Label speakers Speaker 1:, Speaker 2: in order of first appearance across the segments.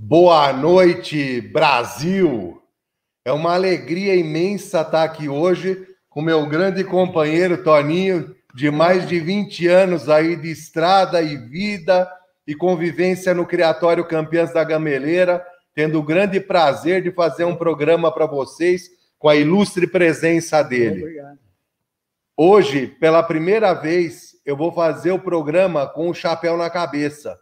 Speaker 1: Boa noite, Brasil! É uma alegria imensa estar aqui hoje com meu grande companheiro Toninho, de mais de 20 anos aí de estrada e vida e convivência no Criatório Campeãs da Gameleira, tendo o grande prazer de fazer um programa para vocês com a ilustre presença dele. Obrigado. Hoje, pela primeira vez, eu vou fazer o programa com o chapéu na cabeça.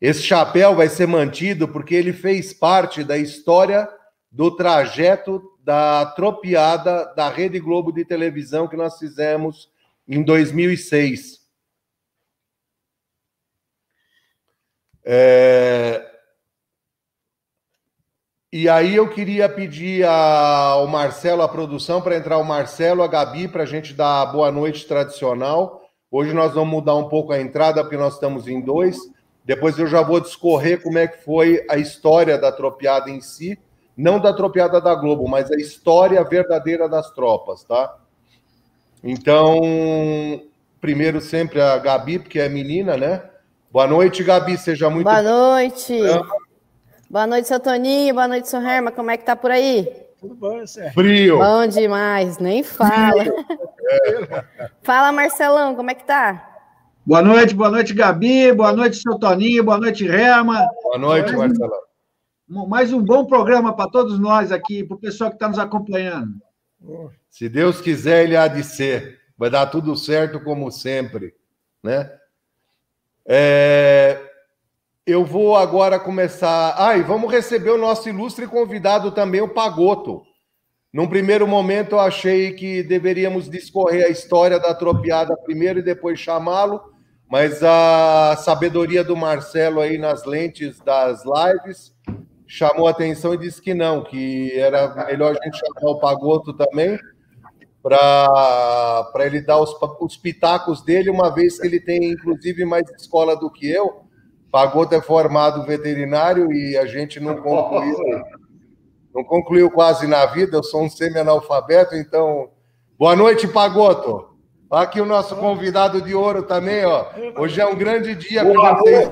Speaker 1: Esse chapéu vai ser mantido porque ele fez parte da história do trajeto da tropiada da Rede Globo de televisão que nós fizemos em 2006. É... E aí eu queria pedir ao Marcelo, a produção, para entrar o Marcelo, a Gabi, para a gente dar a boa noite tradicional. Hoje nós vamos mudar um pouco a entrada, porque nós estamos em dois. Depois eu já vou discorrer como é que foi a história da tropiada em si, não da tropiada da Globo, mas a história verdadeira das tropas, tá? Então, primeiro sempre a Gabi, porque é menina, né? Boa noite, Gabi, seja muito
Speaker 2: Boa noite. Boa noite, seu Toninho. Boa noite, seu Herma. Como é que tá por aí?
Speaker 1: Tudo bom, Sérgio? Frio.
Speaker 2: Bom demais, nem fala. É. Fala, Marcelão, como é que tá?
Speaker 3: Boa noite, boa noite, Gabi. Boa noite, seu Toninho. Boa noite, Herma.
Speaker 1: Boa noite, mais Marcelão.
Speaker 3: Um, mais um bom programa para todos nós aqui, para o pessoal que está nos acompanhando.
Speaker 1: Se Deus quiser, ele há de ser. Vai dar tudo certo como sempre, né? É, eu vou agora começar. Ah, e vamos receber o nosso ilustre convidado também, o Pagoto. Num primeiro momento, eu achei que deveríamos discorrer a história da tropiada primeiro e depois chamá-lo, mas a sabedoria do Marcelo aí nas lentes das lives chamou a atenção e disse que não, que era melhor a gente chamar o Pagoto também para ele dar os, os pitacos dele, uma vez que ele tem, inclusive, mais escola do que eu. Pagoto é formado veterinário e a gente não concluiu, não concluiu quase na vida. Eu sou um semi-analfabeto, então. Boa noite, Pagoto. Aqui o nosso convidado de ouro também, ó. Hoje é um grande dia para vocês.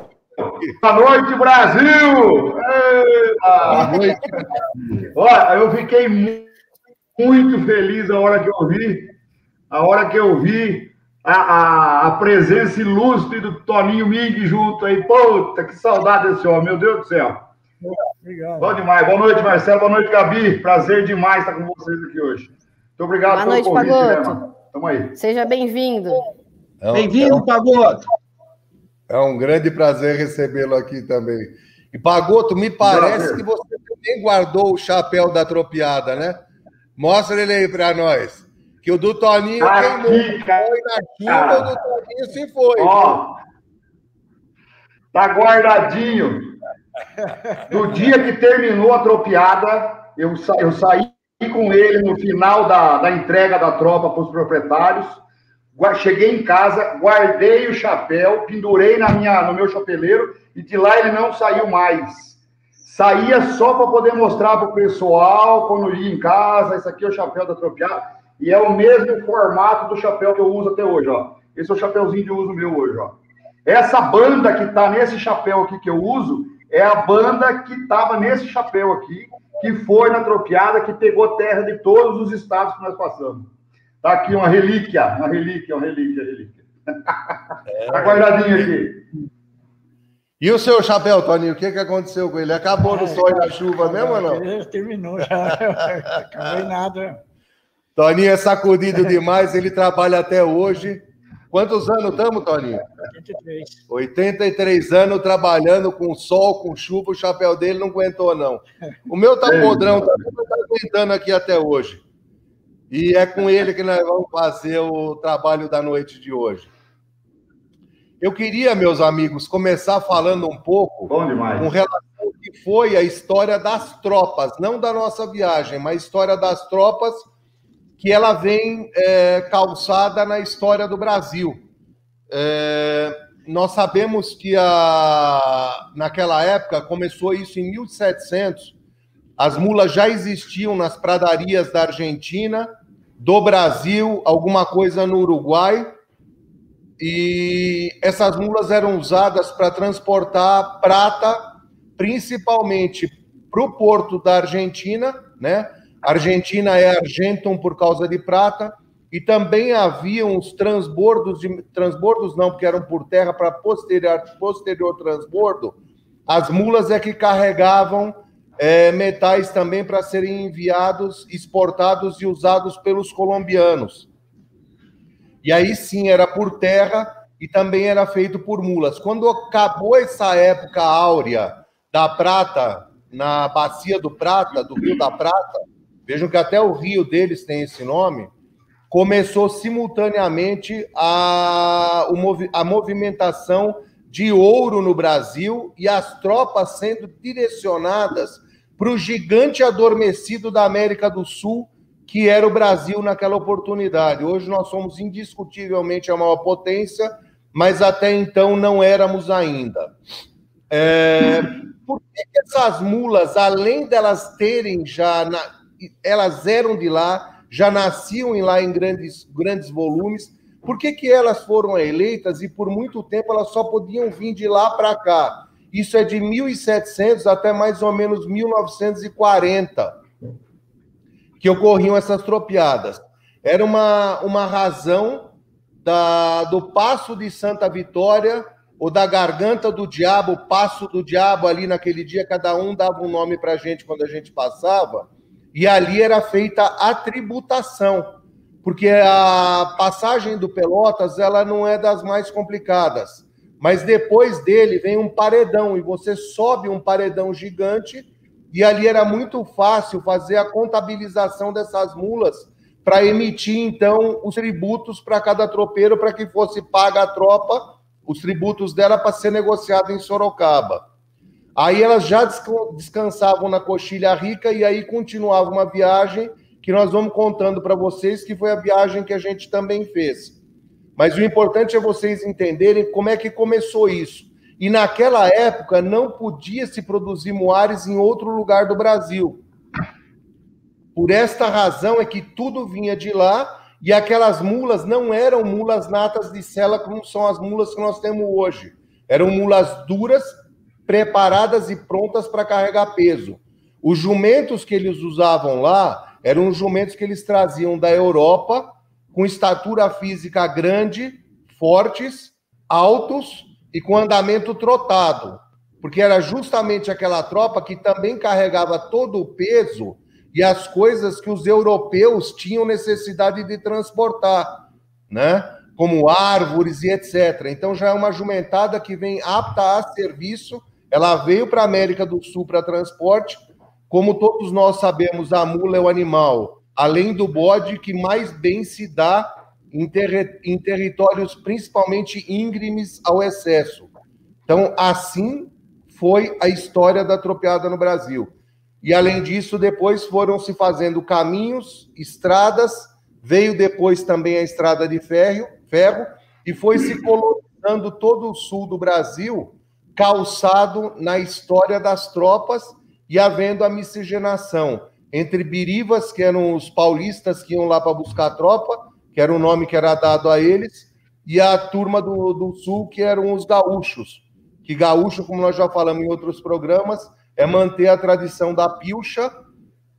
Speaker 4: Boa noite, Brasil! Boa noite. Olha, eu fiquei muito feliz a hora que eu vi, a hora que eu vi a, a, a presença ilustre do Toninho Ming junto aí. Puta, que saudade desse homem, meu Deus do céu. Obrigado. Bom demais. Boa noite, Marcelo. Boa noite, Gabi. Prazer demais estar com vocês aqui hoje. Muito obrigado
Speaker 2: Boa noite, convite, Pagoto. Né, Tamo aí. Seja bem-vindo.
Speaker 3: É um, Bem-vindo, é um, Pagoto.
Speaker 1: É um grande prazer recebê-lo aqui também. E, Pagoto, me parece que você também guardou o chapéu da tropiada, né? Mostra ele aí para nós. Que o do Toninho
Speaker 4: Aqui, queimou. Cara. Foi na chuva, o do Toninho se foi. Ó, tá guardadinho. No dia que terminou a tropiada, eu, sa eu saí com ele no final da, da entrega da tropa para os proprietários. Cheguei em casa, guardei o chapéu, pendurei na minha, no meu chapeleiro e de lá ele não saiu mais. Saía só para poder mostrar para o pessoal quando ia em casa. Esse aqui é o chapéu da Tropiada. E é o mesmo formato do chapéu que eu uso até hoje, ó. Esse é o chapéuzinho de uso meu hoje, ó. Essa banda que está nesse chapéu aqui que eu uso é a banda que estava nesse chapéu aqui, que foi na Tropiada, que pegou terra de todos os estados que nós passamos. Tá aqui uma relíquia, uma relíquia, uma relíquia, uma relíquia. É. tá guardadinho aqui.
Speaker 1: E o seu chapéu, Toninho, o que, que aconteceu com ele? Acabou no sol e na chuva mesmo ou não?
Speaker 3: Terminou já, acabou em nada.
Speaker 1: Toninho é sacudido demais, ele trabalha até hoje. Quantos anos estamos, Toninho? 83. 83 anos trabalhando com sol, com chuva, o chapéu dele não aguentou, não. O meu tá podrão, tá, tá aguentando aqui até hoje. E é com ele que nós vamos fazer o trabalho da noite de hoje. Eu queria, meus amigos, começar falando um pouco com relação ao que foi a história das tropas, não da nossa viagem, mas a história das tropas que ela vem é, calçada na história do Brasil. É, nós sabemos que a, naquela época, começou isso em 1700, as mulas já existiam nas pradarias da Argentina, do Brasil, alguma coisa no Uruguai, e essas mulas eram usadas para transportar prata principalmente para o porto da Argentina, né? Argentina é Argentum por causa de prata, e também havia uns transbordos, de, transbordos não, porque eram por terra para posterior, posterior transbordo, as mulas é que carregavam é, metais também para serem enviados, exportados e usados pelos colombianos. E aí sim era por terra e também era feito por mulas. Quando acabou essa época áurea da prata na bacia do Prata, do Rio da Prata, vejam que até o rio deles tem esse nome, começou simultaneamente a, a movimentação de ouro no Brasil e as tropas sendo direcionadas para o gigante adormecido da América do Sul, que era o Brasil naquela oportunidade. Hoje nós somos indiscutivelmente a maior potência, mas até então não éramos ainda. É, por que essas mulas, além delas terem já, na, elas eram de lá, já nasciam lá em grandes, grandes volumes, por que, que elas foram eleitas e por muito tempo elas só podiam vir de lá para cá? Isso é de 1700 até mais ou menos 1940 que ocorriam essas tropiadas. Era uma, uma razão da, do Passo de Santa Vitória ou da Garganta do Diabo, Passo do Diabo, ali naquele dia, cada um dava um nome para a gente quando a gente passava, e ali era feita a tributação porque a passagem do Pelotas ela não é das mais complicadas. Mas depois dele vem um paredão e você sobe um paredão gigante e ali era muito fácil fazer a contabilização dessas mulas para emitir então os tributos para cada tropeiro para que fosse paga a tropa os tributos dela para ser negociado em Sorocaba. Aí elas já descansavam na coxilha rica e aí continuava uma viagem que nós vamos contando para vocês, que foi a viagem que a gente também fez. Mas o importante é vocês entenderem como é que começou isso. E naquela época não podia se produzir moares em outro lugar do Brasil. Por esta razão é que tudo vinha de lá e aquelas mulas não eram mulas natas de sela como são as mulas que nós temos hoje. Eram mulas duras, preparadas e prontas para carregar peso. Os jumentos que eles usavam lá eram jumentos que eles traziam da Europa, com estatura física grande, fortes, altos e com andamento trotado, porque era justamente aquela tropa que também carregava todo o peso e as coisas que os europeus tinham necessidade de transportar, né? Como árvores e etc. Então já é uma jumentada que vem apta a serviço. Ela veio para a América do Sul para transporte como todos nós sabemos, a mula é o animal, além do bode, que mais bem se dá em, ter em territórios principalmente íngremes ao excesso. Então, assim foi a história da tropeada no Brasil. E, além disso, depois foram se fazendo caminhos, estradas, veio depois também a estrada de ferro, ferro e foi se colonizando todo o sul do Brasil, calçado na história das tropas e havendo a miscigenação entre birivas, que eram os paulistas que iam lá para buscar a tropa, que era o nome que era dado a eles, e a turma do, do sul, que eram os gaúchos. Que gaúcho, como nós já falamos em outros programas, é manter a tradição da pilcha,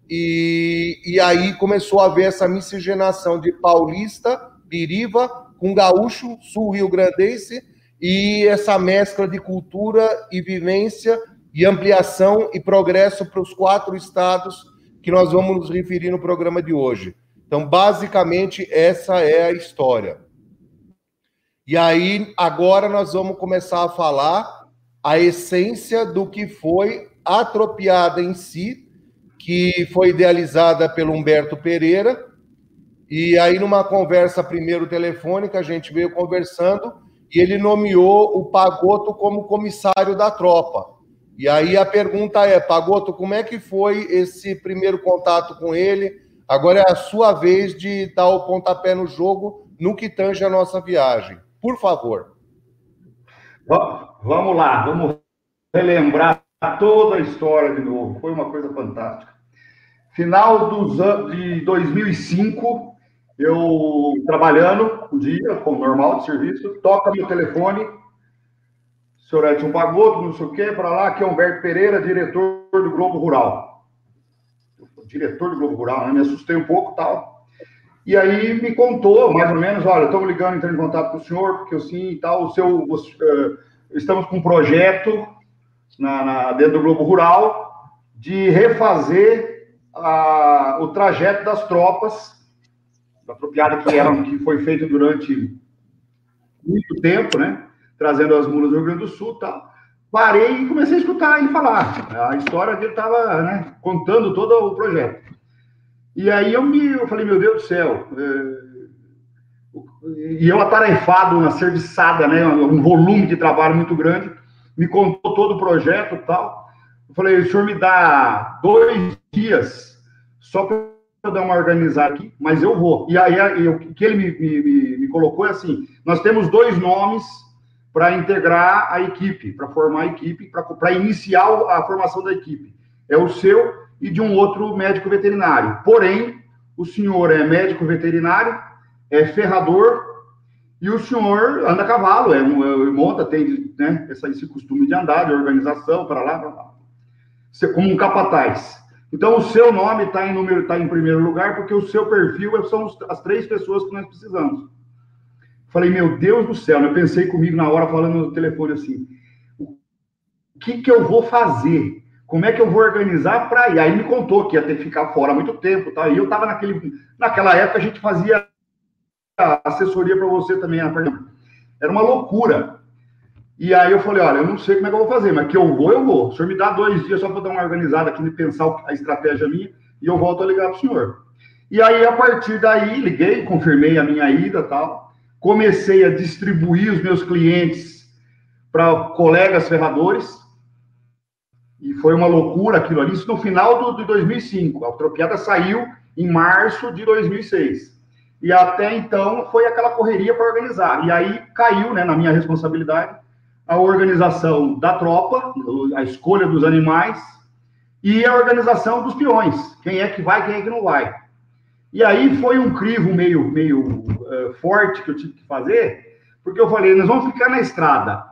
Speaker 1: e, e aí começou a haver essa miscigenação de paulista, biriva, com gaúcho, sul-rio-grandense, e essa mescla de cultura e vivência e ampliação e progresso para os quatro estados que nós vamos nos referir no programa de hoje. Então, basicamente, essa é a história. E aí, agora nós vamos começar a falar a essência do que foi a tropiada em si, que foi idealizada pelo Humberto Pereira. E aí, numa conversa primeiro telefônica, a gente veio conversando e ele nomeou o Pagoto como comissário da tropa. E aí a pergunta é, Pagoto, como é que foi esse primeiro contato com ele? Agora é a sua vez de dar o pontapé no jogo no que tange a nossa viagem. Por favor.
Speaker 4: Vamos lá, vamos relembrar toda a história de novo. Foi uma coisa fantástica. Final dos anos de 2005, eu trabalhando o dia, como normal de serviço, toca meu telefone, senhor Edson Pagoto, não sei o quê, para lá, que é Humberto Pereira, diretor do Globo Rural. Diretor do Globo Rural, né? Me assustei um pouco tal. E aí me contou, mais ou menos, olha, estamos ligando, entrando em contato com o senhor, porque eu sim e tal, o seu, uh, estamos com um projeto na, na, dentro do Globo Rural de refazer o trajeto das tropas, da tropiada que, era, que foi feita durante muito tempo, né? Trazendo as mulas do Rio Grande do Sul tal. Parei e comecei a escutar ele falar. A história dele estava né, contando todo o projeto. E aí eu me eu falei, meu Deus do céu. É... E eu atarefado, uma serviçada, né? Um volume de trabalho muito grande. Me contou todo o projeto tal. Eu falei, o senhor me dá dois dias só para eu dar uma organizada aqui, mas eu vou. E aí o que ele me, me, me colocou é assim: nós temos dois nomes para integrar a equipe, para formar a equipe, para iniciar a formação da equipe. É o seu e de um outro médico veterinário. Porém, o senhor é médico veterinário, é ferrador e o senhor anda a cavalo, é, um, é monta, tem né, esse costume de andar, de organização, para lá, para lá. Como um capataz. Então, o seu nome está em número, está em primeiro lugar, porque o seu perfil são as três pessoas que nós precisamos. Falei, meu Deus do céu, eu pensei comigo na hora, falando no telefone assim: o que, que eu vou fazer? Como é que eu vou organizar para ir? Aí me contou que ia ter que ficar fora muito tempo, tá? E eu estava naquele, naquela época a gente fazia assessoria para você também, era uma loucura. E aí eu falei, olha, eu não sei como é que eu vou fazer, mas que eu vou, eu vou. O senhor me dá dois dias só para dar uma organizada aqui pensar a estratégia minha, e eu volto a ligar para o senhor. E aí, a partir daí, liguei, confirmei a minha ida tal. Comecei a distribuir os meus clientes para colegas ferradores. E foi uma loucura aquilo ali. Isso no final do, de 2005. A Tropiada saiu em março de 2006. E até então foi aquela correria para organizar. E aí caiu né, na minha responsabilidade a organização da tropa, a escolha dos animais e a organização dos peões. Quem é que vai, quem é que não vai. E aí foi um crivo meio, meio uh, forte que eu tive que fazer, porque eu falei, nós vamos ficar na estrada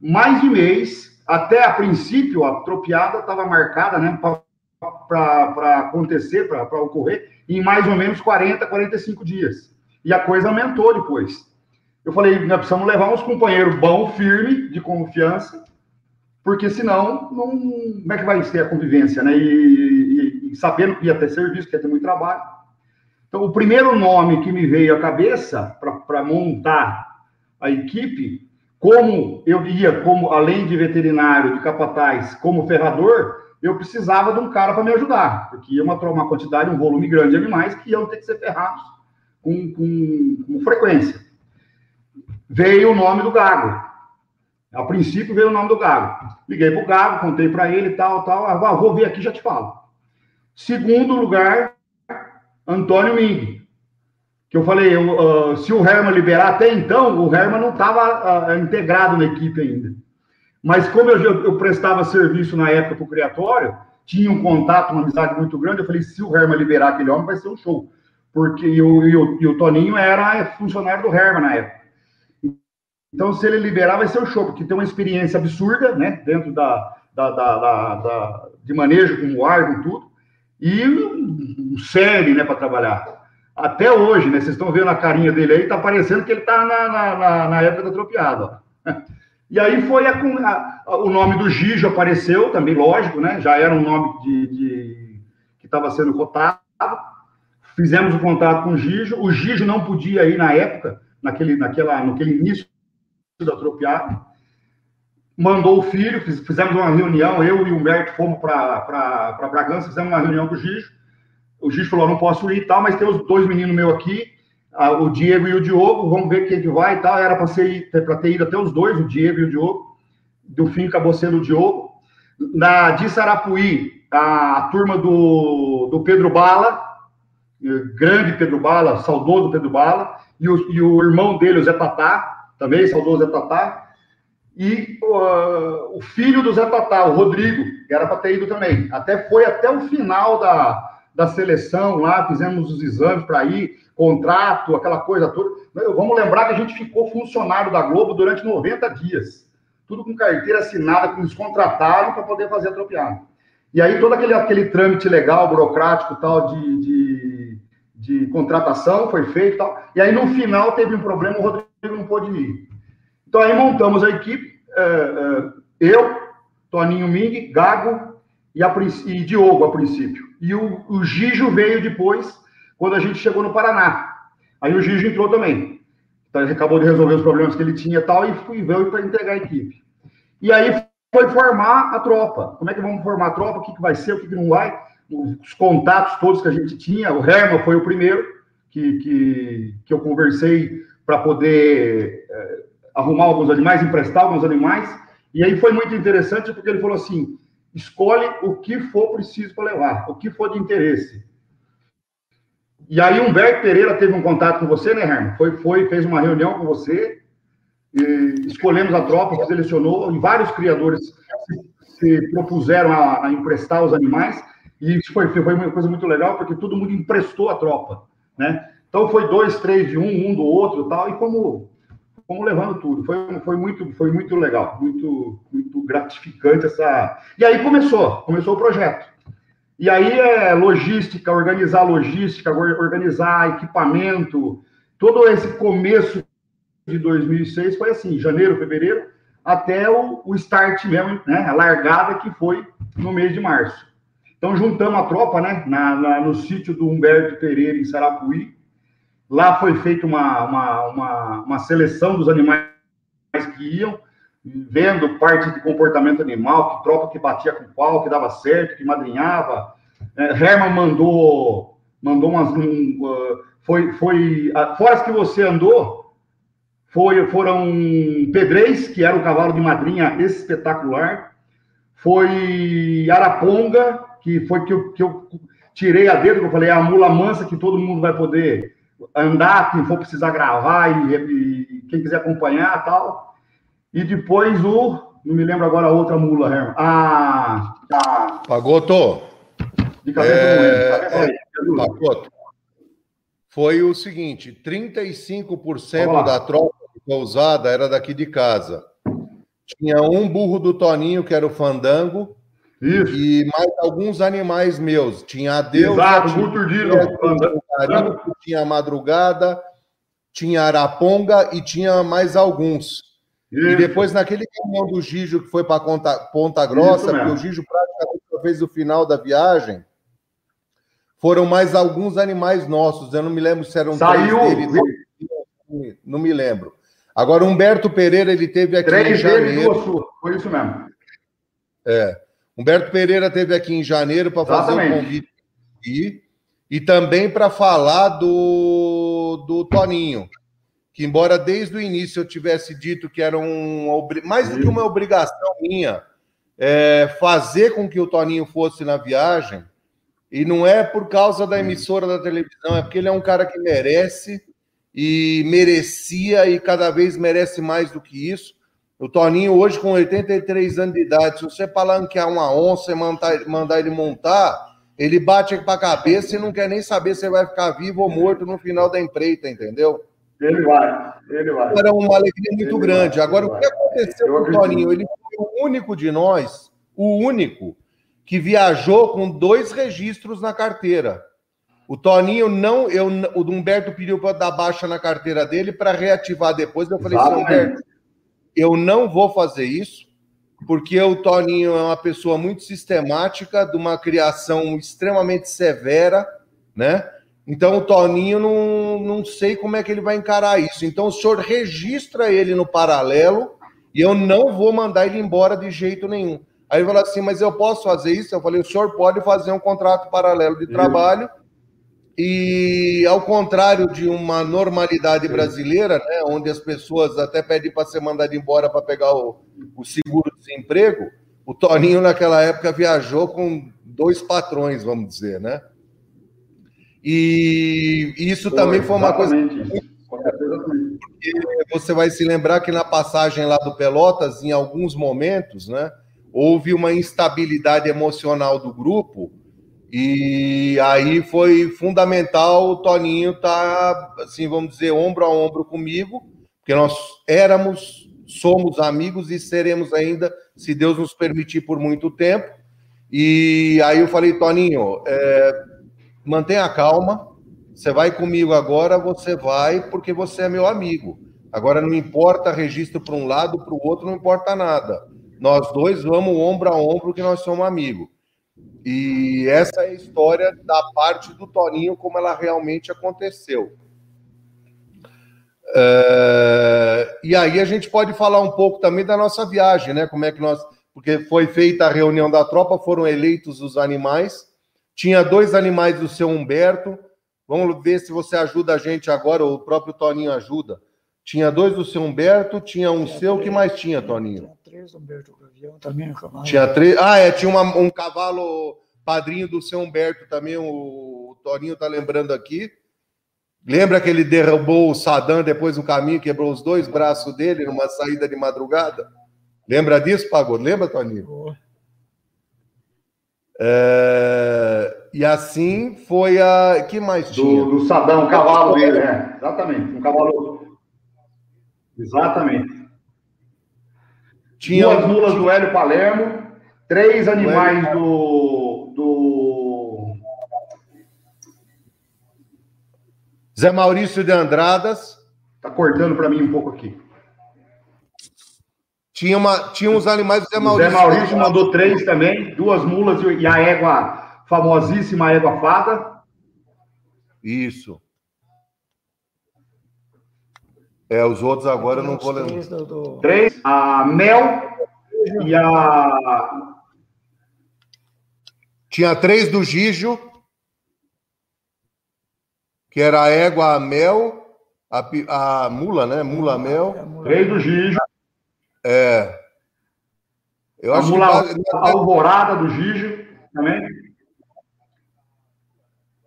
Speaker 4: mais de mês, até a princípio a tropiada estava marcada né, para acontecer, para ocorrer, em mais ou menos 40, 45 dias. E a coisa aumentou depois. Eu falei, nós precisamos levar uns companheiros bom, firme, de confiança, porque senão, não, como é que vai ser a convivência, né? E, e, e, sabendo que ia ter serviço, que ia ter muito trabalho. Então, o primeiro nome que me veio à cabeça para montar a equipe, como eu ia, como além de veterinário, de capataz, como ferrador, eu precisava de um cara para me ajudar, porque ia uma, uma quantidade, um volume grande de animais que iam ter que ser ferrados com, com, com frequência veio o nome do Gago. A princípio veio o nome do Gago. Liguei para o Gago, contei para ele tal, tal. Ah, vou ver aqui já te falo. Segundo lugar, Antônio Ming. Que eu falei, eu, uh, se o Herman liberar, até então, o Herman não estava uh, integrado na equipe ainda. Mas como eu, eu prestava serviço na época para o criatório, tinha um contato, uma amizade muito grande, eu falei, se o Herman liberar aquele homem, vai ser um show. Porque e o Toninho era funcionário do Herman na época. Então, se ele liberar, vai ser o show, porque tem uma experiência absurda, né? Dentro da, da, da, da de manejo com o ar, com tudo. E um, um série, né, para trabalhar. Até hoje, né? Vocês estão vendo a carinha dele aí, tá parecendo que ele tá na, na, na, na época da tropiada. E aí foi a, a, o nome do Gijo apareceu, também lógico, né? Já era um nome de, de que estava sendo cotado. Fizemos o contato com o Gijo. O Gijo não podia ir na época, naquele, naquela, naquele início da Tropiada. Mandou o filho, fizemos uma reunião, eu e o Humberto fomos para Bragança, fizemos uma reunião com o Gijo. O Gijo falou: não posso ir e tal, mas tem os dois meninos meus aqui, o Diego e o Diogo, vamos ver quem que vai e tal. Era para ter ido até os dois, o Diego e o Diogo. Do fim acabou sendo o Diogo. Na de Sarapuí, a, a turma do, do Pedro Bala, grande Pedro Bala, saudoso Pedro Bala, e o, e o irmão dele, o Zé Tatá, também, saudoso Zé Tatá, e uh, o filho do Zé Tatá, o Rodrigo, que era para ter ido também. Até foi até o final da, da seleção lá, fizemos os exames para ir, contrato, aquela coisa toda. Vamos lembrar que a gente ficou funcionário da Globo durante 90 dias. tudo com carteira assinada, que nos contrataram para poder fazer a tropeada. E aí todo aquele, aquele trâmite legal, burocrático tal, de, de, de contratação foi feito tal. E aí no final teve um problema, o Rodrigo não pôde ir. Então aí montamos a equipe, é, é, eu, Toninho Ming, Gago e, a, e Diogo a princípio. E o, o Gijo veio depois, quando a gente chegou no Paraná. Aí o Gijo entrou também. Então, ele acabou de resolver os problemas que ele tinha e tal, e fui, veio para entregar a equipe. E aí foi formar a tropa. Como é que vamos formar a tropa? O que, que vai ser, o que, que não vai? Os contatos todos que a gente tinha. O Herman foi o primeiro que, que, que eu conversei para poder é, arrumar alguns animais, emprestar alguns animais. E aí foi muito interessante porque ele falou assim: escolhe o que for preciso para levar, o que for de interesse. E aí Humberto Pereira teve um contato com você, né, Herman? Foi, foi, fez uma reunião com você, escolhemos a tropa, selecionou, e vários criadores se, se propuseram a, a, emprestar os animais, e isso foi, foi uma coisa muito legal, porque todo mundo emprestou a tropa, né? Então foi dois, três de um, um do outro tal, e fomos, fomos levando tudo. Foi, foi, muito, foi muito legal, muito, muito gratificante essa. E aí começou, começou o projeto. E aí é logística, organizar logística, organizar equipamento, todo esse começo de 2006 foi assim, janeiro, fevereiro, até o, o start mesmo, né, a largada que foi no mês de março. Então juntamos a tropa, né, na, na no sítio do Humberto Pereira em Sarapuí. Lá foi feita uma, uma, uma, uma seleção dos animais que iam, vendo parte de comportamento animal, que tropa que batia com pau, que dava certo, que madrinhava. É, Herman mandou, mandou umas. Um, uh, foi, foi. Fora as que você andou, foi, foram Pedrez, que era um cavalo de madrinha espetacular. Foi Araponga, que foi que eu, que eu tirei a dedo, que eu falei, é a mula mansa que todo mundo vai poder andar, quem for precisar gravar e, e quem quiser acompanhar tal. E depois o. Não me lembro agora a outra mula, Herman. Ah.
Speaker 1: A... Pagoto. De cabeça é... é... Pagoto. Foi o seguinte: 35% da tropa que foi usada era daqui de casa. Tinha um burro do Toninho, que era o Fandango. Isso. E mais alguns animais meus. Tinha a Deus. Exato, tinha, Madrugada, tinha Araponga e tinha mais alguns. Isso. E depois, naquele caminhão do Gijo que foi para Ponta Grossa, porque o Gijo praticamente fez o final da viagem, foram mais alguns animais nossos. Eu não me lembro se eram
Speaker 4: Saiu. três
Speaker 1: dele. Não me lembro. Agora, Humberto Pereira, ele teve aqui
Speaker 4: três em janeiro. Dele, Foi isso mesmo.
Speaker 1: É. Humberto Pereira teve aqui em janeiro para fazer o convite e, e também para falar do, do Toninho que embora desde o início eu tivesse dito que era um mais do que uma obrigação minha é, fazer com que o Toninho fosse na viagem, e não é por causa da emissora da televisão, é porque ele é um cara que merece e merecia e cada vez merece mais do que isso. O Toninho, hoje, com 83 anos de idade, se você palanquear uma onça e mandar, mandar ele montar, ele bate para a cabeça e não quer nem saber se vai ficar vivo ou morto no final da empreita, entendeu?
Speaker 4: Ele vai, ele vai.
Speaker 1: Era uma alegria muito ele grande. Vai, Agora, o que aconteceu com o Toninho? Ele foi o único de nós, o único, que viajou com dois registros na carteira. O Toninho não, eu, o Humberto pediu para dar baixa na carteira dele para reativar depois. Eu falei, assim, Humberto, eu não vou fazer isso, porque o Toninho é uma pessoa muito sistemática, de uma criação extremamente severa, né? Então, o Toninho, não, não sei como é que ele vai encarar isso. Então, o senhor registra ele no paralelo e eu não vou mandar ele embora de jeito nenhum. Aí ele falou assim: Mas eu posso fazer isso? Eu falei: O senhor pode fazer um contrato paralelo de trabalho. E ao contrário de uma normalidade brasileira, né, onde as pessoas até pedem para ser mandado embora para pegar o, o seguro-desemprego, o Toninho, naquela época, viajou com dois patrões, vamos dizer, né? E isso foi, também foi uma coisa. Porque você vai se lembrar que na passagem lá do Pelotas, em alguns momentos, né, houve uma instabilidade emocional do grupo, e aí foi fundamental o Toninho estar, tá, assim, vamos dizer, ombro a ombro comigo, porque nós éramos somos amigos e seremos ainda, se Deus nos permitir, por muito tempo. E aí eu falei, Toninho, é, mantenha calma, você vai comigo agora, você vai porque você é meu amigo. Agora não importa registro para um lado, para o outro, não importa nada. Nós dois vamos ombro a ombro que nós somos amigos. E essa é a história da parte do Toninho, como ela realmente aconteceu. É... E aí a gente pode falar um pouco também da nossa viagem, né? Como é que nós. Porque foi feita a reunião da tropa, foram eleitos os animais. Tinha dois animais do seu Humberto. Vamos ver se você ajuda a gente agora, ou o próprio Toninho ajuda. Tinha dois do seu Humberto, tinha um tinha seu, o que mais tinha, Toninho? Tinha três Humberto Gavião também no cavalo. Tinha três. Ah, é, tinha uma, um cavalo padrinho do seu Humberto também, o, o Toninho tá lembrando aqui. Lembra que ele derrubou o Sadam depois do caminho, quebrou os dois braços dele numa saída de madrugada? Lembra disso, Pagou? Lembra, Toninho? É... E assim foi a. que mais tinha?
Speaker 4: Do, do Sadam, o cavalo dele, é. Exatamente. Um cavalo Exatamente. Tinha duas mulas do Hélio Palermo, três animais do, do.
Speaker 1: Zé Maurício de Andradas.
Speaker 4: Tá cortando para mim um pouco aqui.
Speaker 1: Tinha, uma, tinha uns animais do
Speaker 4: Zé Maurício. Zé Maurício mandou três também, duas mulas e a égua, famosíssima égua fada.
Speaker 1: Isso. É, os outros agora eu não vou lembrar.
Speaker 4: Três, a Mel e a.
Speaker 1: Tinha três do Gijo, que era a égua, a Mel, a, a mula, né? Mula Mel.
Speaker 4: Três do Gijo.
Speaker 1: É.
Speaker 4: Eu a acho mula que... a alvorada do Gijo também.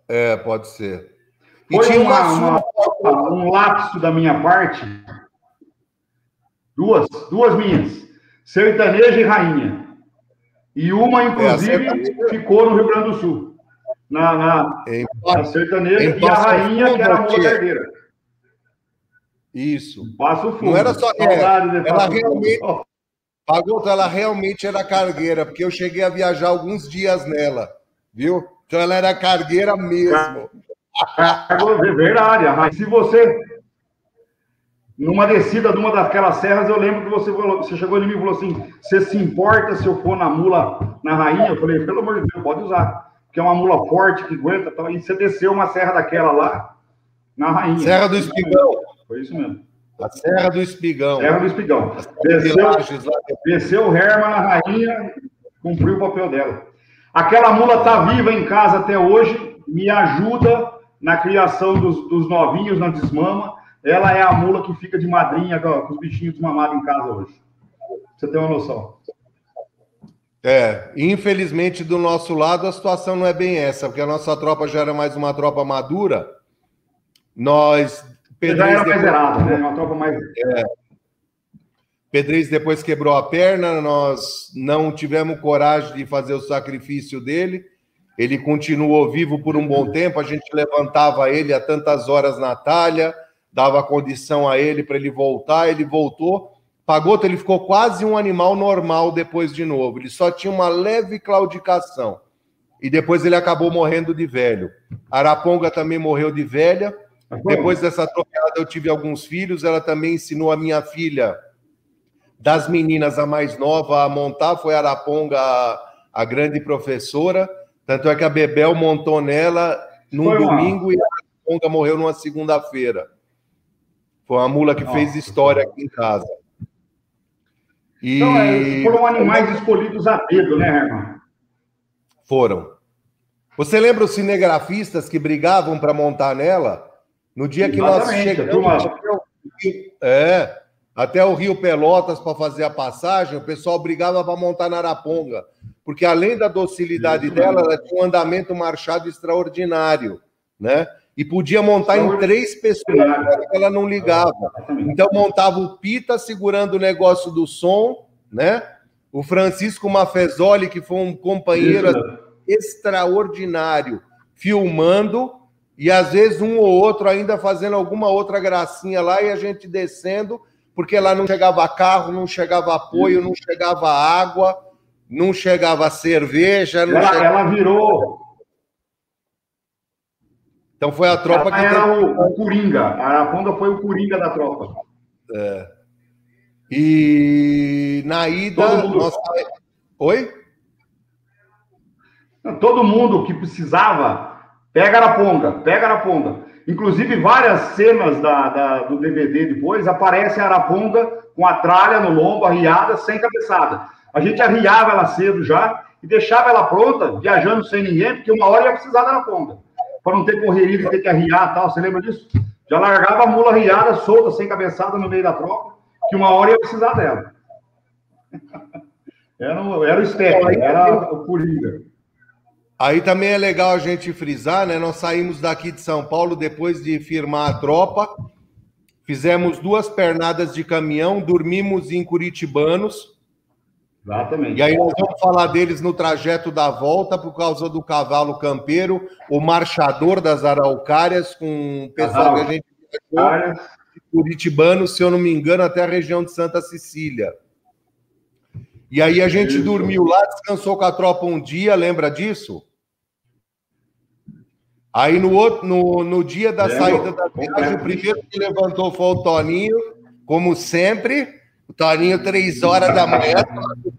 Speaker 1: É, pode ser.
Speaker 4: E Foi uma, uma, uma, um lapso da minha parte. Duas, duas minhas. Sertaneja e rainha. E uma, inclusive, é, ficou no Rio Grande do Sul. Na, na, em, na sertaneja e a rainha, que era a moça herdeira.
Speaker 1: Isso.
Speaker 4: Passo fundo.
Speaker 1: Não era só. É, ela realmente. Pagoto, ela realmente era cargueira, porque eu cheguei a viajar alguns dias nela, viu? Então ela era cargueira mesmo.
Speaker 4: É verdade, mas se você. Numa descida de uma daquelas serras, eu lembro que você, falou, você chegou em mim e falou assim: você se importa se eu for na mula, na rainha? Eu falei, pelo amor de Deus, pode usar. Porque é uma mula forte que aguenta. E você desceu uma serra daquela lá, na rainha.
Speaker 1: Serra do Espigão.
Speaker 4: Foi isso mesmo.
Speaker 1: A Serra do Espigão.
Speaker 4: Serra do Espigão. Desceu, desceu o Herman na rainha, cumpriu o papel dela. Aquela mula está viva em casa até hoje, me ajuda na criação dos, dos novinhos na desmama. Ela é a mula que fica de madrinha com os bichinhos desmamados em casa hoje. Você ter uma noção.
Speaker 1: É, infelizmente do nosso lado a situação não é bem essa, porque a nossa tropa já era mais uma tropa madura. Nós.
Speaker 4: Pedrez já era depois... mais zerada, né? Uma tropa mais. É.
Speaker 1: Pedrez depois quebrou a perna, nós não tivemos coragem de fazer o sacrifício dele. Ele continuou vivo por um bom tempo, a gente levantava ele a tantas horas na talha, dava condição a ele para ele voltar, ele voltou. Pagoto, ele ficou quase um animal normal depois de novo. Ele só tinha uma leve claudicação. E depois ele acabou morrendo de velho. Araponga também morreu de velha. Depois dessa atropelada, eu tive alguns filhos. Ela também ensinou a minha filha, das meninas, a mais nova, a montar. Foi Araponga a, a grande professora. Tanto é que a Bebel montou nela num Foi domingo uma... e a Conga morreu numa segunda-feira. Foi uma mula que Nossa. fez história aqui em casa.
Speaker 4: E... Então, é, foram animais escolhidos a dedo, né, Herman?
Speaker 1: Foram. Você lembra os cinegrafistas que brigavam para montar nela? No dia que Exatamente, nós chegamos. É, até o Rio Pelotas para fazer a passagem, o pessoal brigava para montar na Araponga porque além da docilidade dela, ela tinha um andamento marchado extraordinário, né? E podia montar em três pessoas, ela não ligava. Então montava o Pita segurando o negócio do som, né? O Francisco Mafezoli, que foi um companheiro extraordinário, filmando, e às vezes um ou outro ainda fazendo alguma outra gracinha lá e a gente descendo porque lá não chegava carro, não chegava apoio, não chegava água, não chegava cerveja. Não
Speaker 4: ela,
Speaker 1: chegava...
Speaker 4: ela virou.
Speaker 1: Então foi a tropa ela
Speaker 4: que. Era teve... o, o Coringa. A Araponga foi o Coringa da tropa.
Speaker 1: É. E na ida. Mundo... Nós... Oi?
Speaker 4: Todo mundo que precisava, pega Araponga, pega Araponga. Inclusive, várias cenas da, da, do DVD depois aparece a Araponga com a tralha no lombo, arriada, sem cabeçada. A gente arriava ela cedo já e deixava ela pronta, viajando sem ninguém, porque uma hora ia precisar da Araponga. Para não ter correria de ter que arriar tal. Você lembra disso? Já largava a mula arriada, solta, sem cabeçada no meio da tropa, que uma hora ia precisar dela. Era, era o Step, era o Coringa.
Speaker 1: Aí também é legal a gente frisar, né? Nós saímos daqui de São Paulo depois de firmar a tropa, fizemos duas pernadas de caminhão, dormimos em Curitibanos.
Speaker 4: Exatamente.
Speaker 1: E aí nós vamos falar deles no trajeto da volta, por causa do cavalo campeiro, o marchador das araucárias, com o pessoal que a gente Curitibano, se eu não me engano, até a região de Santa Cecília. E aí a gente Isso. dormiu lá, descansou com a tropa um dia, lembra disso? Aí no, outro, no, no dia da saída da viagem, o primeiro que levantou foi o Toninho, como sempre. O Toninho, três horas da manhã,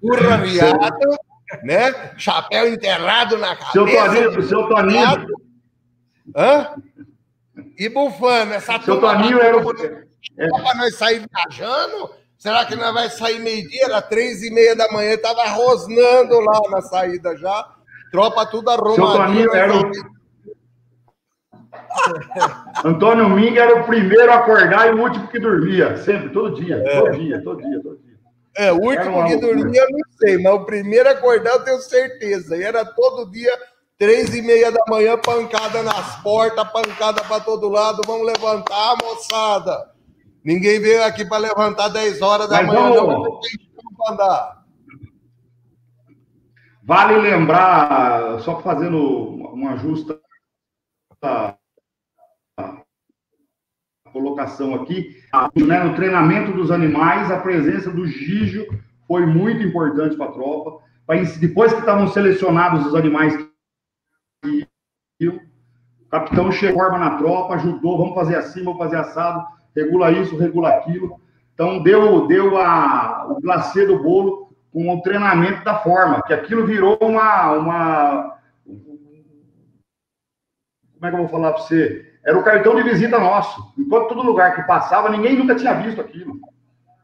Speaker 1: burro viado, né? Chapéu enterrado na cabeça.
Speaker 4: Seu Toninho, seu Toninho.
Speaker 1: Hã? E bufando, essa
Speaker 4: Seu Toninho era o.
Speaker 1: É. Para nós sair viajando, Será que nós vai sair meio-dia? Era três e meia da manhã, estava rosnando lá na saída já. Tropa tudo arrumadinho.
Speaker 4: Era o... Antônio Minga era o primeiro a acordar e o último que dormia. Sempre, todo dia, é. todo dia, todo dia, todo dia.
Speaker 1: É, o último que dormia eu não sei, mas o primeiro a acordar eu tenho certeza. E era todo dia, três e meia da manhã, pancada nas portas, pancada para todo lado. Vamos levantar, moçada. Ninguém veio aqui para levantar 10 horas da Mas manhã, vamos... não andar.
Speaker 4: Vale lembrar, só fazendo uma justa colocação aqui, né, no treinamento dos animais, a presença do Gijo foi muito importante para a tropa. Depois que estavam selecionados os animais o capitão chegou arma na tropa, ajudou, vamos fazer assim, vamos fazer assado regula isso, regula aquilo. Então, deu, deu a, o glacê do bolo com o treinamento da forma, que aquilo virou uma, uma. Como é que eu vou falar para você? Era o cartão de visita nosso. Enquanto todo lugar que passava, ninguém nunca tinha visto aquilo.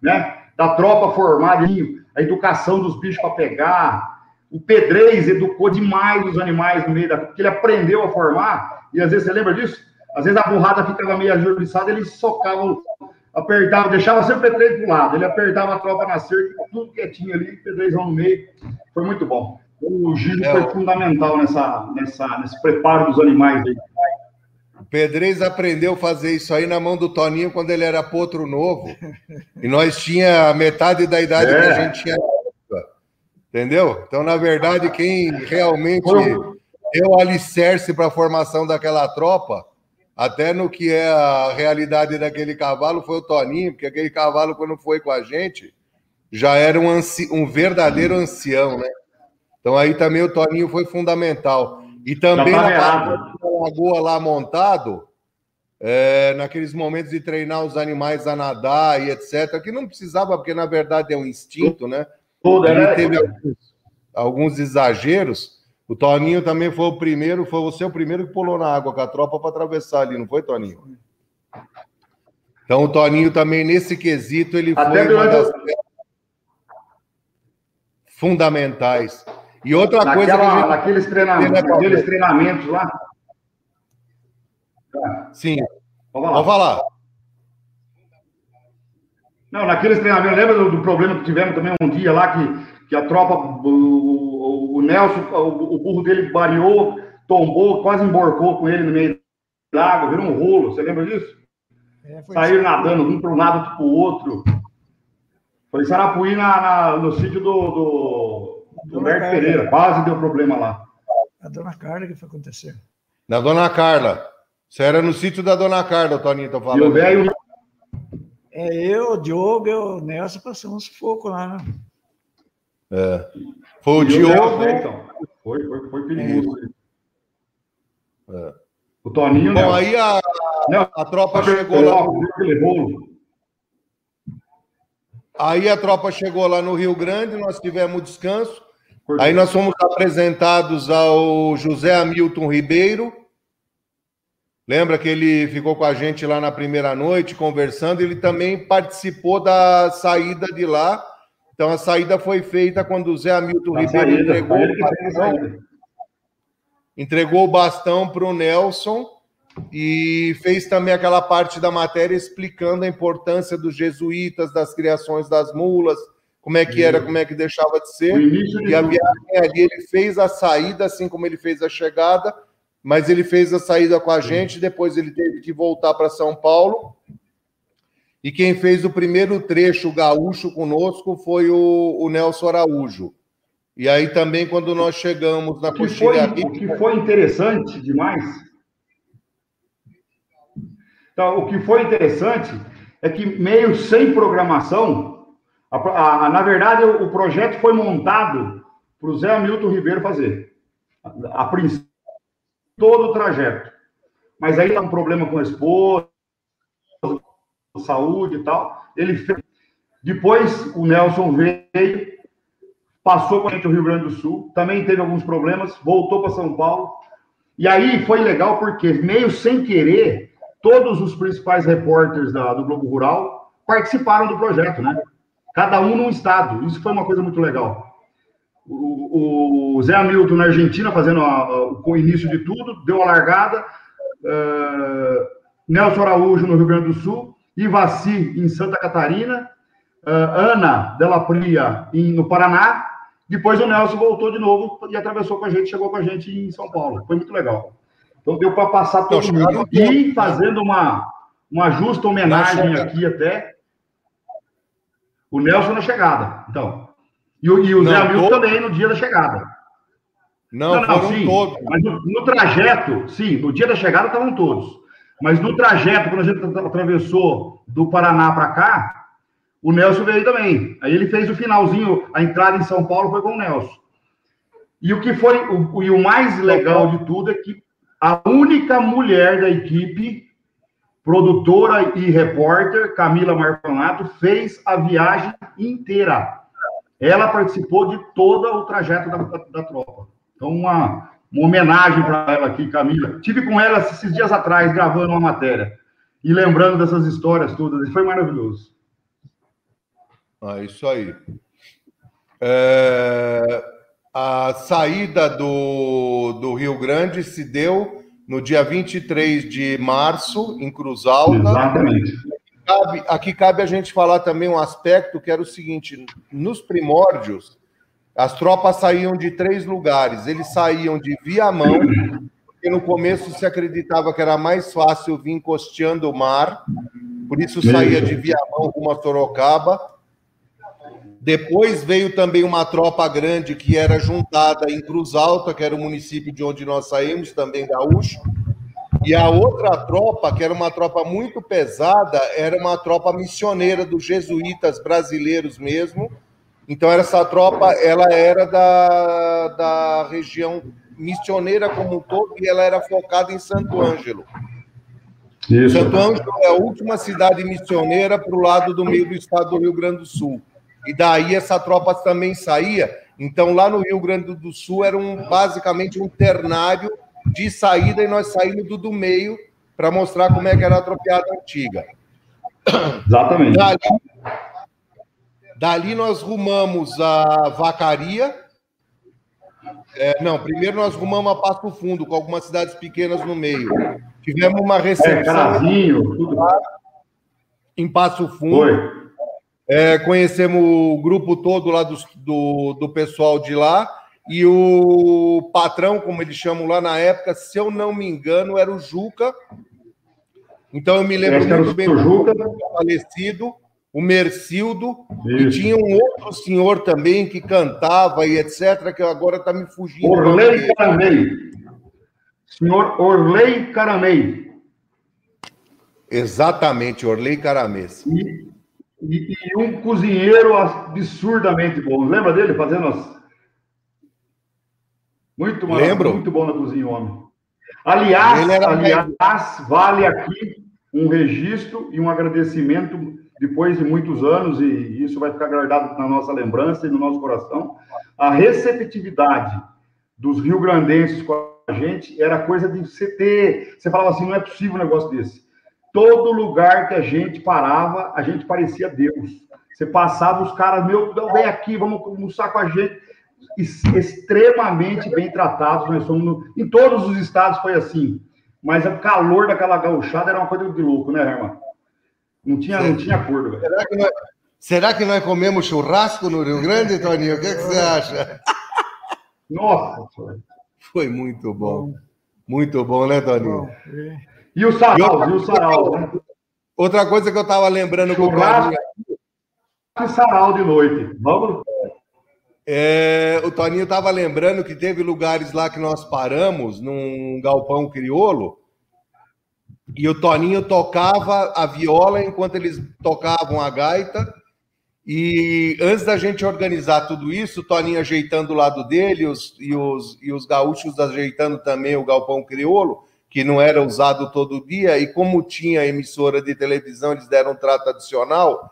Speaker 4: Né? Da tropa formada, a educação dos bichos para pegar. O Pedrez educou demais os animais no meio da. Porque ele aprendeu a formar. E às vezes você lembra disso? Às vezes a burrada ficava meio ajuriçada, ele socava, apertava, deixava sempre o Pedreiro para lado. Ele apertava a tropa na cerca, tudo quietinho ali, Pedreizão no meio. Foi muito bom. O Gino é, foi fundamental nessa, nessa, nesse preparo dos animais aí.
Speaker 1: Pedrez aprendeu a fazer isso aí na mão do Toninho quando ele era potro novo. E nós tinha metade da idade é. que a é. gente tinha. Entendeu? Então, na verdade, quem realmente deu o alicerce para a formação daquela tropa até no que é a realidade daquele cavalo foi o Toninho, porque aquele cavalo, quando foi com a gente, já era um, anci... um verdadeiro ancião, né? Então aí também o Toninho foi fundamental. E também tá na lagoa lá montado, é, naqueles momentos de treinar os animais a nadar e etc., que não precisava, porque na verdade é um instinto, né? Ele né? teve alguns, alguns exageros, o Toninho também foi o primeiro, foi você o primeiro que pulou na água com a tropa para atravessar ali, não foi, Toninho? Então o Toninho também, nesse quesito, ele Até foi uma das fundamentais. E outra Naquela, coisa.
Speaker 4: Gente... Naqueles, treinamentos, naqueles treinamentos lá.
Speaker 1: Sim. Vamos falar. Vamos falar.
Speaker 4: Não, naqueles treinamentos, lembra do, do, problema que tivemos também um dia lá que, que a tropa, o Nelson, o, o burro dele variou, tombou, quase emborcou com ele no meio da água, virou um rolo. Você lembra disso? É, Saíram assim. nadando, um para um lado, outro para o outro. Foi Sarapuí na, na, no sítio do, do, do Humberto Pereira. Quase deu problema lá.
Speaker 3: A dona Carla que foi acontecer.
Speaker 1: Da dona Carla. Você era no sítio da dona Carla, o Toninho tá falando. E o
Speaker 4: velho.
Speaker 3: É, eu, o Diogo e o Nelson passamos sufoco lá, né?
Speaker 1: É. Foi o Diogo.
Speaker 4: Nelson, então. Foi, foi, foi perigoso. É. O Toninho.
Speaker 1: Bom, aí a, Não, a tropa chegou lá. Aí a tropa chegou lá no Rio Grande, nós tivemos descanso. Aí nós fomos apresentados ao José Hamilton Ribeiro. Lembra que ele ficou com a gente lá na primeira noite conversando? Ele também participou da saída de lá. Então a saída foi feita quando o Zé Hamilton Ribeiro saída, entregou, o bastão, entregou o bastão para o Nelson e fez também aquela parte da matéria explicando a importância dos jesuítas, das criações das mulas, como é que era, como é que deixava de ser. E a viagem ali, ele fez a saída, assim como ele fez a chegada, mas ele fez a saída com a gente, depois ele teve que voltar para São Paulo. E quem fez o primeiro trecho gaúcho conosco foi o, o Nelson Araújo. E aí também, quando nós chegamos na
Speaker 4: coxilha... O que foi interessante demais... Então, o que foi interessante é que, meio sem programação, a, a, na verdade, o, o, projeto foi montado para o Zé Hamilton Ribeiro fazer. A, a princípio, todo o trajeto. Mas aí tá um problema com a esposa, saúde e tal. Ele fez. Depois o Nelson veio, passou a gente o Rio Grande do Sul, também teve alguns problemas, voltou para São Paulo. E aí foi legal porque, meio sem querer, todos os principais repórteres da, do Globo Rural participaram do projeto, né? Cada um num estado. Isso foi uma coisa muito legal. O, o Zé Hamilton na Argentina fazendo a, a, o início de tudo, deu a largada. Uh, Nelson Araújo no Rio Grande do Sul, Ivaci em Santa Catarina, uh, Ana Della Pria em, no Paraná. Depois o Nelson voltou de novo e atravessou com a gente, chegou com a gente em São Paulo. Foi muito legal. Então deu para passar todo mundo. E fazendo uma, uma justa homenagem aqui até o Nelson na chegada. Então. E, o, e o não, Zé Hamilton todo... também no dia da chegada.
Speaker 1: Não, não, não sim. Todos.
Speaker 4: Mas no, no, trajeto, sim, no dia da chegada estavam todos. Mas no trajeto, quando a gente atravessou do Paraná para cá, o Nelson veio também. Aí ele fez o finalzinho, a entrada em São Paulo foi com o Nelson. E o que foi, o, e o mais legal de tudo é que a única mulher da equipe produtora e repórter Camila Marconato fez a viagem inteira. Ela participou de todo o trajeto da, da, da tropa. Então, uma, uma homenagem para ela aqui, Camila. Tive com ela esses dias atrás, gravando uma matéria. E lembrando dessas histórias todas. Foi maravilhoso.
Speaker 1: Ah, isso aí. É, a saída do, do Rio Grande se deu no dia 23 de março, em Cruz Alta.
Speaker 4: Exatamente.
Speaker 1: Cabe, aqui cabe a gente falar também um aspecto que era o seguinte: nos primórdios, as tropas saíam de três lugares. Eles saíam de Viamão, porque no começo se acreditava que era mais fácil vir costeando o mar, por isso saía de Viamão rumo a Sorocaba. Depois veio também uma tropa grande que era juntada em Cruz Alta, que era o município de onde nós saímos, também gaúcho. E a outra tropa, que era uma tropa muito pesada, era uma tropa missioneira dos jesuítas brasileiros mesmo. Então essa tropa, ela era da, da região missioneira como um todo e ela era focada em Santo Ângelo. Isso. Santo Ângelo é a última cidade missioneira para o lado do meio do estado do Rio Grande do Sul. E daí essa tropa também saía. Então, lá no Rio Grande do Sul, era um, basicamente um ternário de saída e nós saímos do, do meio para mostrar como é que era a tropeada antiga.
Speaker 4: Exatamente.
Speaker 1: Dali, dali nós rumamos a Vacaria. É, não, primeiro nós rumamos a Passo Fundo, com algumas cidades pequenas no meio. Tivemos uma recepção. É,
Speaker 4: Carazinho, tudo.
Speaker 1: Em Passo Fundo. Foi. É, conhecemos o grupo todo lá do, do, do, pessoal de lá. E o patrão, como eles chamam lá na época, se eu não me engano, era o Juca. Então eu me lembro muito bem do Juca. falecido, o Mercildo, Isso. e tinha um outro senhor também que cantava e etc., que agora está me fugindo.
Speaker 4: Orley Caramei. Senhor Orley Caramei.
Speaker 1: Exatamente, Orley Caramês.
Speaker 4: E, e, e, um cozinheiro absurdamente bom. Lembra dele fazendo as. Muito, Lembro. muito bom na cozinha, homem. Aliás, aliás, vale aqui um registro e um agradecimento depois de muitos anos, e isso vai ficar guardado na nossa lembrança e no nosso coração, a receptividade dos rio-grandenses com a gente era coisa de você ter. Você falava assim: não é possível um negócio desse. Todo lugar que a gente parava, a gente parecia Deus. Você passava, os caras, meu, vem aqui, vamos almoçar com a gente. Extremamente bem tratados, nós somos no... em todos os estados foi assim. Mas o calor daquela gauchada era uma coisa de louco, né, irmão? Não tinha, não tinha acordo, velho.
Speaker 1: Será que, nós, será que nós comemos churrasco no Rio Grande, Toninho? O que, é que você acha?
Speaker 4: Nossa!
Speaker 1: Foi muito bom. Muito bom, né, Toninho?
Speaker 4: E o sarau, e, outra, o sarau, né?
Speaker 1: Outra coisa que eu estava lembrando com o
Speaker 4: Toninho. E sarau de noite. Vamos.
Speaker 1: É, o Toninho estava lembrando que teve lugares lá que nós paramos, num galpão criolo, e o Toninho tocava a viola enquanto eles tocavam a gaita. E antes da gente organizar tudo isso, o Toninho ajeitando o lado dele os, e, os, e os gaúchos ajeitando também o galpão crioulo, que não era usado todo dia. E como tinha emissora de televisão, eles deram um trato adicional.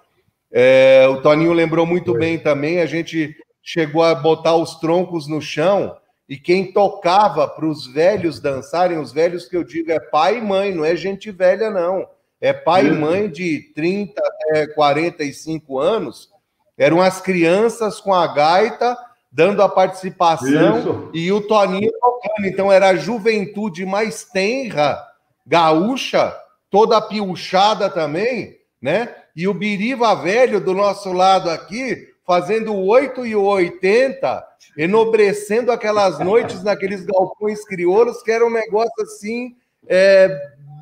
Speaker 1: É, o Toninho lembrou muito bem também. A gente chegou a botar os troncos no chão e quem tocava para os velhos dançarem, os velhos que eu digo é pai e mãe, não é gente velha, não. É pai e mãe de 30 até 45 anos. Eram as crianças com a gaita dando a participação Isso. e o Toninho tocando. Então era a juventude mais tenra, gaúcha, toda piuchada também, né? E o Biriva Velho do nosso lado aqui, fazendo 8 e 80 enobrecendo aquelas noites naqueles galpões crioulos, que era um negócio assim é,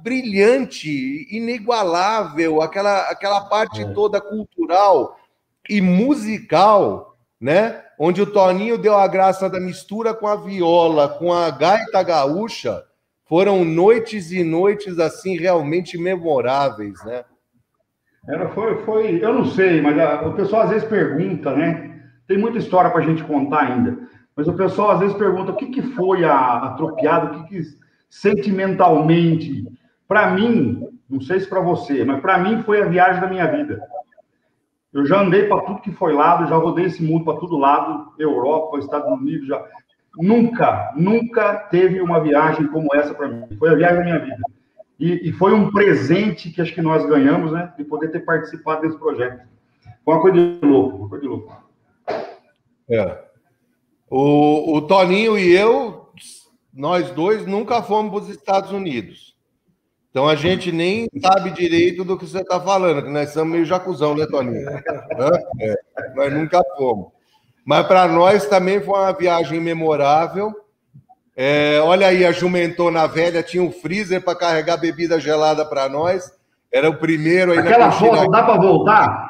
Speaker 1: brilhante, inigualável, aquela, aquela parte é. toda cultural e musical, né? Onde o Toninho deu a graça da mistura com a viola, com a gaita gaúcha, foram noites e noites assim realmente memoráveis, né?
Speaker 4: Era, foi, foi, eu não sei, mas a, o pessoal às vezes pergunta, né? Tem muita história para a gente contar ainda. Mas o pessoal às vezes pergunta o que, que foi a o que, que sentimentalmente. Para mim, não sei se para você, mas para mim foi a viagem da minha vida. Eu já andei para tudo que foi lado, já rodei esse mundo para todo lado, Europa, Estados Unidos, já. Nunca, nunca teve uma viagem como essa para mim. Foi a viagem da minha vida. E, e, foi um presente que acho que nós ganhamos, né? De poder ter participado desse projeto. Foi uma coisa de louco, uma coisa de louco.
Speaker 1: É. O, o Toninho e eu, nós dois, nunca fomos para os Estados Unidos. Então a gente nem sabe direito do que você está falando, que nós somos meio jacuzão, né, Toninho? É, nós nunca fomos. Mas para nós também foi uma viagem memorável. É, olha aí, a Jumentona Velha tinha um freezer para carregar bebida gelada para nós. Era o primeiro aí
Speaker 4: Aquela foto dá para voltar?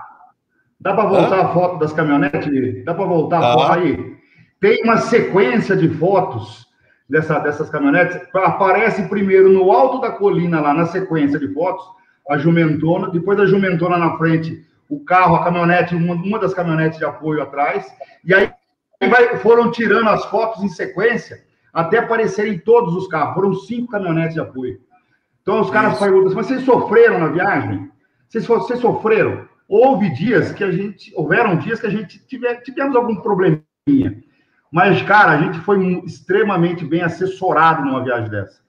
Speaker 4: Dá para voltar Hã? a foto das caminhonetes? Dá para voltar a foto aí? Tem uma sequência de fotos dessa, dessas caminhonetes. Aparece primeiro no alto da colina, lá na sequência de fotos, a jumentona, depois a jumentona na frente, o carro, a caminhonete, uma, uma das caminhonetes de apoio atrás, e aí vai, foram tirando as fotos em sequência até aparecerem todos os carros. Foram cinco caminhonetes de apoio. Então os caras Isso. perguntam, mas vocês sofreram na viagem? Vocês, vocês sofreram? Houve dias que a gente, houveram dias que a gente tive, tivemos algum probleminha. Mas, cara, a gente foi extremamente bem assessorado numa viagem dessa.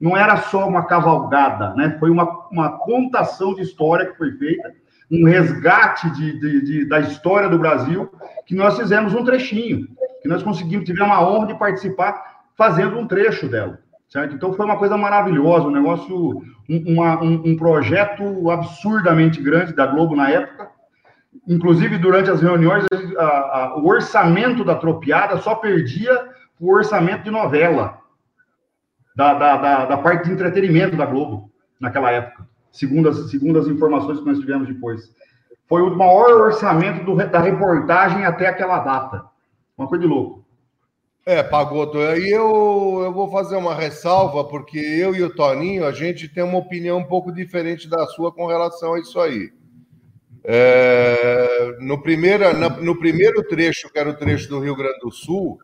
Speaker 4: Não era só uma cavalgada, né? Foi uma, uma contação de história que foi feita, um resgate de, de, de, da história do Brasil, que nós fizemos um trechinho, que nós conseguimos, tivemos a honra de participar fazendo um trecho dela. Certo? Então foi uma coisa maravilhosa, um negócio, um, uma, um, um, projeto absurdamente grande da Globo na época. Inclusive, durante as reuniões, a, a, o orçamento da tropiada só perdia o orçamento de novela, da, da, da, da, parte de entretenimento da Globo, naquela época, segundo as, segundo as informações que nós tivemos depois. Foi o maior orçamento do, da reportagem até aquela data. Uma coisa de louco.
Speaker 1: É, Pagoto, aí eu, eu vou fazer uma ressalva, porque eu e o Toninho, a gente tem uma opinião um pouco diferente da sua com relação a isso aí. É, no, primeiro, na, no primeiro trecho, que era o trecho do Rio Grande do Sul,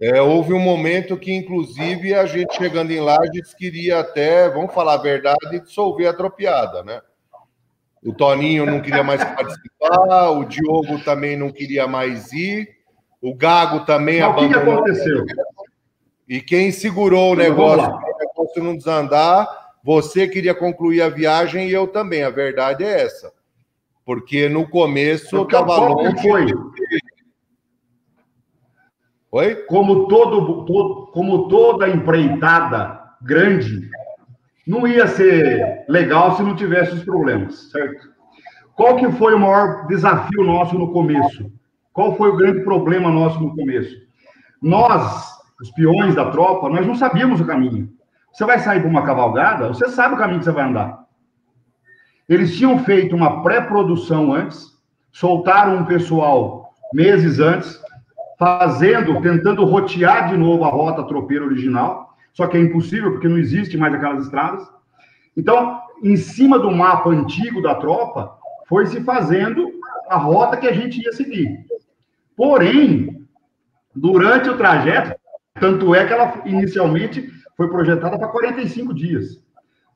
Speaker 1: é, houve um momento que, inclusive, a gente chegando em Lages queria até, vamos falar a verdade, dissolver a tropiada, né? O Toninho não queria mais participar, o Diogo também não queria mais ir, o Gago também
Speaker 4: Mas abandonou. O que aconteceu?
Speaker 1: E quem segurou o negócio, o negócio não desandar, você queria concluir a viagem e eu também. A verdade é essa. Porque no começo estava longe.
Speaker 4: Foi? Oi? Como, todo, todo, como toda empreitada grande, não ia ser legal se não tivesse os problemas, certo? Qual que foi o maior desafio nosso no começo? Qual foi o grande problema nosso no começo? Nós, os peões da tropa, nós não sabíamos o caminho. Você vai sair para uma cavalgada, você sabe o caminho que você vai andar. Eles tinham feito uma pré-produção antes, soltaram um pessoal meses antes, fazendo, tentando rotear de novo a rota tropeira original, só que é impossível porque não existe mais aquelas estradas. Então, em cima do mapa antigo da tropa, foi se fazendo a rota que a gente ia seguir. Porém, durante o trajeto, tanto é que ela inicialmente foi projetada para 45 dias.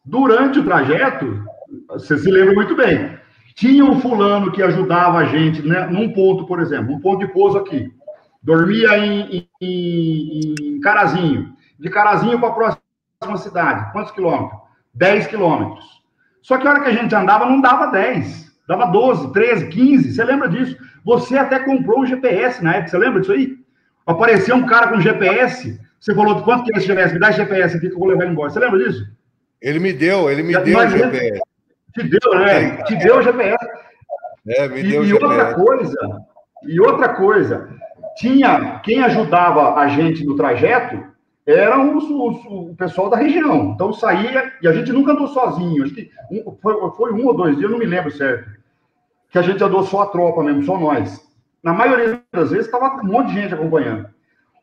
Speaker 4: Durante o trajeto, você se lembra muito bem. Tinha um fulano que ajudava a gente, né, num ponto, por exemplo, um ponto de pouso aqui. Dormia em, em, em Carazinho. De Carazinho para a próxima cidade. Quantos quilômetros? 10 quilômetros. Só que a hora que a gente andava, não dava 10. Dava 12, 13, 15. Você lembra disso? Você até comprou um GPS na época. Você lembra disso aí? Apareceu um cara com GPS. Você falou, quanto que é esse GPS? Me dá esse GPS aqui que eu vou levar ele embora. Você lembra disso?
Speaker 1: Ele me deu, ele me deu o GPS.
Speaker 4: Te deu, né? Te deu o GPS. É, me deu e, o. E outra coisa, e outra coisa, tinha quem ajudava a gente no trajeto eram os, os, o pessoal da região. Então saía, e a gente nunca andou sozinho. Acho que um, foi, foi, um ou dois dias, não me lembro certo. Que a gente andou só a tropa mesmo, só nós. Na maioria das vezes estava um monte de gente acompanhando.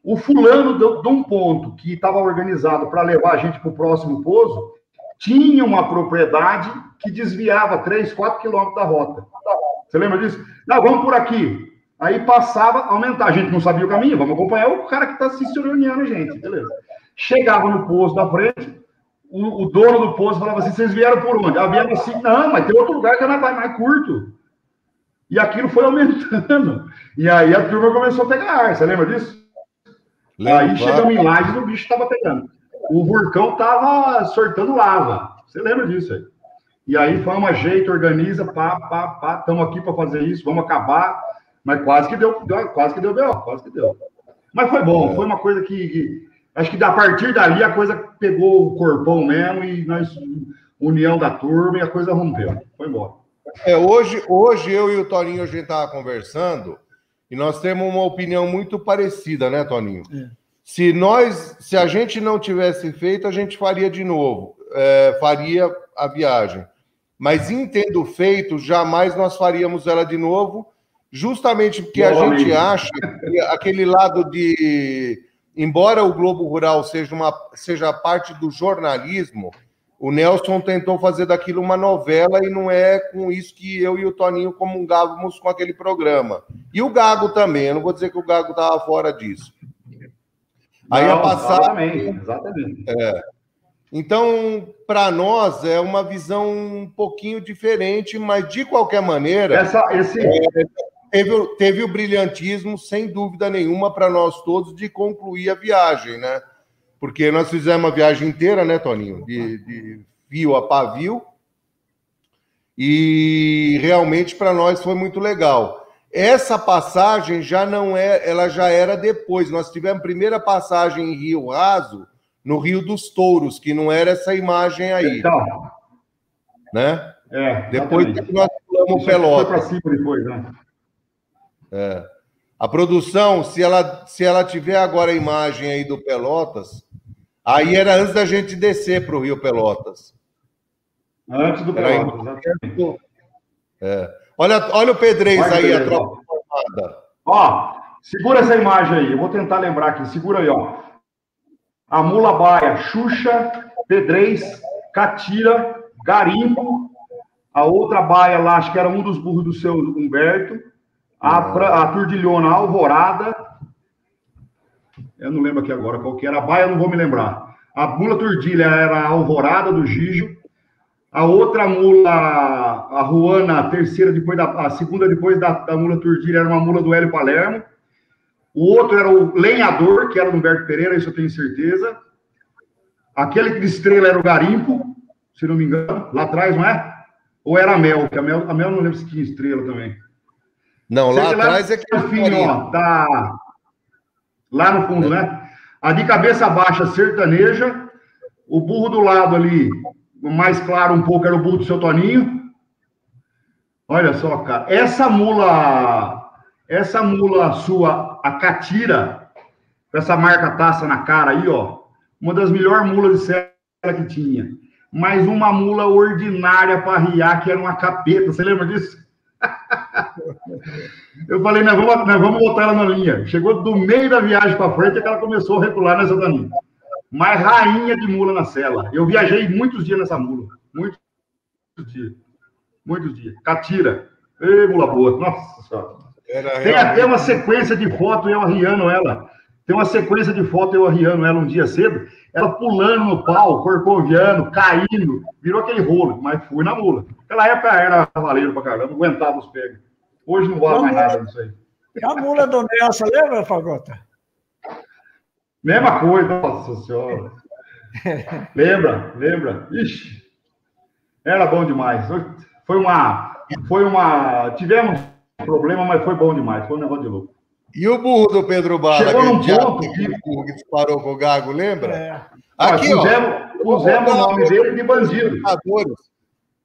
Speaker 4: O fulano de um ponto que estava organizado para levar a gente para o próximo pouso tinha uma propriedade que desviava 3, 4 quilômetros da rota. Você lembra disso? Não, vamos por aqui. Aí passava, aumentar. A gente não sabia o caminho, vamos acompanhar o cara que está se a gente, beleza. Chegava no posto da frente, o, o, dono do posto falava assim: vocês vieram por onde? Ah, vieram assim, não, mas tem outro lugar que é mais, mais curto. E aquilo foi aumentando. E aí a turma começou a pegar ar, você lembra disso? Lembra, aí chegamos em Lages, o bicho estava pegando o vulcão estava sortando lava. Você lembra disso aí? E aí foi uma jeito, organiza, pá, pá, pá, estamos aqui para fazer isso, vamos acabar. Mas quase que deu, quase que deu B.O., quase que deu. Mas foi bom, foi uma coisa que, que, acho que a partir dali a coisa pegou o corpão mesmo e nós união da turma e a coisa rompeu. Foi embora.
Speaker 1: É, hoje, hoje eu e o Toninho a gente estava conversando e nós temos uma opinião muito parecida, né, Toninho? É. Se nós, se a gente não tivesse feito, a gente faria de novo, é, faria a viagem. Mas em tendo feito, jamais nós faríamos ela de novo, justamente porque a gente acha que aquele lado de, embora o Globo Rural seja uma seja parte do jornalismo, o Nelson tentou fazer daquilo uma novela e não é com isso que eu e o Toninho comungávamos com aquele programa. E o Gago também, eu não vou dizer que o Gago estava fora disso. Aí Não, a passagem. Exatamente, exatamente. É. Então, para nós, é uma visão um pouquinho diferente, mas de qualquer maneira. Essa, esse... É, teve, teve o brilhantismo, sem dúvida nenhuma, para nós todos, de concluir a viagem, né? Porque nós fizemos a viagem inteira, né, Toninho? De, de fio a pavio. E realmente para nós foi muito legal. Essa passagem já não é, ela já era depois. Nós tivemos a primeira passagem em Rio Raso, no Rio dos Touros, que não era essa imagem aí. Então. Né? É, depois que nós pulamos o Pelotas. Foi para cima depois, né? É. A produção, se ela, se ela tiver agora a imagem aí do Pelotas, aí era antes da gente descer para o Rio Pelotas. Antes do Pelotas, exatamente. É. Olha, olha o Pedrez aí, a tropa
Speaker 4: formada. Ó, Segura essa imagem aí, eu vou tentar lembrar aqui. Segura aí, ó. A mula baia, Xuxa, Pedrez, Catira, Garimpo, a outra baia lá, acho que era um dos burros do seu Humberto, a, a Turdilhona Alvorada, eu não lembro aqui agora qual que era, a baia eu não vou me lembrar. A mula Turdilha era a Alvorada do Gijo, a outra mula, a Ruana, a terceira depois da, a segunda depois da, da mula Turdilha era uma mula do Hélio Palermo, o outro era o Lenhador, que era do Humberto Pereira, isso eu tenho certeza. Aquele de estrela era o Garimpo, se não me engano, lá atrás, não é? Ou era a Mel, que a Mel, a Mel não lembro se tinha estrela também.
Speaker 1: Não, lá atrás lá, é que
Speaker 4: fim, ó, tá lá no fundo, é. né? A de cabeça baixa, sertaneja. O burro do lado ali, mais claro um pouco, era o burro do seu Toninho. Olha só, cara. Essa mula, essa mula sua, a Catira, com essa marca taça na cara aí, ó. Uma das melhores mulas de serra que tinha mas uma mula ordinária para riar, que era uma capeta. Você lembra disso? Eu falei, nós vamos, nós vamos botar ela na linha. Chegou do meio da viagem para frente é que ela começou a recular nessa daninha. Mas rainha de mula na cela. Eu viajei muitos dias nessa mula. Muitos dias. Muitos dias. Catira. Ei, mula boa. Nossa senhora. Tem até uma sequência de foto eu arriando ela. Tem uma sequência de foto eu arriando ela um dia cedo ela pulando no pau, corcoviando, caindo, virou aquele rolo, mas fui na mula. Naquela época era cavaleiro pra caramba, aguentava os pegos. Hoje não vale mais nada disso aí.
Speaker 3: A mula do Nelson, lembra, Fagota?
Speaker 4: Mesma coisa, nossa senhora. lembra, lembra? Ixi, era bom demais. Foi uma, foi uma, tivemos problema, mas foi bom demais, foi um negócio de louco.
Speaker 1: E o burro do Pedro Bala?
Speaker 4: Chegou num ponto
Speaker 1: que... O burro que disparou com o Gago, lembra? É.
Speaker 4: Aqui, ó. Pusemos o nome dele de bandido.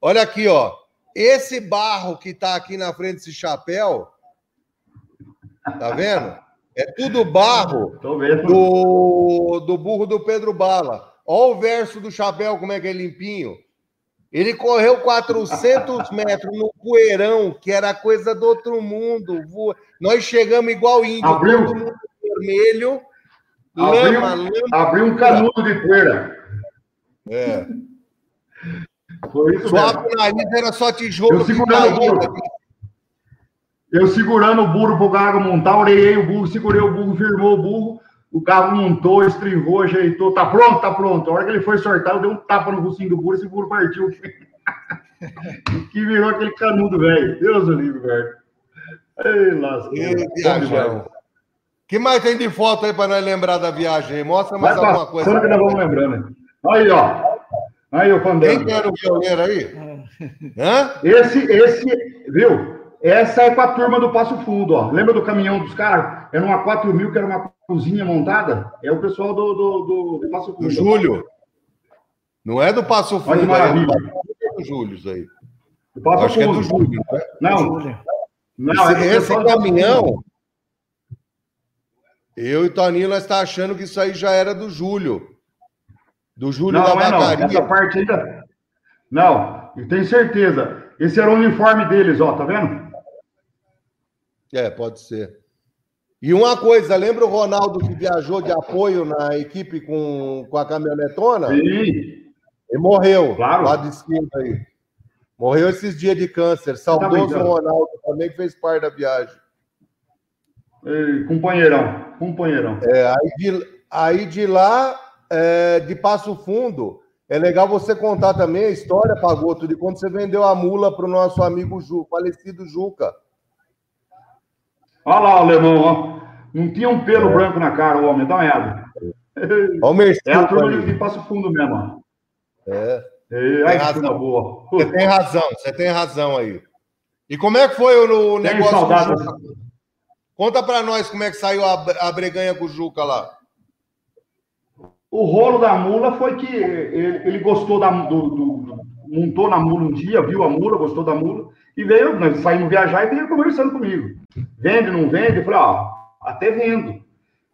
Speaker 1: Olha aqui, ó. Esse barro que tá aqui na frente desse chapéu, tá vendo? É tudo barro do, do burro do Pedro Bala. Olha o verso do chapéu, como é que é limpinho. Ele correu 400 metros no poeirão, que era coisa do outro mundo. Nós chegamos igual índio,
Speaker 4: abriu,
Speaker 1: todo mundo vermelho.
Speaker 4: Abriu, lama, lama, abriu um canudo de poeira.
Speaker 1: É. Foi isso mesmo. nariz era só tijolo.
Speaker 4: Eu segurando, o. eu segurando o burro pro carro montar, orei o burro, segurei o burro, firmou o burro. O carro montou, estrivou, ajeitou. Tá pronto? Tá pronto. A hora que ele foi sortar, eu dei um tapa no focinho do burro, esse burro partiu. que virou aquele canudo, velho. Deus do livre, velho. Ei, lasca.
Speaker 1: que mais tem de foto aí para nós lembrar da viagem? Mostra mais Vai alguma coisa.
Speaker 4: que nós vamos lembrando. Aí, ó. Aí, o Fandango.
Speaker 1: Quem que era o violeiro aí?
Speaker 4: Hã? Esse, esse, viu? Essa é com a turma do Passo Fundo, ó. Lembra do caminhão dos caras? Era uma 4 mil, que era uma cozinha montada? É o pessoal do, do, do, Passo Fundo.
Speaker 1: Do Júlio. Não é do Passo Fundo. Olha que
Speaker 4: maravilha.
Speaker 1: É do Júlio, isso aí.
Speaker 4: Do Passo Acho Fundo. que é do Júlio. Não,
Speaker 1: Júlio. não esse, é esse caminhão... Eu e Toninho, nós está achando que isso aí já era do Júlio. Do Júlio
Speaker 4: não,
Speaker 1: da é
Speaker 4: Não, essa parte ainda... Não, eu tenho certeza. Esse era o uniforme deles, ó, tá vendo?
Speaker 1: É, pode ser. E uma coisa, lembra o Ronaldo que viajou de apoio na equipe com, com a caminhonetona?
Speaker 4: Sim.
Speaker 1: Ele morreu, claro. lá de cima aí. Morreu esses dias de câncer. Saudoso tá Ronaldo também que fez parte da viagem.
Speaker 4: Ei, companheirão, companheirão.
Speaker 1: É, aí, de, aí de lá, é, de Passo Fundo, é legal você contar também a história, Pagoto, de quando você vendeu a mula para o nosso amigo Ju, falecido Juca.
Speaker 4: Olha lá o alemão, ó. Não tinha um pelo é. branco na cara, o homem, dá uma olhada. É a turma de Passo Fundo mesmo, ó.
Speaker 1: É.
Speaker 4: é tem razão. Boa.
Speaker 1: Você tem razão, você tem razão aí. E como é que foi o, negócio? Saudade. Conta para nós como é que saiu a, a breganha com o Juca lá.
Speaker 4: O rolo da mula foi que ele, ele gostou da, do, do, montou na mula um dia, viu a mula, gostou da mula, e veio, nós saímos viajar e veio conversando comigo. Vende, não vende? Eu falei, ó, até vendo.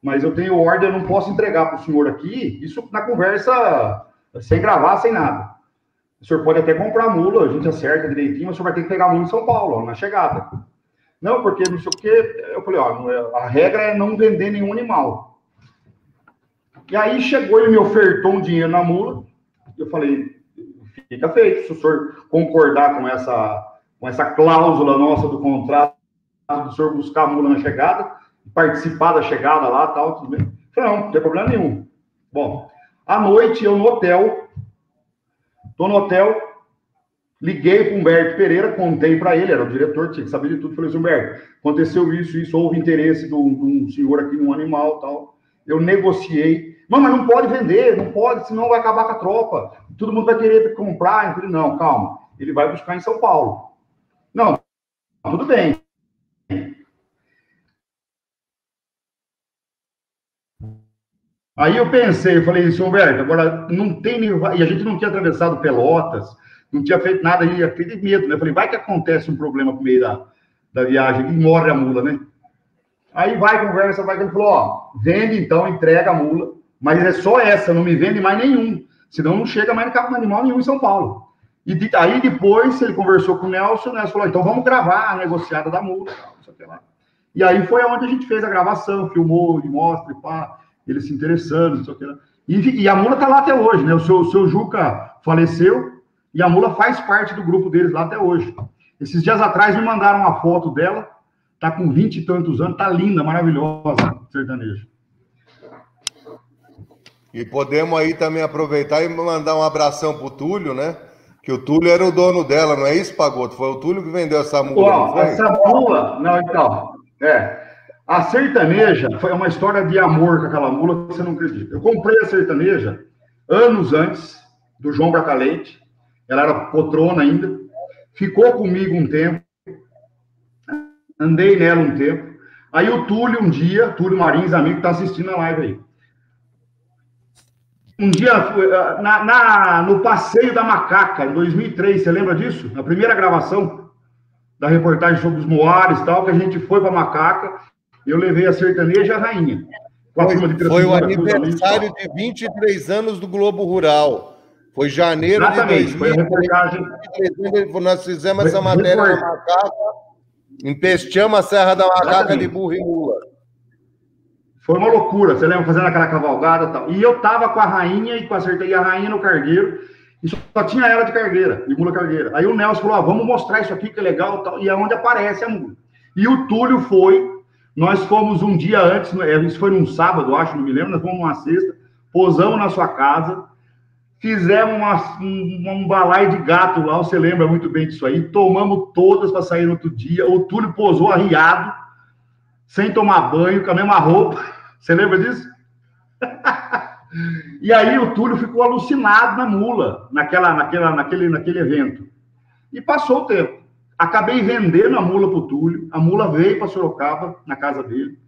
Speaker 4: Mas eu tenho ordem, eu não posso entregar para o senhor aqui, isso na conversa, sem gravar, sem nada. O senhor pode até comprar mula, a gente acerta direitinho, mas o senhor vai ter que pegar mula em São Paulo, ó, na chegada. Não, porque não sei o quê. Eu falei, ó, é, a regra é não vender nenhum animal. E aí chegou e me ofertou um dinheiro na mula. Eu falei, fica feito, se o senhor concordar com essa, com essa cláusula nossa do contrato, do senhor buscar a mula na chegada, participar da chegada lá, tal, tudo bem. Falei, não, não tem problema nenhum. Bom, à noite eu no hotel, tô no hotel, liguei para Humberto Pereira, contei para ele, era o diretor, tinha que saber de tudo. Falei assim, Humberto, aconteceu isso, isso, houve interesse de um senhor aqui num animal, tal. Eu negociei. Não, mas não pode vender, não pode, senão vai acabar com a tropa. Todo mundo vai querer comprar. Eu falei, não, calma. Ele vai buscar em São Paulo. Tudo bem. Aí eu pensei, eu falei, senhor Humberto, agora não tem E a gente não tinha atravessado Pelotas, não tinha feito nada, ia ter medo, né? Eu falei, vai que acontece um problema no meio da, da viagem, e morre a mula, né? Aí vai, conversa, vai, ele falou, ó, vende então, entrega a mula, mas é só essa, não me vende mais nenhum, senão não chega mais no campo animal nenhum em São Paulo. E de, aí depois ele conversou com o Nelson, o Nelson falou, então vamos gravar a negociada da lá. E aí foi onde a gente fez a gravação, filmou, e mostra, pá, ele se interessando, não sei o que lá. E, e a mula tá lá até hoje, né? O seu, o seu Juca faleceu e a mula faz parte do grupo deles lá até hoje. Esses dias atrás me mandaram uma foto dela, tá com vinte e tantos anos, tá linda, maravilhosa, sertaneja.
Speaker 1: E podemos aí também aproveitar e mandar um abração pro Túlio, né? Que o Túlio era o dono dela, não é isso, Pagoto? Foi o Túlio que vendeu essa mula.
Speaker 4: essa mula, não, então, é. A sertaneja foi uma história de amor com aquela mula que você não acredita. Eu comprei a sertaneja anos antes do João Bracalente. Ela era potrona ainda. Ficou comigo um tempo andei nela um tempo. Aí o Túlio, um dia, Túlio Marins, amigo, está assistindo a live aí. Um dia, eh, na, na, no Passeio da Macaca, em 2003, você lembra disso? Na primeira gravação da reportagem sobre os moares e tal, que a gente foi para Macaca, eu levei a sertaneja e a rainha.
Speaker 1: Foi, o aniversário de 23 anos do Globo Rural. Foi janeiro Exatamente, de 2003. Foi a reportagem. Nós fizemos essa matéria na Macaca Empesteamos a Serra da Macaca de burro e mula.
Speaker 4: Foi uma loucura, você lembra fazendo aquela cavalgada e tal. E eu tava com a rainha e com acertei a rainha no cargueiro, e só tinha ela de cargueira, de mula cargueira. Aí o Nelson falou: ah, vamos mostrar isso aqui que é legal tal, e é onde aparece a mula. E o Túlio foi, nós fomos um dia antes, é, isso foi num sábado, acho, não me lembro, nós fomos numa sexta, posamos na sua casa, Fizemos uma, um, um balai de gato lá, você lembra muito bem disso aí. Tomamos todas para sair no outro dia. O Túlio posou arriado, sem tomar banho, com a mesma roupa. Você lembra disso? e aí o Túlio ficou alucinado na mula, naquela, naquela, naquele, naquele evento. E passou o tempo. Acabei vendendo a mula para o Túlio. A mula veio para Sorocaba, na casa dele.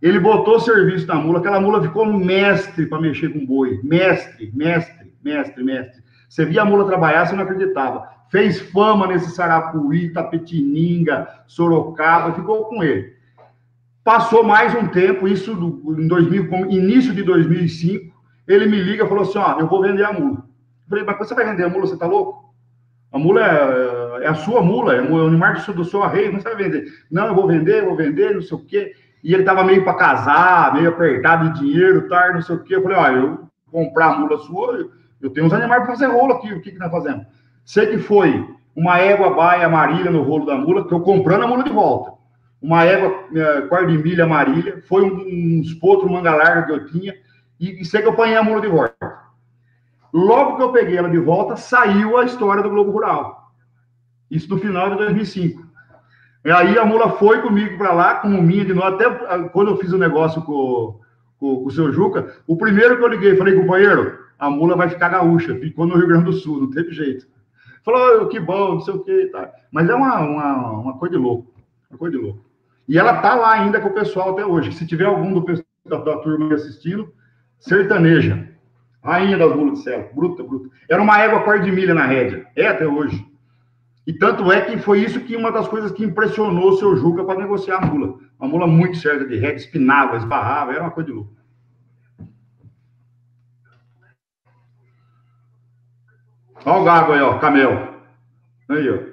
Speaker 4: Ele botou serviço na mula. Aquela mula ficou mestre para mexer com boi. Mestre, mestre mestre, mestre. Você via a mula trabalhar, você não acreditava. Fez fama nesse Sarapuí, Tapetininga, Sorocaba, ficou com ele. Passou mais um tempo, isso em 2000, início de 2005, ele me liga e falou assim, ó, eu vou vender a mula. Eu falei, mas você vai vender a mula, você tá louco? A mula é, é a sua mula, é o animal do seu arreio, não você vai vender. Não, eu vou vender, eu vou vender, não sei o quê. E ele tava meio para casar, meio apertado de dinheiro, tarde, não sei o quê. Eu falei, ó, eu comprar a mula sua, eu tenho uns animais para fazer rolo aqui. O que, que nós fazemos? Sei que foi uma égua baia amarilha no rolo da mula, que eu comprando a mula de volta. Uma égua é, quarto de milha amarilha, foi um, uns potros manga larga que eu tinha, e, e sei que eu apanhei a mula de volta. Logo que eu peguei ela de volta, saiu a história do Globo Rural. Isso no final de 2005. E aí a mula foi comigo para lá, como minha de novo, até ah, quando eu fiz o um negócio com, com, com, o seu Juca, o primeiro que eu liguei, falei, companheiro, a mula vai ficar gaúcha. Ficou no Rio Grande do Sul, não teve jeito. Falou, oh, que bom, não sei o quê. Tá. Mas é uma, uma, uma coisa de louco. Uma coisa de louco. E ela tá lá ainda com o pessoal até hoje. Se tiver algum do pessoal da, da turma assistindo, sertaneja. Rainha das mulas de céu. Bruta, bruta. Era uma égua par de milha na rédea. É até hoje. E tanto é que foi isso que uma das coisas que impressionou o seu Juca para negociar a mula. Uma mula muito certa de rédea, espinava, esbarrava, era uma coisa de louco. Olha o gago aí, ó, camel. Aí, ó. é,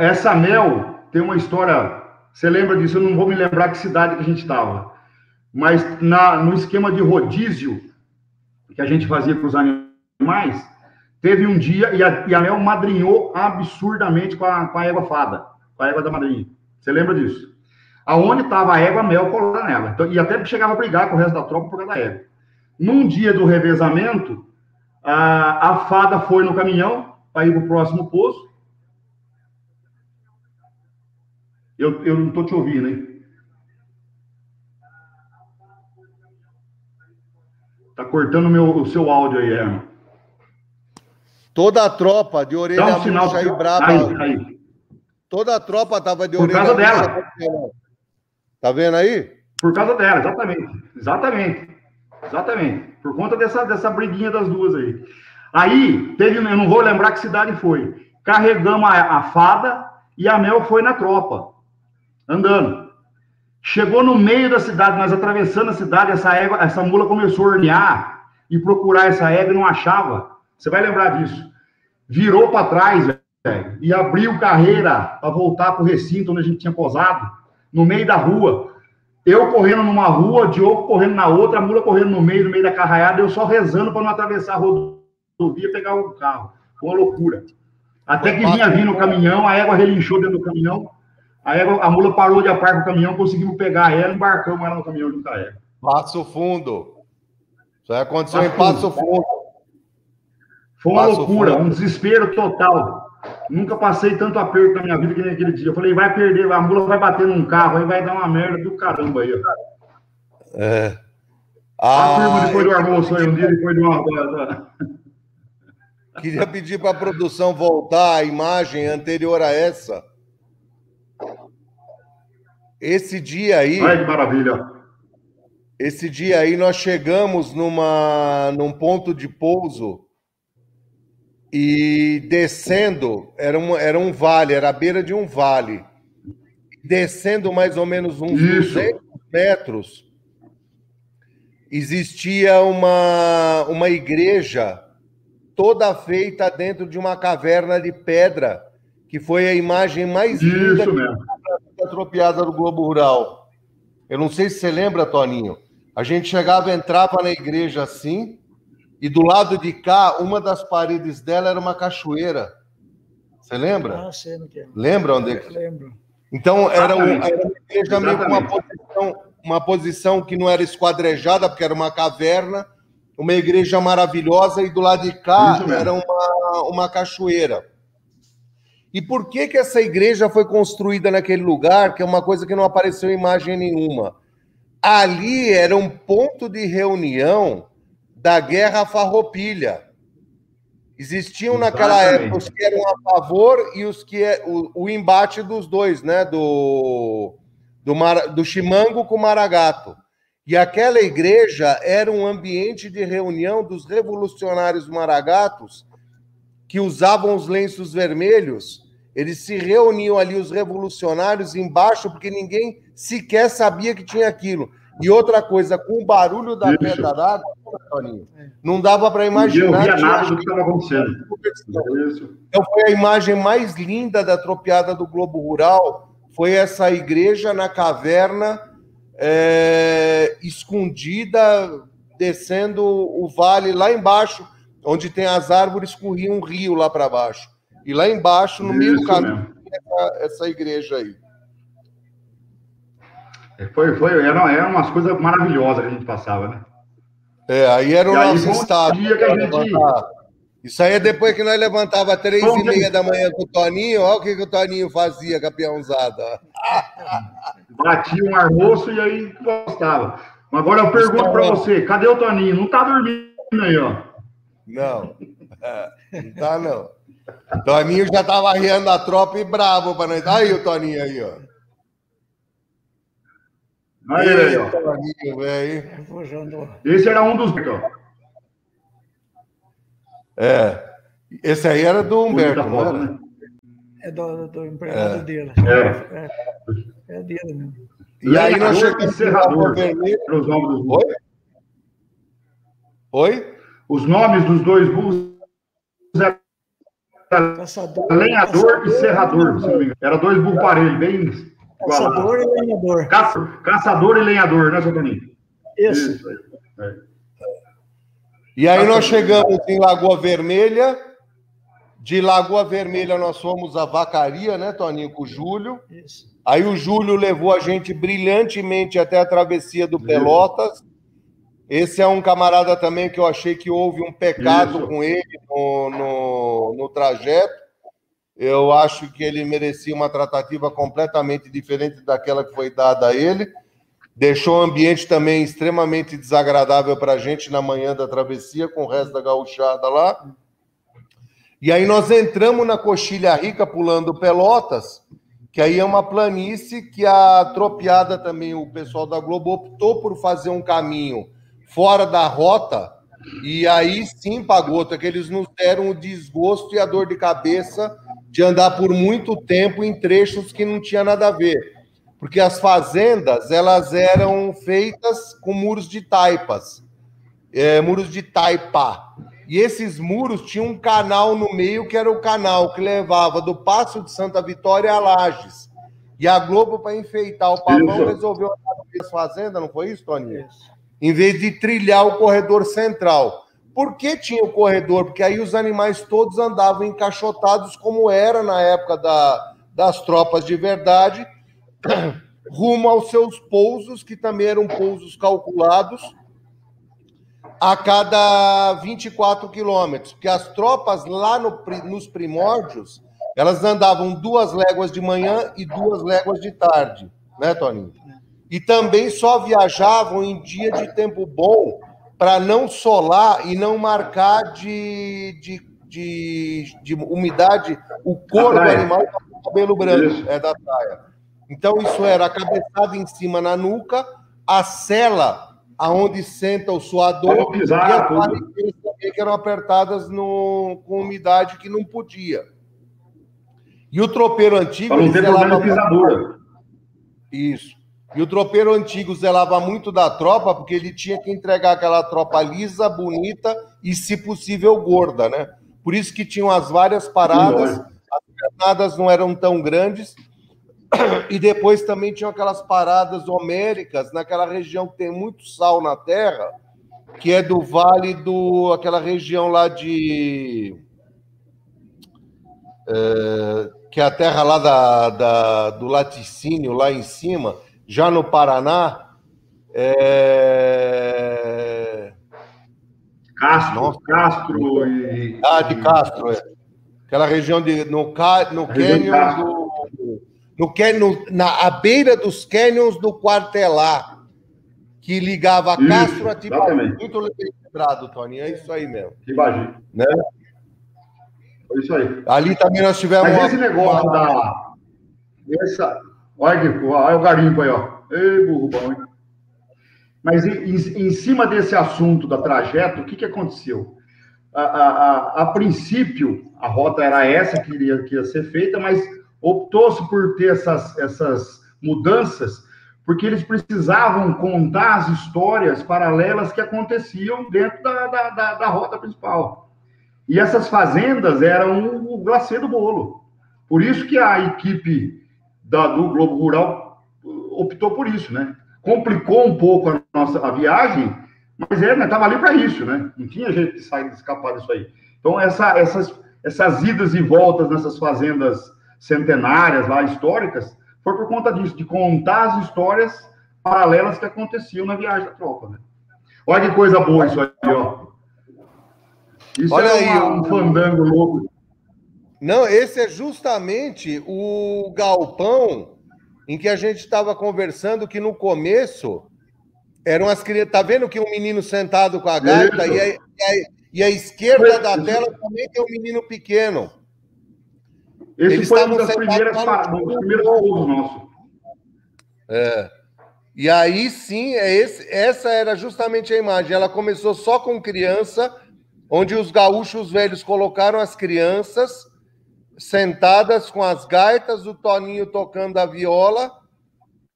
Speaker 4: essa mel tem uma história. Você lembra disso? Eu não vou me lembrar que cidade que a gente estava. Mas na, no esquema de rodízio que a gente fazia com os animais, teve um dia e a, e a mel madrinhou absurdamente com a, com a égua fada, com a égua da madrinha. Você lembra disso? Aonde estava a égua, a mel colada nela. Então, e até chegava a brigar com o resto da tropa por causa da égua. Num dia do revezamento, a, a fada foi no caminhão para ir para o próximo posto. Eu, eu não estou te ouvindo, hein? Tá cortando meu, o seu áudio aí, Herman.
Speaker 1: Toda a tropa de orelha
Speaker 4: um sinal
Speaker 1: murcha e braba. Aí, aí. Toda a tropa tava de
Speaker 4: Por
Speaker 1: orelha
Speaker 4: causa dela.
Speaker 1: Tá vendo aí?
Speaker 4: Por causa dela, exatamente. Exatamente. Exatamente. Por conta dessa, dessa briguinha das duas aí. Aí, teve, eu não vou lembrar que cidade foi. Carregamos a, a fada e a Mel foi na tropa, andando. Chegou no meio da cidade, nós atravessando a cidade, essa, égua, essa mula começou a ornear e procurar essa égua e não achava. Você vai lembrar disso. Virou para trás, velho, e abriu carreira para voltar para o recinto onde a gente tinha posado, no meio da rua. Eu correndo numa rua, Diogo correndo na outra, a mula correndo no meio, no meio da carraiada, eu só rezando para não atravessar a rodovia e pegar o carro. Foi uma loucura. Até que vinha vindo o caminhão, a égua relinchou dentro do caminhão, a, égua, a mula parou de aparcar o caminhão, conseguimos pegar ela, embarcamos ela no caminhão junto com a égua.
Speaker 1: Passo Fundo. Isso aí aconteceu Passo em Passo Fundo. fundo.
Speaker 4: Foi uma Passo loucura, fundo. um desespero total. Nunca passei tanto aperto na minha vida que naquele dia. Eu falei, vai perder, a mula vai bater num carro, aí vai dar uma merda do caramba aí.
Speaker 1: É.
Speaker 4: Ah, a depois do almoço aí, um dia depois de uma.
Speaker 1: Queria pedir para a produção voltar a imagem anterior a essa. Esse dia aí.
Speaker 4: Ai, que maravilha.
Speaker 1: Esse dia aí nós chegamos numa, num ponto de pouso e descendo, era um, era um vale, era a beira de um vale. Descendo mais ou menos uns Isso. 200 metros, existia uma, uma igreja toda feita dentro de uma caverna de pedra, que foi a imagem mais linda atropiada do Globo Rural. Eu não sei se você lembra, Toninho. A gente chegava, entrava na igreja assim, e do lado de cá, uma das paredes dela era uma cachoeira. Você lembra?
Speaker 5: Ah, sei no que é.
Speaker 1: Lembra onde é?
Speaker 5: Lembro.
Speaker 1: Então, era, um, era uma igreja meio com uma posição, uma posição que não era esquadrejada, porque era uma caverna, uma igreja maravilhosa, e do lado de cá era uma, uma cachoeira. E por que, que essa igreja foi construída naquele lugar, que é uma coisa que não apareceu em imagem nenhuma? Ali era um ponto de reunião da guerra farroupilha. Existiam Exatamente. naquela época os que eram a favor e os que é, o, o embate dos dois, né? Do, do, Mar, do Chimango com o Maragato. E aquela igreja era um ambiente de reunião dos revolucionários maragatos que usavam os lenços vermelhos. Eles se reuniam ali, os revolucionários, embaixo, porque ninguém sequer sabia que tinha aquilo. E outra coisa, com o barulho da pedra d'água, não dava para imaginar.
Speaker 4: Não nada do que estava acontecendo.
Speaker 1: Então foi a imagem mais linda da tropiada do Globo Rural, foi essa igreja na caverna, é, escondida, descendo o vale lá embaixo, onde tem as árvores, corria um rio lá para baixo. E lá embaixo, no meio do caminho, essa, essa igreja aí.
Speaker 4: É, foi, foi, era, era umas coisas maravilhosas que a gente passava, né?
Speaker 1: É, aí era o e nosso estado.
Speaker 4: Dia que a gente...
Speaker 1: Isso aí é depois que nós levantava três e meia da manhã com o Toninho, olha o que, que o Toninho fazia, campeãozada.
Speaker 4: Batia um almoço e aí gostava. Agora eu pergunto para você, cadê o Toninho? Não tá dormindo aí, ó.
Speaker 1: Não, não tá não. Toninho já tava riando a tropa e bravo para nós. Aí o Toninho aí, ó.
Speaker 4: Aí, aí, ó. Esse era um dos.
Speaker 1: É. Esse aí era do Humberto, né?
Speaker 5: É do, do empregado é. dele.
Speaker 4: É.
Speaker 5: é. É dele mesmo.
Speaker 1: E aí nós chegamos
Speaker 4: encerrador.
Speaker 1: Os nomes dos Oi? Oi?
Speaker 4: Os nomes dos dois bulls caçador, lenhador caçador, e serrador, se não me engano. Era dois burros parelhos, bem.
Speaker 5: Caçador e lenhador.
Speaker 4: Caça, caçador e lenhador, né, seu Toninho?
Speaker 5: Isso. Isso
Speaker 1: é. E aí nós chegamos em Lagoa Vermelha. De Lagoa Vermelha nós fomos a Vacaria, né, Toninho, com o Júlio. Isso. Aí o Júlio levou a gente brilhantemente até a travessia do Pelotas. Esse é um camarada também que eu achei que houve um pecado Isso. com ele no, no, no, trajeto. Eu acho que ele merecia uma tratativa completamente diferente daquela que foi dada a ele. Deixou o ambiente também extremamente desagradável para a gente na manhã da travessia, com o resto da gauchada lá. E aí nós entramos na Coxilha Rica, pulando Pelotas, que aí é uma planície que a tropiada também, o pessoal da Globo optou por fazer um caminho fora da rota, e aí sim, Pagota, que eles nos deram o desgosto e a dor de cabeça de andar por muito tempo em trechos que não tinha nada a ver. Porque as fazendas, elas eram feitas com muros de taipas, é, muros de taipa. E esses muros tinham um canal no meio, que era o canal que levava do Passo de Santa Vitória a Lages. E a Globo, para enfeitar o pavão, resolveu andar as fazendas, não foi isso, Toninho? Isso em vez de trilhar o corredor central. Por que tinha o corredor? Porque aí os animais todos andavam encaixotados, como era na época da, das tropas de verdade, rumo aos seus pousos, que também eram pousos calculados a cada 24 quilômetros. Porque as tropas lá no, nos primórdios, elas andavam duas léguas de manhã e duas léguas de tarde, né, Toninho? E também só viajavam em dia de tempo bom para não solar e não marcar de, de, de, de umidade o couro do animal com o cabelo branco é da praia. Então, isso era a cabeçada em cima na nuca, a cela aonde senta o suador pisar, e as também que eram apertadas no, com umidade que não podia. E o tropeiro antigo. Para
Speaker 4: não ter problema pisadura.
Speaker 1: Isso. E o tropeiro antigo zelava muito da tropa, porque ele tinha que entregar aquela tropa lisa, bonita e, se possível, gorda, né? Por isso que tinham as várias paradas, as jornadas não eram tão grandes. E depois também tinham aquelas paradas homéricas naquela região que tem muito sal na terra, que é do vale do. aquela região lá de. É, que é a terra lá da, da, do laticínio, lá em cima já no Paraná. É...
Speaker 4: Castro, Nossa. Castro e.
Speaker 1: Ah, de Castro, é. Aquela região de. No, no Canyon do. No canyon, na à beira dos canyons do Quartelá, que ligava a Castro isso, a Tibagi. Muito lembrado, Tony. É isso aí mesmo.
Speaker 4: Tibagi.
Speaker 1: Né?
Speaker 4: É isso aí.
Speaker 1: Ali também nós tivemos.
Speaker 4: Mas esse negócio uma... da. Essa, Olha, olha o garimpo aí, ó. Ei, burro bom, hein? Mas em, em, cima desse assunto da trajeto, o que, que aconteceu? A, a, a, a princípio, a rota era essa que, iria, que ia ser feita, mas optou-se por ter essas, essas mudanças porque eles precisavam contar as histórias paralelas que aconteciam dentro da, da, da, da rota principal. E essas fazendas eram o glacê do bolo. Por isso que a equipe da, do Globo Rural optou por isso, né? Complicou um pouco a nossa a viagem, mas é, estava né, ali para isso, né? Não tinha jeito de sair, de escapar disso aí. Então, essa, essas, essas idas e voltas nessas fazendas centenárias lá, históricas, foi por conta disso, de contar as histórias paralelas que aconteciam na viagem da tropa, né? Olha que coisa boa isso aí, ó. Isso Olha é uma, aí, um fandango louco.
Speaker 1: Não, esse é justamente o galpão em que a gente estava conversando que no começo eram as crianças. Tá vendo que um menino sentado com a gaita e a, e, a, e a, esquerda da tela também tem um menino pequeno.
Speaker 4: Esse Eles foi uma das primeiras dos primeiros povos nossos.
Speaker 1: É. E aí sim, é esse, essa era justamente a imagem. Ela começou só com criança, onde os gaúchos velhos colocaram as crianças sentadas com as gaitas, o Toninho tocando a viola,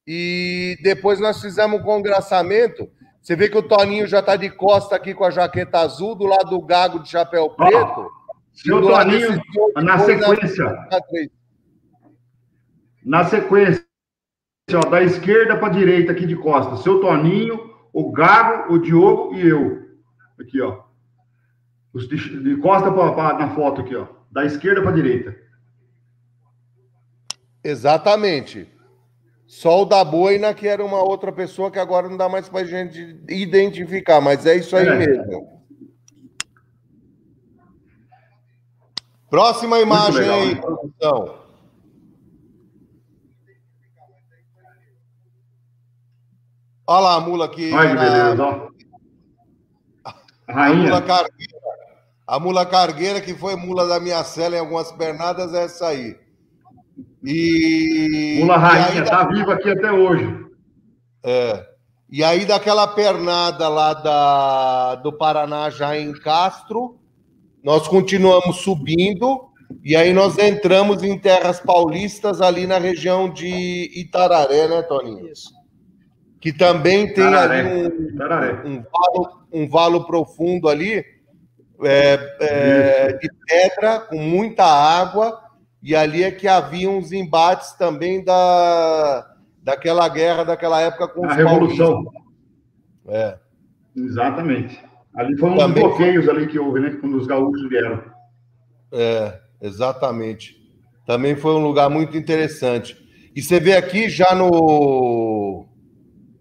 Speaker 1: e depois nós fizemos um congraçamento. Você vê que o Toninho já está de costa aqui com a jaqueta azul, do lado do gago de chapéu preto.
Speaker 4: Seu Toninho, na sequência. Na sequência, ó, da esquerda para direita aqui de costa. Seu Toninho, o Gago, o Diogo e eu. Aqui, ó. Os de, de costa pra, na foto aqui, ó. Da esquerda para direita.
Speaker 1: Exatamente. Só o da Boina, que era uma outra pessoa que agora não dá mais para gente identificar, mas é isso aí é. mesmo. Próxima imagem aí, produção. Olha lá a mula aqui.
Speaker 4: Olha que beleza, ó.
Speaker 1: A mula cargueira. A mula cargueira, que foi mula da minha cela em algumas pernadas, é essa aí. E.
Speaker 4: Mula rainha, tá viva aqui até hoje.
Speaker 1: É. E aí, daquela pernada lá da, do Paraná, já em Castro, nós continuamos subindo, e aí nós entramos em terras paulistas ali na região de Itararé, né, Toninho? Isso. Que também tem Itararé. ali um, um, valo, um valo profundo ali, é, é, de pedra, com muita água, e ali é que havia uns embates também da, daquela guerra, daquela época com
Speaker 4: a os Revolução.
Speaker 1: É.
Speaker 4: Exatamente. Ali foi um também dos bloqueios ali que houve, né? Quando os gaúchos vieram.
Speaker 1: É, exatamente. Também foi um lugar muito interessante. E você vê aqui já no.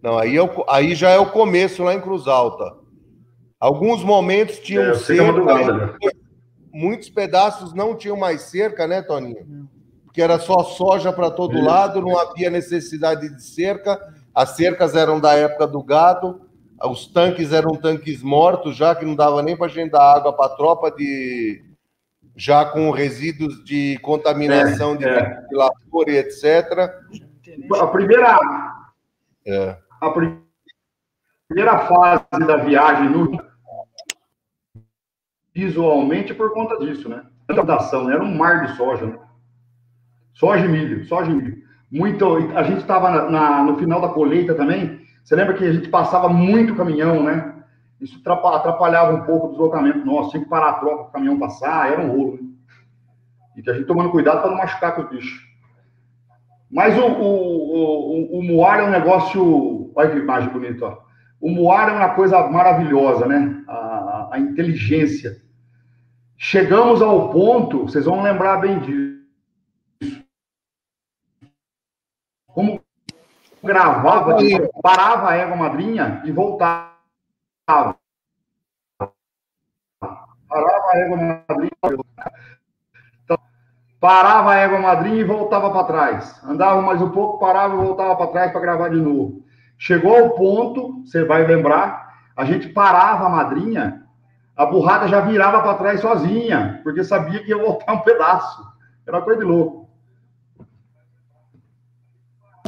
Speaker 1: Não, aí, é o... aí já é o começo lá em Cruz Alta. Alguns momentos tinham é, cerca, né? muitos pedaços não tinham mais cerca, né, Toninho? Porque era só soja para todo é. lado, não havia necessidade de cerca. As cercas eram da época do gado, os tanques eram tanques mortos, já que não dava nem para a gente dar água para a tropa, de, já com resíduos de contaminação é, de é. ventilador e etc.
Speaker 4: A primeira, é. a primeira fase da viagem no visualmente por conta disso, né? Plantação, né? Era um mar de soja, né? Soja e milho, soja e milho. Muito, a gente estava no final da colheita também. Você lembra que a gente passava muito caminhão, né? Isso atrapalhava um pouco o deslocamento nosso. Tinha que parar a troca para o caminhão passar, era um rolo. Né? E a gente tomando cuidado para não machucar com os bichos. Mas o, o, o, o Moar é um negócio. Olha que imagem bonita, ó. O Moar é uma coisa maravilhosa, né? A, a inteligência Chegamos ao ponto, vocês vão lembrar bem disso. Como gravava, parava a égua madrinha e voltava. Parava a égua madrinha. Então, parava a égua madrinha e voltava para trás. Andava mais um pouco, parava e voltava para trás para gravar de novo. Chegou ao ponto, você vai lembrar, a gente parava a madrinha a burrada já virava para trás sozinha, porque sabia que ia voltar um pedaço. Era uma coisa de louco.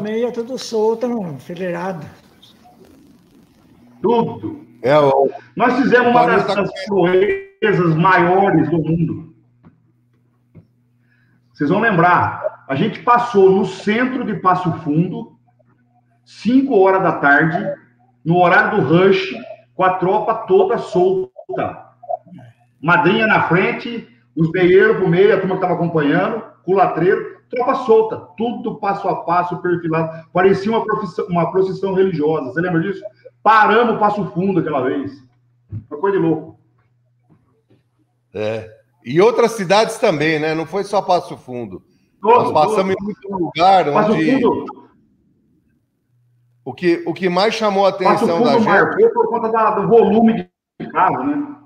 Speaker 5: Meia tudo solta, não, federado.
Speaker 4: Tudo. É, o... Nós fizemos uma das, tá... proezas maiores do mundo. Vocês vão lembrar, a gente passou no centro de Passo Fundo, 5 horas da tarde, no horário do rush, com a tropa toda solta. Madrinha na frente, os meieiros pro meio, a turma que estava acompanhando, culatreiro, tropa solta, tudo passo a passo, perfilado. Parecia uma, uma procissão religiosa. Você lembra disso? Paramos o passo fundo aquela vez. Uma coisa de louco.
Speaker 1: É. E outras cidades também, né? Não foi só Passo Fundo. Todo, Nós passamos todo. em muito lugar onde... Passo Fundo... O que, o que mais chamou a atenção da gente...
Speaker 4: marcou por conta da, do volume de carro, né?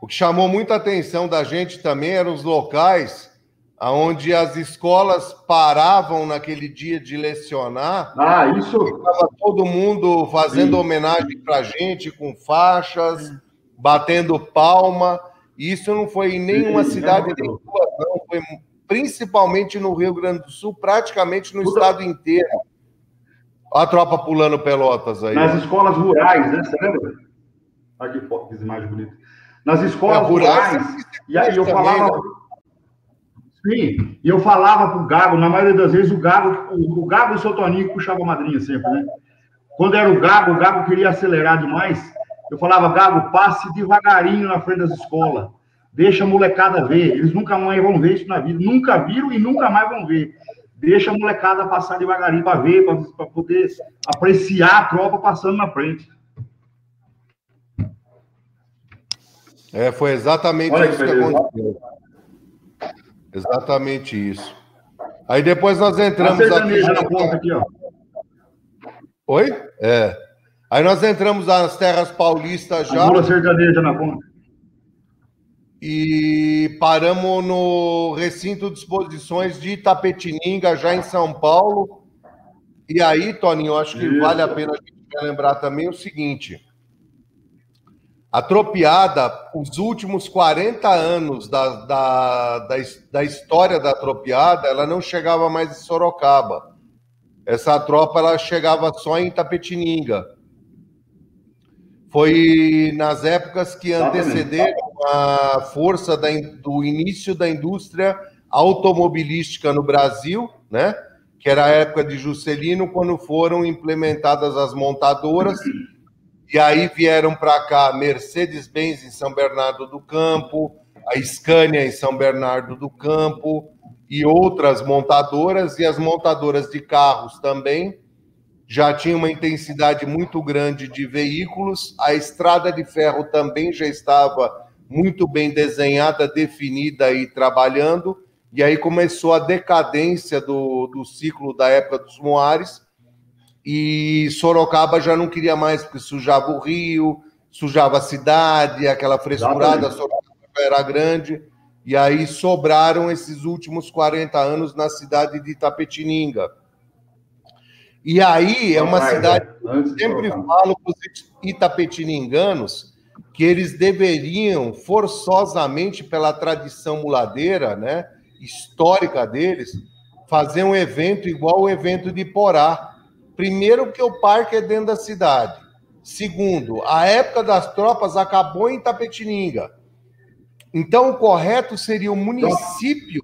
Speaker 1: O que chamou muita atenção da gente também eram os locais onde as escolas paravam naquele dia de lecionar.
Speaker 4: Ah, isso.
Speaker 1: Estava todo mundo fazendo Sim. homenagem para a gente, com faixas, batendo palma. Isso não foi em nenhuma Sim, cidade, nem duas, não. Foi principalmente no Rio Grande do Sul, praticamente no Tudo. estado inteiro. A tropa pulando pelotas aí.
Speaker 4: Nas escolas rurais, né? Você lembra? Olha que imagem bonita nas escolas é, rurais. E aí eu falava. Né? Sim, e eu falava pro Gago, na maioria das vezes o Gago, o, o Gago e o seu Toninho puxava a madrinha sempre, né? Quando era o Gago, o Gago queria acelerar demais. Eu falava, Gago, passe devagarinho na frente das escolas. Deixa a molecada ver. Eles nunca mais vão ver isso na vida. Nunca viram e nunca mais vão ver. Deixa a molecada passar devagarinho para ver, para poder apreciar a tropa passando na frente.
Speaker 1: É, foi exatamente Olha isso que, que aconteceu. Exatamente isso. Aí depois nós entramos aqui. Na ponta aqui ó. Oi? É. Aí nós entramos nas terras paulistas já.
Speaker 4: Pula sertaneja na ponta.
Speaker 1: E paramos no recinto de exposições de Itapetininga, já em São Paulo. E aí, Toninho, acho que Isso. vale a pena a gente lembrar também o seguinte. A Tropiada, os últimos 40 anos da, da, da, da história da Tropiada, ela não chegava mais em Sorocaba. Essa tropa ela chegava só em Tapetininga. Foi nas épocas que antecederam a força da, do início da indústria automobilística no Brasil, né? que era a época de Juscelino, quando foram implementadas as montadoras. E aí vieram para cá Mercedes-Benz em São Bernardo do Campo, a Scania em São Bernardo do Campo e outras montadoras, e as montadoras de carros também. Já tinham uma intensidade muito grande de veículos, a estrada de ferro também já estava muito bem desenhada, definida e trabalhando, e aí começou a decadência do, do ciclo da época dos Moares, e Sorocaba já não queria mais, porque sujava o rio, sujava a cidade, aquela frescurada, Sorocaba era grande, e aí sobraram esses últimos 40 anos na cidade de Itapetininga. E aí é uma cidade, eu sempre falo para os itapetininganos, que eles deveriam forçosamente, pela tradição muladeira, né, histórica deles, fazer um evento igual o evento de Porá, Primeiro, que o parque é dentro da cidade. Segundo, a época das tropas acabou em Tapetininga. Então, o correto seria o município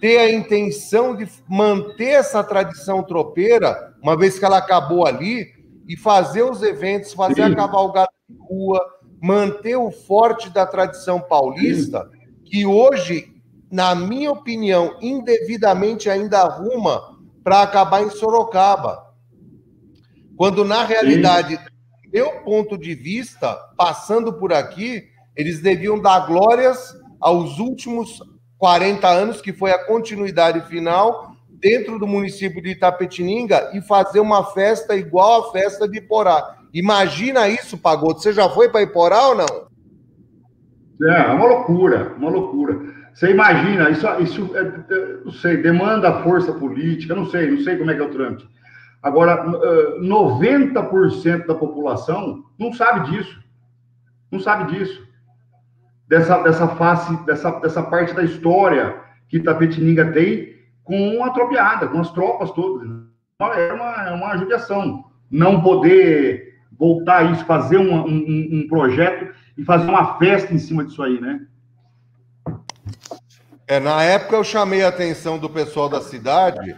Speaker 1: ter a intenção de manter essa tradição tropeira, uma vez que ela acabou ali, e fazer os eventos, fazer Sim. a cavalgada de rua, manter o forte da tradição paulista, que hoje, na minha opinião, indevidamente ainda arruma para acabar em Sorocaba. Quando, na realidade, Sim. meu ponto de vista, passando por aqui, eles deviam dar glórias aos últimos 40 anos, que foi a continuidade final, dentro do município de Itapetininga, e fazer uma festa igual à festa de Iporá. Imagina isso, Pagoto. Você já foi para Iporá ou não?
Speaker 4: É, é uma loucura, uma loucura. Você imagina, isso, isso é, é não sei, demanda força política, não sei, não sei como é que é o trâmite. Agora, 90% da população não sabe disso. Não sabe disso. Dessa, dessa face, dessa, dessa parte da história que Itapetininga tem com a tropiada, com as tropas todas. É uma, é uma judiação. Não poder voltar isso, fazer um, um, um projeto e fazer uma festa em cima disso aí, né?
Speaker 1: É, na época eu chamei a atenção do pessoal da cidade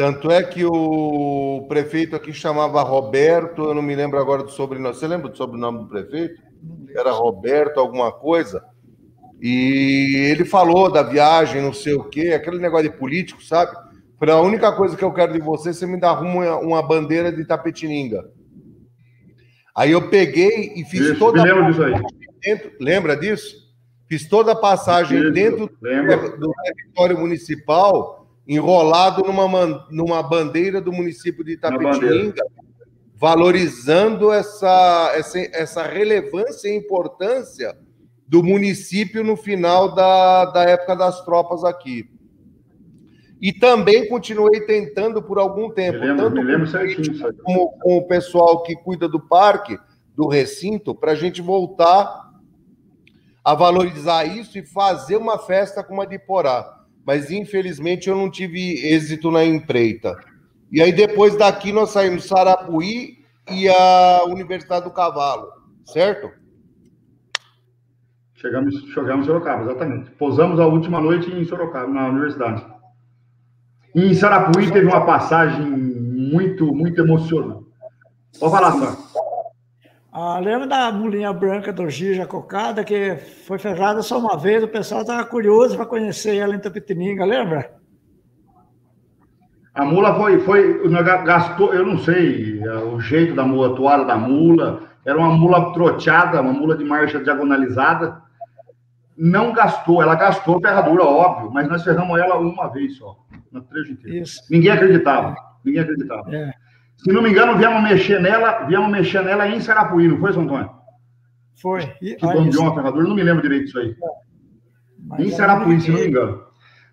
Speaker 1: tanto é que o prefeito aqui chamava Roberto, eu não me lembro agora do sobrenome. Você lembra do sobrenome do prefeito? Era Roberto, alguma coisa. E ele falou da viagem, não sei o quê, aquele negócio de político, sabe? Falei, a única coisa que eu quero de você, você me dá uma, uma bandeira de Tapetininga. Aí eu peguei e fiz Isso, toda a aí. Dentro, lembra disso? Fiz toda a passagem Isso, dentro do, do território municipal enrolado numa, numa bandeira do município de Itapetininga, valorizando essa, essa, essa relevância e importância do município no final da, da época das tropas aqui. E também continuei tentando por algum tempo, me lembro, tanto me lembro certinho, como com o pessoal que cuida do parque, do recinto, para a gente voltar a valorizar isso e fazer uma festa como a de Porá mas infelizmente eu não tive êxito na empreita. E aí depois daqui nós saímos Sarapuí e a Universidade do Cavalo, certo?
Speaker 4: Chegamos, chegamos em Sorocaba, exatamente. Pousamos a última noite em Sorocaba, na universidade. E em Sarapuí teve uma passagem muito, muito emocionante. Pode falar, Sá.
Speaker 5: Ah, lembra da mulinha branca do Gija Cocada, que foi ferrada só uma vez, o pessoal estava curioso para conhecer ela em Tapetininga, lembra?
Speaker 4: A mula foi, foi, gastou, eu não sei é, o jeito da mula, a toada da mula, era uma mula troteada, uma mula de marcha diagonalizada, não gastou, ela gastou ferradura, óbvio, mas nós ferramos ela uma vez só, no trecho inteiro. Isso. Ninguém acreditava, ninguém acreditava. É. Se não me engano, viemos mexer nela, viemos mexer nela em Sarapuí, não foi, São Antônio?
Speaker 5: Foi.
Speaker 4: E, que dono de uma ferradura, não me lembro direito disso aí. É. em Sarapuí, se não me engano.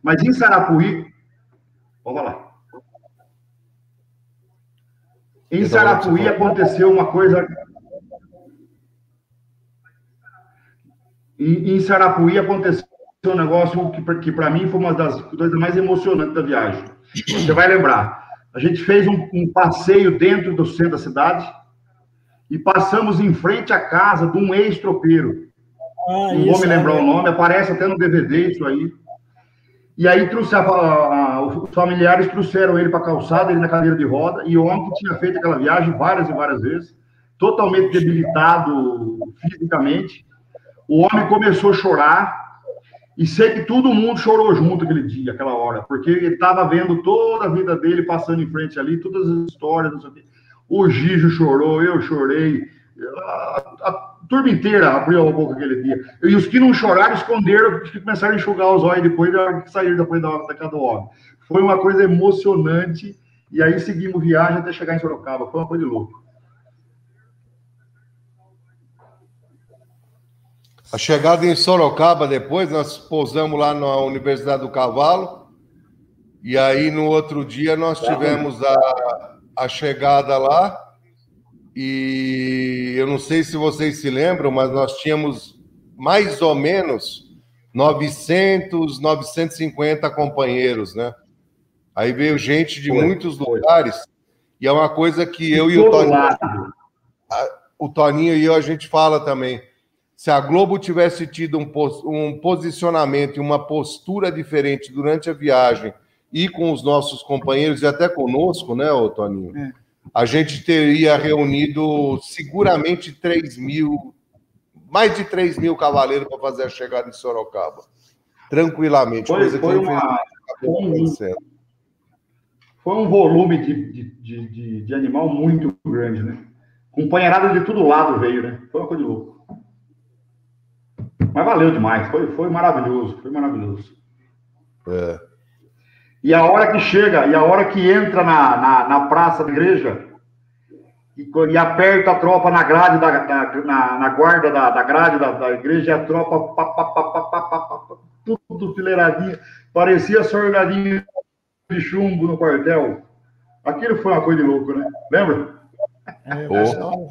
Speaker 4: Mas em Sarapuí, vamos lá. Em Sarapuí aconteceu uma coisa. Em, em Sarapuí aconteceu um negócio que, que para mim foi uma das coisas mais emocionantes da viagem. Você vai lembrar. A gente fez um, um passeio dentro do centro da cidade e passamos em frente à casa de um ex-tropeiro. Ah, Não vou me lembrar é. o nome, aparece até no DVD isso aí. E aí trouxe a, a, os familiares trouxeram ele para a calçada, ele na cadeira de roda, e o homem que tinha feito aquela viagem várias e várias vezes, totalmente debilitado fisicamente, o homem começou a chorar, e sei que todo mundo chorou junto aquele dia, aquela hora, porque ele estava vendo toda a vida dele passando em frente ali, todas as histórias, não sei o quê. O Gijo chorou, eu chorei, a, a turma inteira abriu a boca aquele dia. E os que não choraram esconderam, que começaram a enxugar os olhos depois da que saíram depois da, da cada homem. Foi uma coisa emocionante. E aí seguimos viagem até chegar em Sorocaba. Foi uma coisa de louco.
Speaker 1: A chegada em Sorocaba depois, nós pousamos lá na Universidade do Cavalo. E aí no outro dia nós tivemos a, a chegada lá e eu não sei se vocês se lembram, mas nós tínhamos mais ou menos 900, 950 companheiros, né? Aí veio gente de foi, muitos foi. lugares, e é uma coisa que eu e o Toninho, o Toninho e eu a gente fala também. Se a Globo tivesse tido um, um posicionamento e uma postura diferente durante a viagem e com os nossos companheiros e até conosco, né, ô Toninho? É a gente teria reunido seguramente 3 mil, mais de 3 mil cavaleiros para fazer a chegada em Sorocaba. Tranquilamente.
Speaker 4: Foi, foi, uma, foi, um, foi um volume de, de, de, de, animal muito grande, né? Companheirada de todo lado veio, né? Foi uma coisa de louco. Mas valeu demais, foi, foi maravilhoso, foi maravilhoso. É. E a hora que chega, e a hora que entra na, na, na praça da igreja, e, e, aperta a tropa na grade, da, da na, na, guarda da, da grade da, da, igreja, e a tropa, pá, pá, pá, tudo fileiradinho, parecia sorgadinho de chumbo no quartel. Aquilo foi uma coisa de louco, né? Lembra?
Speaker 1: É, pessoal...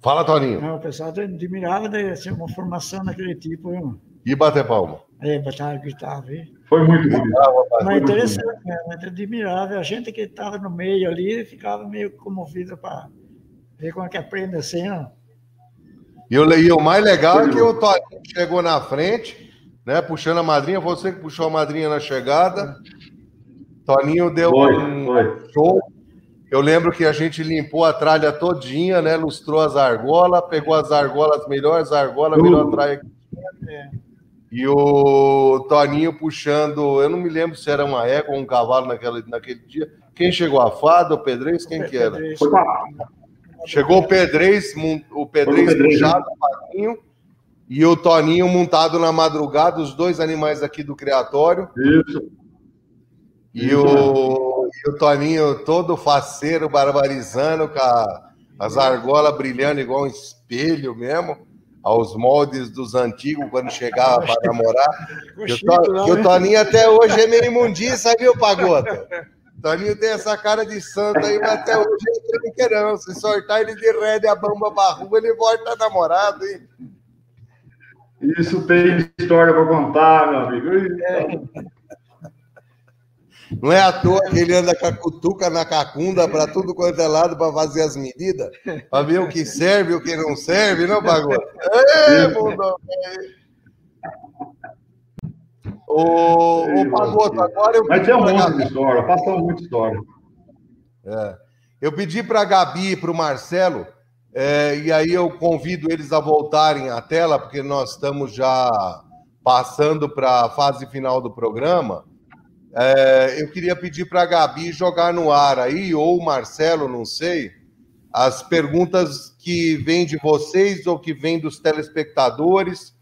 Speaker 1: Fala, Toninho.
Speaker 5: Não, o pessoal admirava de ser uma formação daquele tipo. Viu?
Speaker 1: E bater palma.
Speaker 5: É, bater gritar, viu?
Speaker 4: Foi muito bonito.
Speaker 5: Mas interessante, né? muito admirável. A gente que estava no meio ali ficava meio comovido para ver como é que aprende assim, não?
Speaker 1: E, eu, e o mais legal é que o Toninho chegou na frente, né? Puxando a madrinha, você que puxou a madrinha na chegada. Toninho deu foi, um foi. show. Eu lembro que a gente limpou a tralha todinha, né? Lustrou as argolas, pegou as argolas, as melhores argolas, melhor tralha que tinha. É. E o Toninho puxando, eu não me lembro se era uma égua ou um cavalo naquele, naquele dia. Quem chegou? A Fada, o Pedrez? Quem que era? Chegou o Pedrez, o Pedrez puxado, o Paquinho, e o Toninho montado na madrugada, os dois animais aqui do criatório. Isso. E, Isso, o, e o Toninho todo faceiro, barbarizando, com a, as argolas brilhando igual um espelho mesmo aos moldes dos antigos quando chegava para namorar. E o, Toninho até hoje é meio imundiça, viu, Pagota? Toninho tem essa cara de santo aí, mas até hoje é tranqueirão. Se soltar ele de ré a bamba barruga, ele volta namorado, hein?
Speaker 4: Isso tem história para contar, meu amigo. É.
Speaker 1: Não é à toa que ele anda com a cutuca na cacunda para tudo quanto é lado para fazer as medidas, para ver o que serve e o que não serve, não, Pagode? É, bundão, Ô, ô Pagoto, agora eu.
Speaker 4: Mas tem um monte de história, passou muita história.
Speaker 1: É. Eu pedi para a Gabi e para o Marcelo É, e aí eu convido eles a voltarem à tela, porque nós estamos já passando para a fase final do programa. É, eu queria pedir para a Gabi jogar no ar aí, ou o Marcelo, não sei, as perguntas que vêm de vocês ou que vêm dos telespectadores.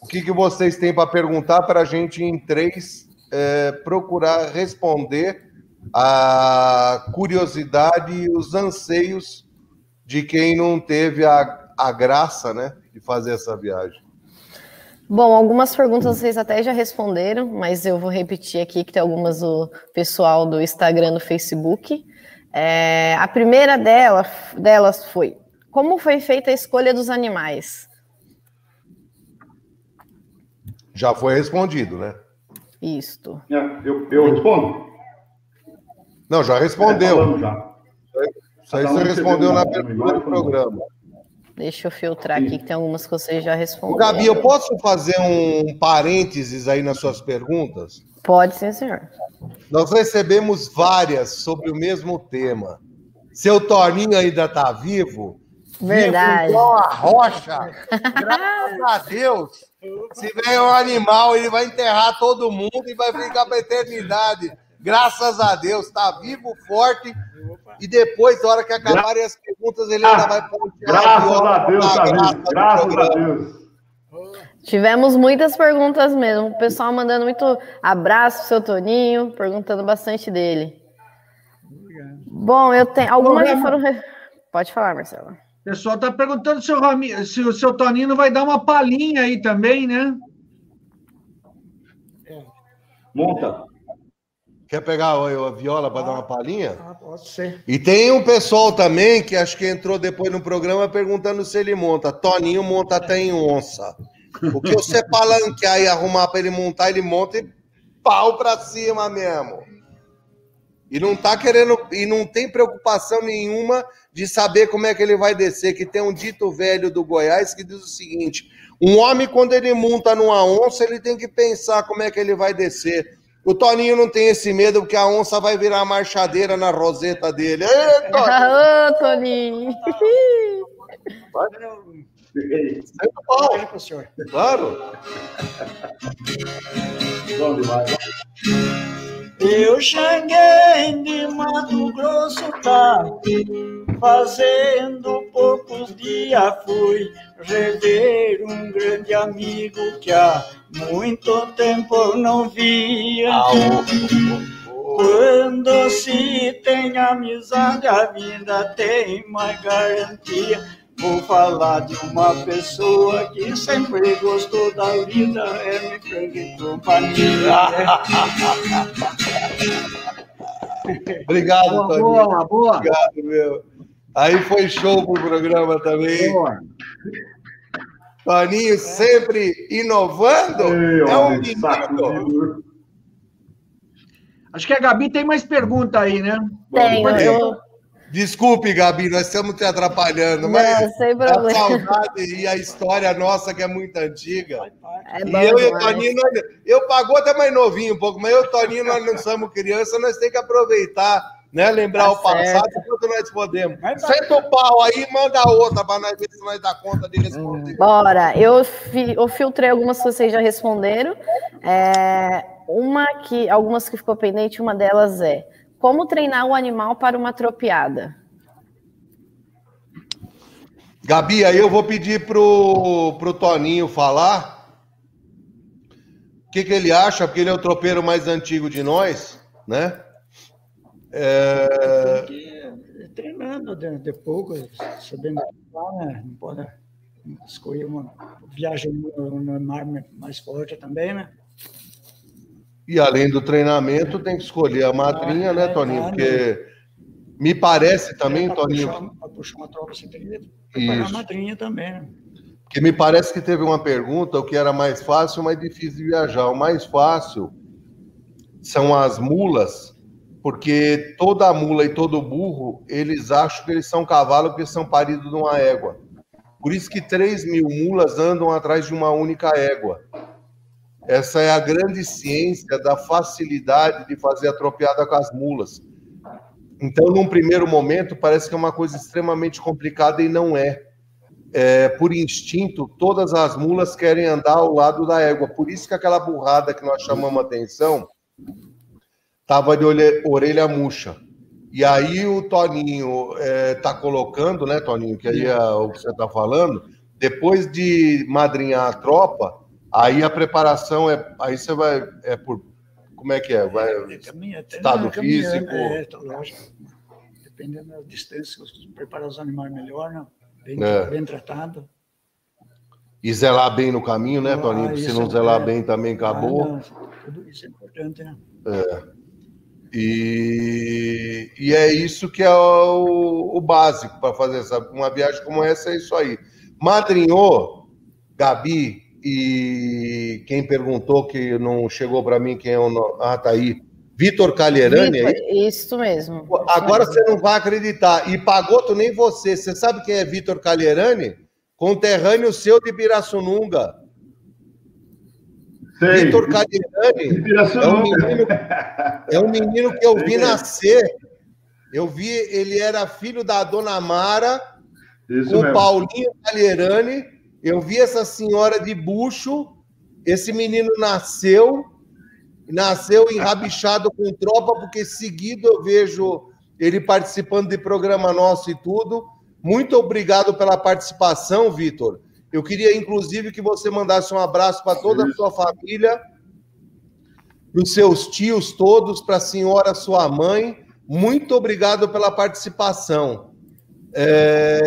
Speaker 1: O que, que vocês têm para perguntar para a gente, em três, é, procurar responder a curiosidade e os anseios de quem não teve a, a graça né, de fazer essa viagem.
Speaker 2: Bom, algumas perguntas vocês até já responderam, mas eu vou repetir aqui que tem algumas do pessoal do Instagram, do Facebook. É, a primeira dela, delas foi: como foi feita a escolha dos animais?
Speaker 1: Já foi respondido, né?
Speaker 2: Isto.
Speaker 4: É, eu, eu respondo?
Speaker 1: Não, já respondeu. É, já. Isso aí você respondeu na abertura do programa.
Speaker 2: Deixa eu filtrar aqui, que tem algumas que você já respondeu.
Speaker 1: Gabi, eu posso fazer um parênteses aí nas suas perguntas?
Speaker 2: Pode sim, senhor.
Speaker 1: Nós recebemos várias sobre o mesmo tema. Seu Toninho ainda está vivo?
Speaker 2: Verdade.
Speaker 1: Vivo a rocha. Graças a Deus. Se vem um animal, ele vai enterrar todo mundo e vai ficar para a eternidade. Graças a Deus, está vivo, forte e depois, na hora que acabarem as perguntas, ele ainda vai
Speaker 4: pontuar. Graças a Deus, Davi. Graças a Deus.
Speaker 2: Tivemos muitas perguntas mesmo. O pessoal mandando muito abraço pro seu Toninho, perguntando bastante dele. Bom, eu tenho. Algumas já foram. Pode falar, Marcelo.
Speaker 3: O pessoal está perguntando se o, se o seu Toninho vai dar uma palhinha aí também, né?
Speaker 4: Monta.
Speaker 1: Quer pegar a viola para ah, dar uma palhinha?
Speaker 5: Ah, pode ser.
Speaker 1: E tem um pessoal também que acho que entrou depois no programa perguntando se ele monta. Toninho monta até em onça. O que você palanquear e arrumar para ele montar, ele monta e pau para cima mesmo. E não tá querendo, e não tem preocupação nenhuma de saber como é que ele vai descer, que tem um dito velho do Goiás que diz o seguinte: um homem, quando ele monta numa onça, ele tem que pensar como é que ele vai descer. O Toninho não tem esse medo, porque a onça vai virar marchadeira na roseta dele. Ei,
Speaker 2: Toninho! Ô, Toninho!
Speaker 1: Vai, Senta o senhor. Claro.
Speaker 4: Bom demais.
Speaker 5: Eu cheguei de Mato Grosso, tá? Fazendo poucos dias fui rever um grande amigo que há muito tempo não via. Quando se tem amizade, a vida tem mais garantia. Vou falar de uma pessoa que sempre gostou da vida, é me fez companhia.
Speaker 1: Obrigado,
Speaker 3: boa, Toninho. Boa, boa.
Speaker 1: Obrigado, meu. Aí foi show pro programa também. Boa. Toninho sempre inovando. Ei, é um menino.
Speaker 3: Acho que a Gabi tem mais pergunta aí, né?
Speaker 2: Tem, eu...
Speaker 1: Desculpe, Gabi, nós estamos te atrapalhando,
Speaker 2: Não,
Speaker 1: mas
Speaker 2: sem problema. a
Speaker 1: saudade e a história nossa, que é muito antiga. É bom, e eu e o Toninho, nós, eu pagou até mais novinho um pouco, mas eu e o Toninho, nós não somos criança, nós temos que aproveitar né? Lembrar tá o passado enquanto nós podemos. Tá. Senta o pau aí e manda outra para nós ver se nós dá conta de responder.
Speaker 2: Bora, eu, fi, eu filtrei algumas que vocês já responderam. É, uma que, algumas que ficou pendente, uma delas é como treinar o animal para uma tropiada?
Speaker 1: Gabi, aí eu vou pedir pro, pro Toninho falar o que, que ele acha, porque ele é o tropeiro mais antigo de nós, né?
Speaker 5: É... Treinando de, de pouco, sabendo né? não pode escolher uma viagem no, mar mais forte também, né?
Speaker 1: E além do treinamento, tem que escolher a madrinha, ah, né, é, Toninho? É, Porque me parece também,
Speaker 5: é,
Speaker 1: Toninho.
Speaker 5: Para puxar uma tropa, você tem que preparar a madrinha também, né?
Speaker 1: Porque me parece que teve uma pergunta: o que era mais fácil mais difícil de viajar? O mais fácil são as mulas porque toda mula e todo burro, eles acham que eles são cavalo porque são paridos de uma égua. Por isso que 3 mil mulas andam atrás de uma única égua. Essa é a grande ciência da facilidade de fazer a tropeada com as mulas. Então, num primeiro momento, parece que é uma coisa extremamente complicada e não é. é. Por instinto, todas as mulas querem andar ao lado da égua. Por isso que aquela burrada que nós chamamos atenção estava de orelha murcha. E aí o Toninho está é, colocando, né, Toninho, que aí é o que você está falando, depois de madrinhar a tropa, aí a preparação é. Aí você vai. É por. Como é que é? Vai,
Speaker 5: é, estado físico? É, lógico. Dependendo da distância, preparar os animais melhor, né? bem, é. bem tratado.
Speaker 1: E zelar bem no caminho, né, Toninho? Ah, Se não zelar é... bem também acabou. Ah,
Speaker 5: tudo isso é importante, né?
Speaker 1: É. E, e é isso que é o, o básico para fazer essa, uma viagem como essa, é isso aí. Madrinhou, Gabi e quem perguntou que não chegou para mim, quem é o. Ah, tá aí. Vitor Calherani.
Speaker 2: Vitor, é isso mesmo.
Speaker 1: Agora você não vai acreditar. E Pagoto, nem você. Você sabe quem é Vitor Calherani? Conterrâneo seu de Pirassununga. Vitor Cadirani é um, menino, é um menino que eu vi nascer. Eu vi, ele era filho da dona Mara, Isso com mesmo. Paulinho Calierani. Eu vi essa senhora de bucho. Esse menino nasceu, nasceu enrabixado com tropa, porque seguido eu vejo ele participando de programa nosso e tudo. Muito obrigado pela participação, Vitor. Eu queria, inclusive, que você mandasse um abraço para toda a sua família, para os seus tios todos, para a senhora, sua mãe. Muito obrigado pela participação. É...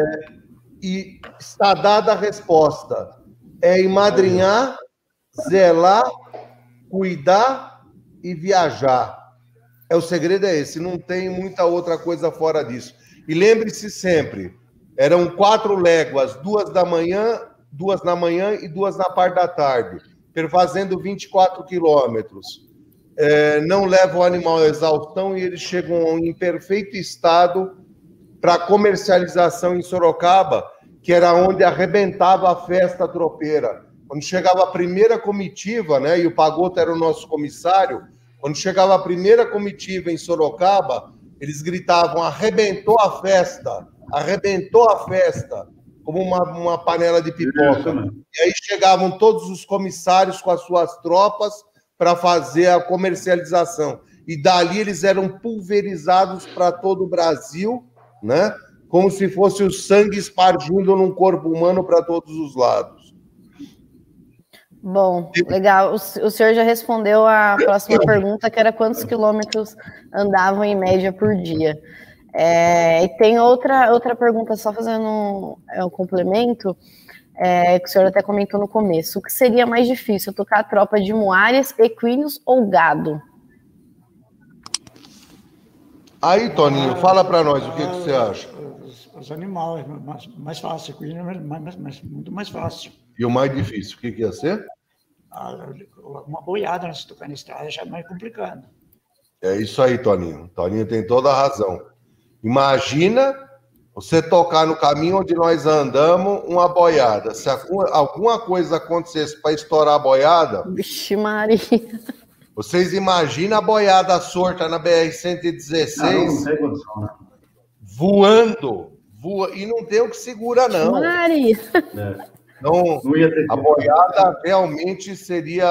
Speaker 1: E está dada a resposta. É emadrinhar, zelar, cuidar e viajar. É o segredo é esse, não tem muita outra coisa fora disso. E lembre-se sempre, eram quatro léguas, duas da manhã duas na manhã e duas na parte da tarde, fazendo 24 quilômetros. É, não leva o animal à exaustão e eles chegam em perfeito estado para comercialização em Sorocaba, que era onde arrebentava a festa tropeira. Quando chegava a primeira comitiva, né, e o Pagoto era o nosso comissário, quando chegava a primeira comitiva em Sorocaba, eles gritavam: arrebentou a festa, arrebentou a festa como uma, uma panela de pipoca. Né? E aí chegavam todos os comissários com as suas tropas para fazer a comercialização. E dali eles eram pulverizados para todo o Brasil, né? Como se fosse o sangue espargindo num corpo humano para todos os lados.
Speaker 2: Bom, legal. O, o senhor já respondeu a próxima pergunta, que era quantos quilômetros andavam em média por dia. É, e tem outra, outra pergunta, só fazendo um, é, um complemento, é, que o senhor até comentou no começo. O que seria mais difícil, tocar a tropa de moares, equinos ou gado?
Speaker 1: Aí, Toninho, fala para nós o que, que, você acha.
Speaker 5: Os, os animais, mais, mais fácil, equino é mais, mais, muito mais fácil.
Speaker 1: E o mais difícil, o que, que ia ser?
Speaker 5: Ah, uma boiada, né, se tocar na estrada, já é mais complicado.
Speaker 1: É isso aí, Toninho. Toninho tem toda a razão. Imagina você tocar no caminho onde nós andamos uma boiada. Se alguma coisa acontecesse para estourar a boiada.
Speaker 2: Vixe, Maria.
Speaker 1: Vocês imaginam a boiada sorta na BR-116 ah, né? voando, voa, e não tem o que segura, não.
Speaker 2: Maria. É.
Speaker 1: Então, a boiada realmente seria.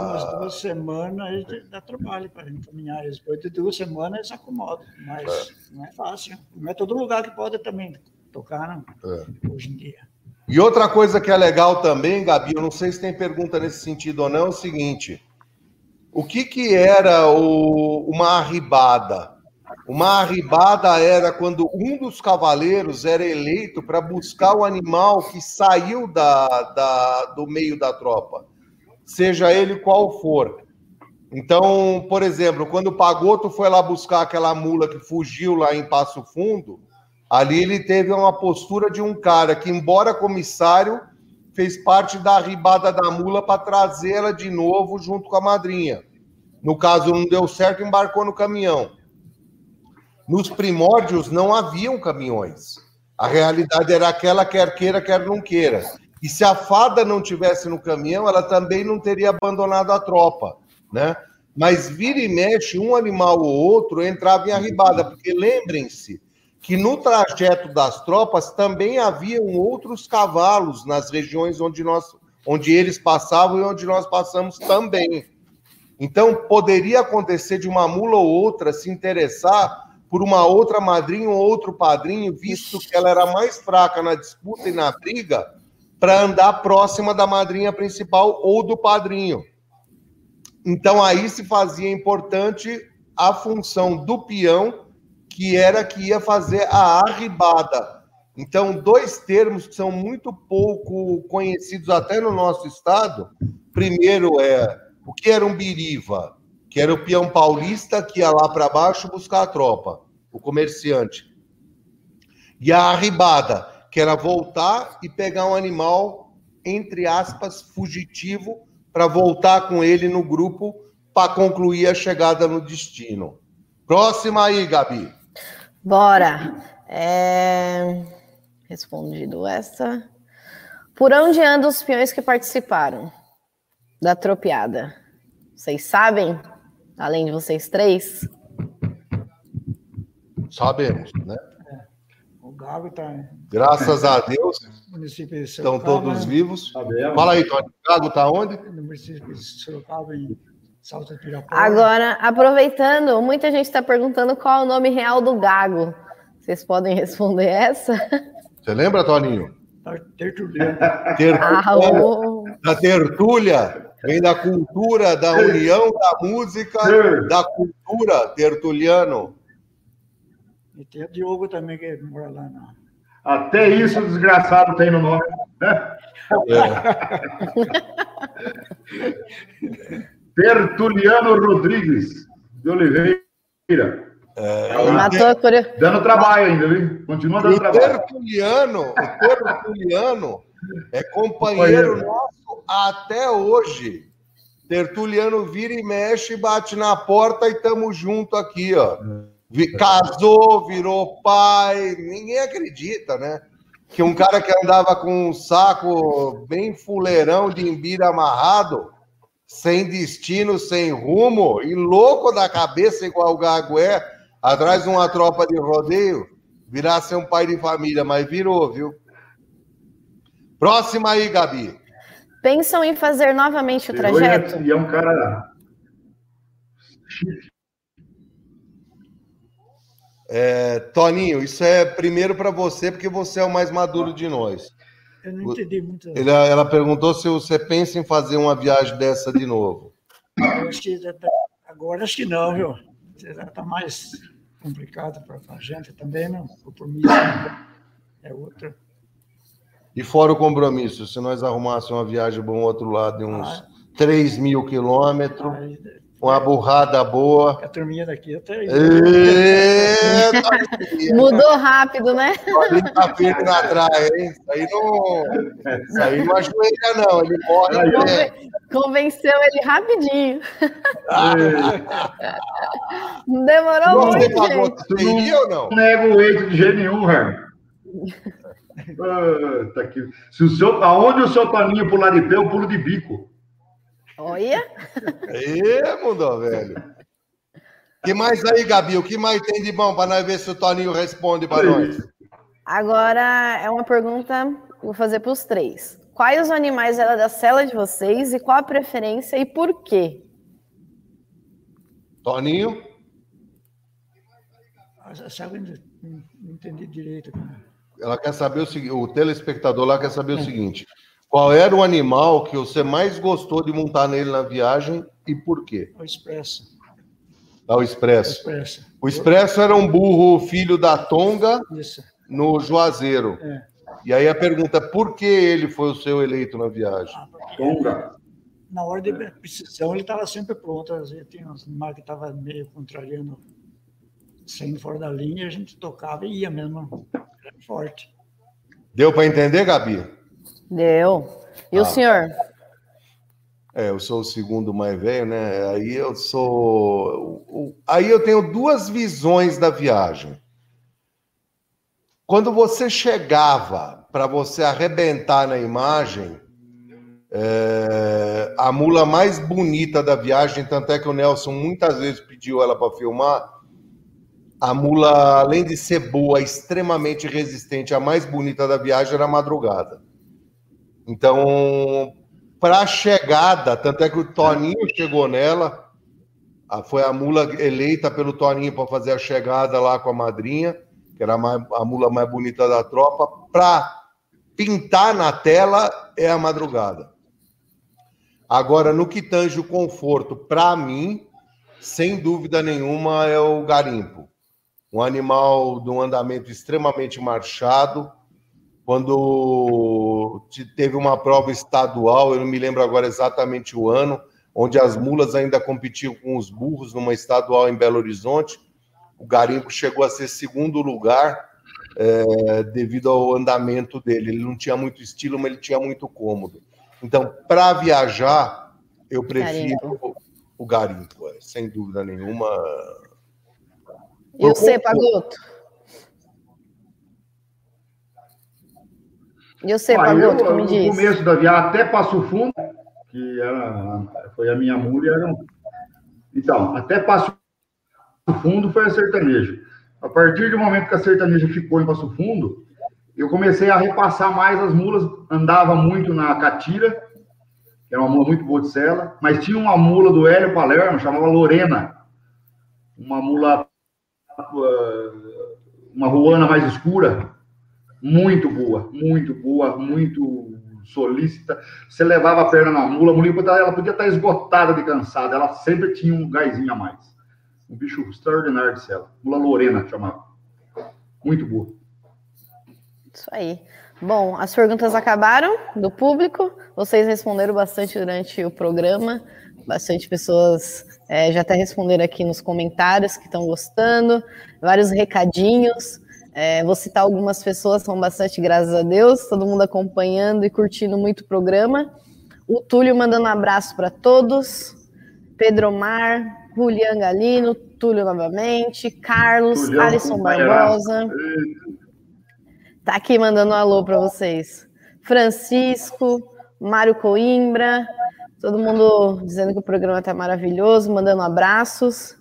Speaker 5: Umas duas semanas aí dá trabalho para caminhar. Depois de duas semanas eles se acomodam, mas é. não é fácil. Não é todo lugar que pode também tocar, não, é. hoje em dia.
Speaker 1: E outra coisa que é legal também, Gabi, eu não sei se tem pergunta nesse sentido ou não, é o seguinte: o que, que era o, uma arribada? Uma arribada era quando um dos cavaleiros era eleito para buscar o animal que saiu da, da, do meio da tropa, seja ele qual for. Então, por exemplo, quando o Pagoto foi lá buscar aquela mula que fugiu lá em Passo Fundo, ali ele teve uma postura de um cara que, embora comissário, fez parte da arribada da mula para trazê-la de novo junto com a madrinha. No caso, não deu certo, embarcou no caminhão. Nos primórdios não haviam caminhões. A realidade era aquela, quer queira, quer não queira. E se a fada não tivesse no caminhão, ela também não teria abandonado a tropa, né? mas vira e mexe, um animal ou outro entrava em arribada, porque lembrem-se que no trajeto das tropas também haviam outros cavalos nas regiões onde, nós, onde eles passavam e onde nós passamos também. Então, poderia acontecer de uma mula ou outra se interessar por uma outra madrinha ou outro padrinho, visto que ela era mais fraca na disputa e na briga, para andar próxima da madrinha principal ou do padrinho. Então, aí se fazia importante a função do peão que era que ia fazer a arribada. Então, dois termos que são muito pouco conhecidos até no nosso estado. Primeiro é o que era um biriva, que era o peão paulista que ia lá para baixo buscar a tropa, o comerciante. E a arribada, que era voltar e pegar um animal, entre aspas, fugitivo, para voltar com ele no grupo para concluir a chegada no destino. Próxima aí, Gabi.
Speaker 2: Bora. É... Respondido essa. Por onde andam os peões que participaram da tropeada? Vocês sabem? Além de vocês três?
Speaker 1: Sabemos, né?
Speaker 5: É. O Gago está.
Speaker 1: Graças a Deus. Município de Sorocaba, estão todos vivos. Sabemos. Fala aí, Tony. O Gago está onde? No município de Sorocaba,
Speaker 2: em Agora, aproveitando, muita gente está perguntando qual é o nome real do gago. Vocês podem responder essa?
Speaker 1: Você lembra, Toninho? Tertuliano. Tertuliano. Ah, da tertúlia. Vem da cultura, da união da música, da cultura, tertuliano.
Speaker 5: E tem o Diogo também, que mora lá. Não.
Speaker 4: Até isso o desgraçado tem no nome. Né? É. Tertuliano Rodrigues de Oliveira. É, matou a Dando trabalho ainda, viu? Continua dando o trabalho.
Speaker 1: Tertuliano, o Tertuliano é companheiro nosso até hoje. Tertuliano vira e mexe, bate na porta e tamo junto aqui, ó. Casou, virou pai, ninguém acredita, né? Que um cara que andava com um saco bem fuleirão de embira amarrado, sem destino, sem rumo e louco da cabeça, igual o Gago é, atrás de uma tropa de rodeio, virar ser um pai de família, mas virou, viu? Próxima aí, Gabi.
Speaker 2: Pensam em fazer novamente o trajeto?
Speaker 4: E é um cara.
Speaker 1: É, Toninho, isso é primeiro para você, porque você é o mais maduro de nós. Eu não entendi muito. Ela, ela perguntou se você pensa em fazer uma viagem dessa de novo.
Speaker 5: Acho que tá, agora acho que não, viu? Está mais complicado para a gente também, não. O compromisso é outro.
Speaker 1: E fora o compromisso, se nós arrumássemos uma viagem para um outro lado de uns ah, 3 mil quilômetros, uma burrada boa.
Speaker 5: A turminha daqui até.
Speaker 2: Mudou rápido, né?
Speaker 1: Tá firme na trás, hein? Isso aí não. Isso aí não ajoelha, não. Ele morre.
Speaker 2: Conven... Convenceu ele rapidinho. Demorou muito. Você pagou
Speaker 4: gente. ou não? Não nego o eito de jeito nenhum, velho. Ah, tá aqui. Se o seu, aonde o seu Toninho pular de pé, eu pulo de bico.
Speaker 2: Olha!
Speaker 1: Ê, mudou, velho. que mais aí, Gabi? O que mais tem de bom para nós ver se o Toninho responde para nós?
Speaker 2: Agora é uma pergunta, vou fazer para os três. Quais os animais era da cela de vocês e qual a preferência e por quê?
Speaker 1: Toninho?
Speaker 5: Não entendi direito.
Speaker 1: Ela quer saber o seguinte, o telespectador lá quer saber é. o seguinte: qual era o animal que você mais gostou de montar nele na viagem e por quê?
Speaker 5: O Expresso.
Speaker 1: Ah, o Expresso. O Expresso, o Expresso era um burro filho da Tonga Isso. no Juazeiro. É. E aí a pergunta, por que ele foi o seu eleito na viagem? Ah,
Speaker 5: Tonga. Na hora de precisão, ele estava sempre pronto. Tinha uns animais que estavam meio contrariando, saindo fora da linha, a gente tocava e ia mesmo. Era forte.
Speaker 1: Deu para entender, Gabi?
Speaker 2: Deu. E ah. o senhor?
Speaker 1: É, eu sou o segundo mais velho, né? Aí eu sou. Aí eu tenho duas visões da viagem. Quando você chegava para você arrebentar na imagem, É, a mula mais bonita da viagem, tanto é que o Nelson muitas vezes pediu ela para filmar. A mula, além de ser boa, extremamente resistente, a mais bonita da viagem era a madrugada. Então, para a chegada, tanto é que o Toninho chegou nela, foi a mula eleita pelo Toninho para fazer a chegada lá com a madrinha, que era a mula mais bonita da tropa, para pintar na tela é a madrugada. Agora, no que tange o conforto, para mim, sem dúvida nenhuma, é o garimpo. Um animal de um andamento extremamente marchado. Quando teve uma prova estadual, eu não me lembro agora exatamente o ano, onde as mulas ainda competiam com os burros numa estadual em Belo Horizonte. O garimpo chegou a ser segundo lugar é, devido ao andamento dele. Ele não tinha muito estilo, mas ele tinha muito cômodo. Então, para viajar, eu prefiro garimpo. o garimpo, é, sem dúvida nenhuma.
Speaker 2: E você, Pagoto? E você, Pagoto, como
Speaker 4: no
Speaker 2: diz?
Speaker 4: No começo da viagem, até Passo Fundo, que era, foi a minha mulher, era... então, até Passo Fundo foi a sertanejo. A partir do momento que a sertaneja ficou em Passo Fundo, eu comecei a repassar mais as mulas, andava muito na Catira, que era uma mula muito boa de sela, mas tinha uma mula do Hélio Palermo, chamava Lorena, uma mula, ah, uma ruana mais escura, muito boa, muito boa, muito solícita. Você levava a perna na mula, a mula ela podia estar esgotada de cansada, ela sempre tinha um gásinho a mais. Um bicho extraordinário de sela. Mula Lorena chamava. Muito boa.
Speaker 2: Isso aí. Bom, as perguntas acabaram do público. Vocês responderam bastante durante o programa. Bastante pessoas é, já até responderam aqui nos comentários que estão gostando. Vários recadinhos. É, vou citar algumas pessoas, são bastante, graças a Deus. Todo mundo acompanhando e curtindo muito o programa. O Túlio mandando um abraço para todos. Pedro Mar, Julian Galino, Túlio novamente, Carlos, Tulião, Alisson Barbosa. Tá aqui mandando um alô para vocês. Francisco, Mário Coimbra, todo mundo dizendo que o programa tá maravilhoso, mandando abraços.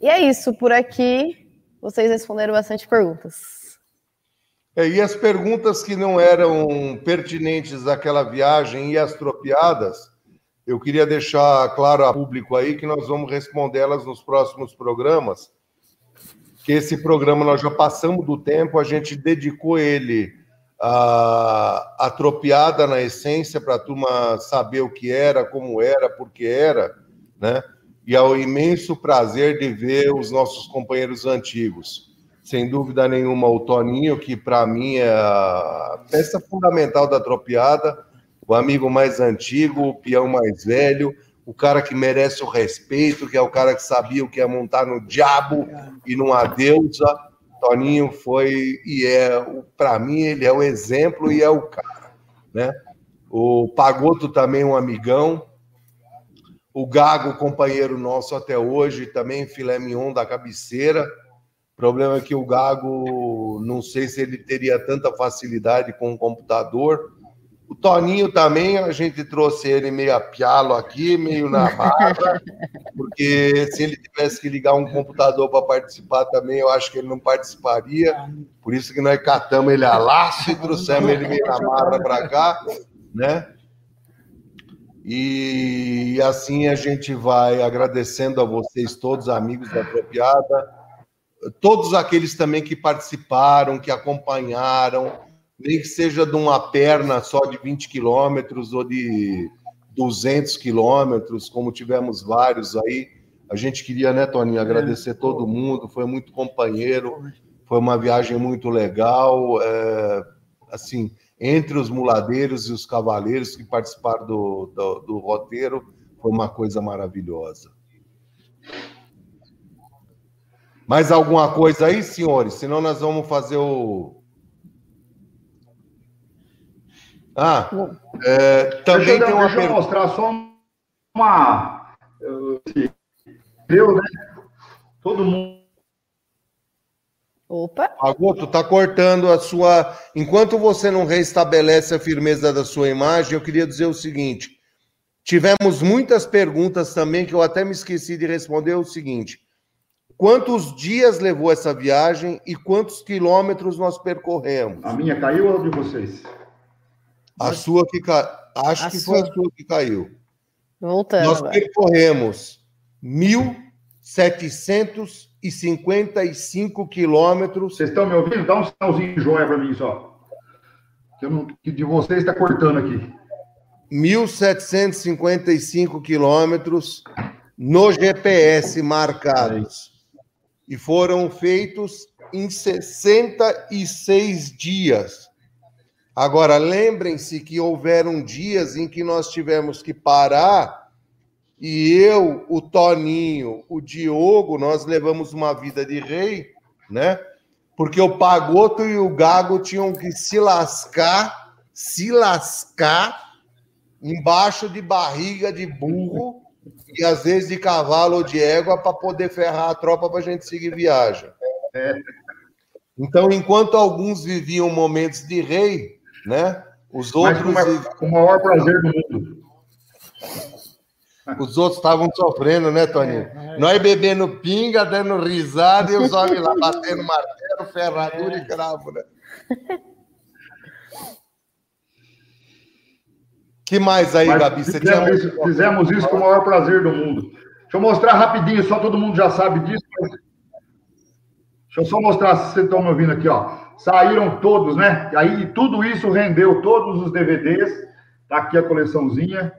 Speaker 2: E é isso, por aqui vocês responderam bastante perguntas.
Speaker 1: É, e as perguntas que não eram pertinentes àquela viagem e as tropiadas, eu queria deixar claro a público aí que nós vamos respondê-las nos próximos programas que esse programa nós já passamos do tempo, a gente dedicou ele a, a tropiada na essência para a turma saber o que era, como era, por que era, né? E ao imenso prazer de ver os nossos companheiros antigos. Sem dúvida nenhuma, o Toninho, que para mim é a peça fundamental da tropiada, o amigo mais antigo, o peão mais velho, o cara que merece o respeito, que é o cara que sabia o que é montar no diabo e numa deusa. Toninho foi e é, para mim, ele é o exemplo e é o cara, né? O Pagoto também um amigão. O Gago, companheiro nosso até hoje, também filé mignon da cabeceira. O problema é que o Gago, não sei se ele teria tanta facilidade com o computador, o Toninho também, a gente trouxe ele meio a pialo aqui, meio na barra, porque se ele tivesse que ligar um computador para participar também, eu acho que ele não participaria. Por isso que nós catamos ele a laço e trouxemos ele meio na barra para cá, né? E assim a gente vai agradecendo a vocês todos, amigos da Apropriada, todos aqueles também que participaram, que acompanharam, nem que seja de uma perna só de 20 quilômetros ou de 200 quilômetros, como tivemos vários aí. A gente queria, né, Toninho, agradecer todo mundo, foi muito companheiro, foi uma viagem muito legal. É, assim, entre os muladeiros e os cavaleiros que participaram do, do, do roteiro, foi uma coisa maravilhosa. Mais alguma coisa aí, senhores? Senão nós vamos fazer o, Ah, é, também deixa tem uma deixa eu
Speaker 4: mostrar só uma. Eu, né? Todo mundo.
Speaker 2: Opa!
Speaker 1: Pagou, tu tá cortando a sua. Enquanto você não restabelece a firmeza da sua imagem, eu queria dizer o seguinte: tivemos muitas perguntas também que eu até me esqueci de responder. O seguinte: quantos dias levou essa viagem e quantos quilômetros nós percorremos?
Speaker 4: A minha caiu ou a de vocês?
Speaker 1: A sua que caiu. Acho a que sua. foi a sua que caiu.
Speaker 2: Voltando.
Speaker 1: Nós percorremos 1.755 quilômetros.
Speaker 4: Vocês estão me ouvindo? Dá um sinalzinho de joia para mim só. Que, não, que de vocês está cortando aqui.
Speaker 1: 1.755 quilômetros no GPS marcados. E foram feitos em 66 dias. Agora, lembrem-se que houveram dias em que nós tivemos que parar e eu, o Toninho, o Diogo, nós levamos uma vida de rei, né? Porque o Pagoto e o Gago tinham que se lascar, se lascar embaixo de barriga de burro e às vezes de cavalo ou de égua para poder ferrar a tropa para a gente seguir viagem. Então, enquanto alguns viviam momentos de rei, né? Os outros.
Speaker 4: com, o maior prazer do mundo.
Speaker 1: Os outros estavam sofrendo, né, Toninho? É, é. Nós bebendo pinga, dando risada e os homens lá batendo martelo, ferradura é. e cravo, né? que mais aí, Mas Gabi?
Speaker 4: Você fizemos, tinha... isso, fizemos isso com o maior prazer do mundo. Deixa eu mostrar rapidinho, só todo mundo já sabe disso. Mas... Deixa eu só mostrar se vocês estão me ouvindo aqui, ó saíram todos, né? E aí tudo isso rendeu todos os DVDs. Tá aqui a coleçãozinha.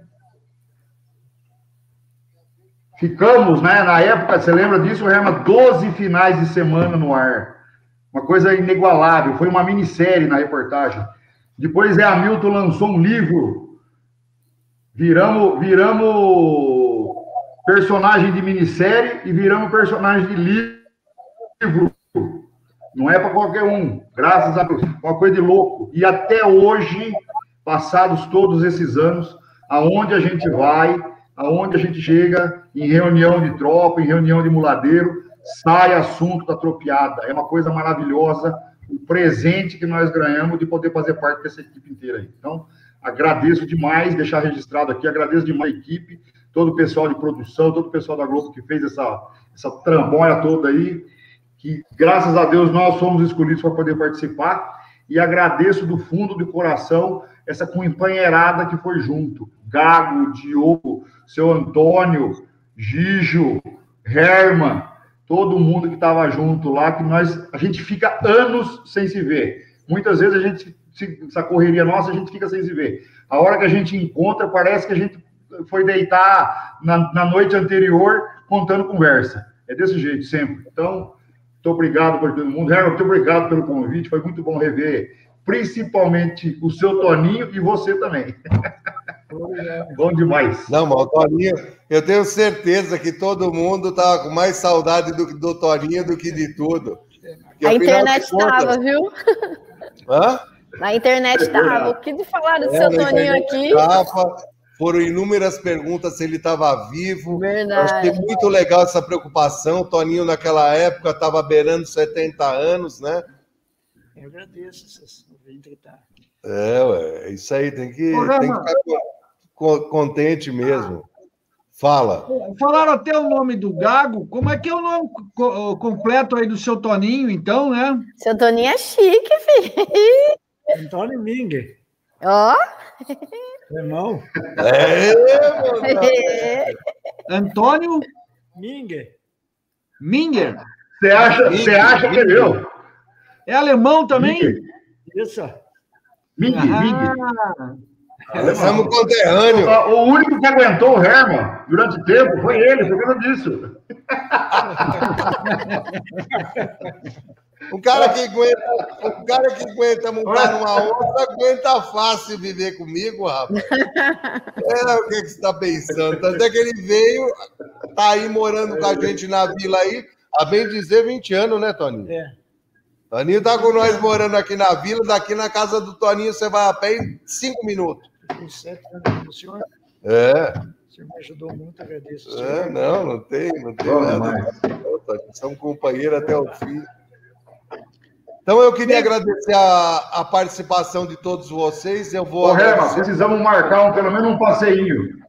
Speaker 4: Ficamos, né? Na época, você lembra disso, Rema? 12 finais de semana no ar. Uma coisa inigualável. Foi uma minissérie na reportagem. Depois é Hamilton lançou um livro. Viramos, viramos personagem de minissérie e viramos personagem de livro. Não é para qualquer um, graças a Deus. Uma coisa de louco. E até hoje, passados todos esses anos, aonde a gente vai, aonde a gente chega, em reunião de tropa, em reunião de muladeiro, sai assunto da tropiada. É uma coisa maravilhosa, o presente que nós ganhamos de poder fazer parte dessa equipe inteira aí. Então, agradeço demais, deixar registrado aqui, agradeço demais a equipe, todo o pessoal de produção, todo o pessoal da Globo que fez essa, essa trambolha toda aí que graças a Deus nós fomos escolhidos para poder participar e agradeço do fundo do coração essa companheirada que foi junto. Gago, Diogo, seu Antônio, Gijo, Herman, todo mundo que estava junto lá, que nós a gente fica anos sem se ver. Muitas vezes a gente essa correria nossa, a gente fica sem se ver. A hora que a gente encontra, parece que a gente foi deitar na, na noite anterior contando conversa. É desse jeito sempre. Então, muito obrigado por todo mundo. Herman, muito obrigado pelo convite. Foi muito bom rever, principalmente o seu Toninho e você também. bom demais.
Speaker 1: Não, mas o Toninho, eu tenho certeza que todo mundo estava com mais saudade do, do Toninho do que de tudo.
Speaker 2: Porque, a internet estava, viu? Hã? Na internet estava. O que de falaram do é, seu Toninho aqui?
Speaker 1: Tava, foram inúmeras perguntas se ele estava vivo. Verdade. Acho que é muito legal essa preocupação. O Toninho, naquela época, estava beirando 70 anos, né?
Speaker 5: Eu agradeço essas 90
Speaker 1: É, ué, isso aí, tem que, tem que ficar contente mesmo. Fala.
Speaker 3: Falaram até o nome do Gago. Como é que é o nome completo aí do seu Toninho, então, né?
Speaker 2: Seu Toninho é chique, filho.
Speaker 5: Antônio Ming.
Speaker 2: Ó. Oh.
Speaker 5: Irmão?
Speaker 3: É, Antônio?
Speaker 5: Minger.
Speaker 3: Minger?
Speaker 4: Você acha, você acha que é meu?
Speaker 3: É alemão também?
Speaker 5: Minger. Isso.
Speaker 4: Minger, ah. Minger.
Speaker 1: Somos conterrâneos.
Speaker 4: O único que aguentou o Herman durante o tempo foi ele, por causa disso.
Speaker 1: O cara que aguenta, o cara que aguenta montar numa outra, aguenta fácil viver comigo, rapaz. É, o que, que você está pensando? Tanto é que ele veio, tá aí morando com a gente na vila aí, a bem dizer 20 anos, né, Toninho? É. Toninho tá com nós morando aqui na vila, daqui na casa do Toninho você vai a pé em 5 minutos.
Speaker 5: Sete anos do senhor.
Speaker 1: É.
Speaker 5: O senhor me ajudou muito, agradeço.
Speaker 1: É, não, não tem, não tem nada. Somos companheiros até o fim. Então eu queria agradecer a, a participação de todos vocês. Eu vou.
Speaker 4: Ô, Rema, precisamos marcar um, pelo menos um passeinho.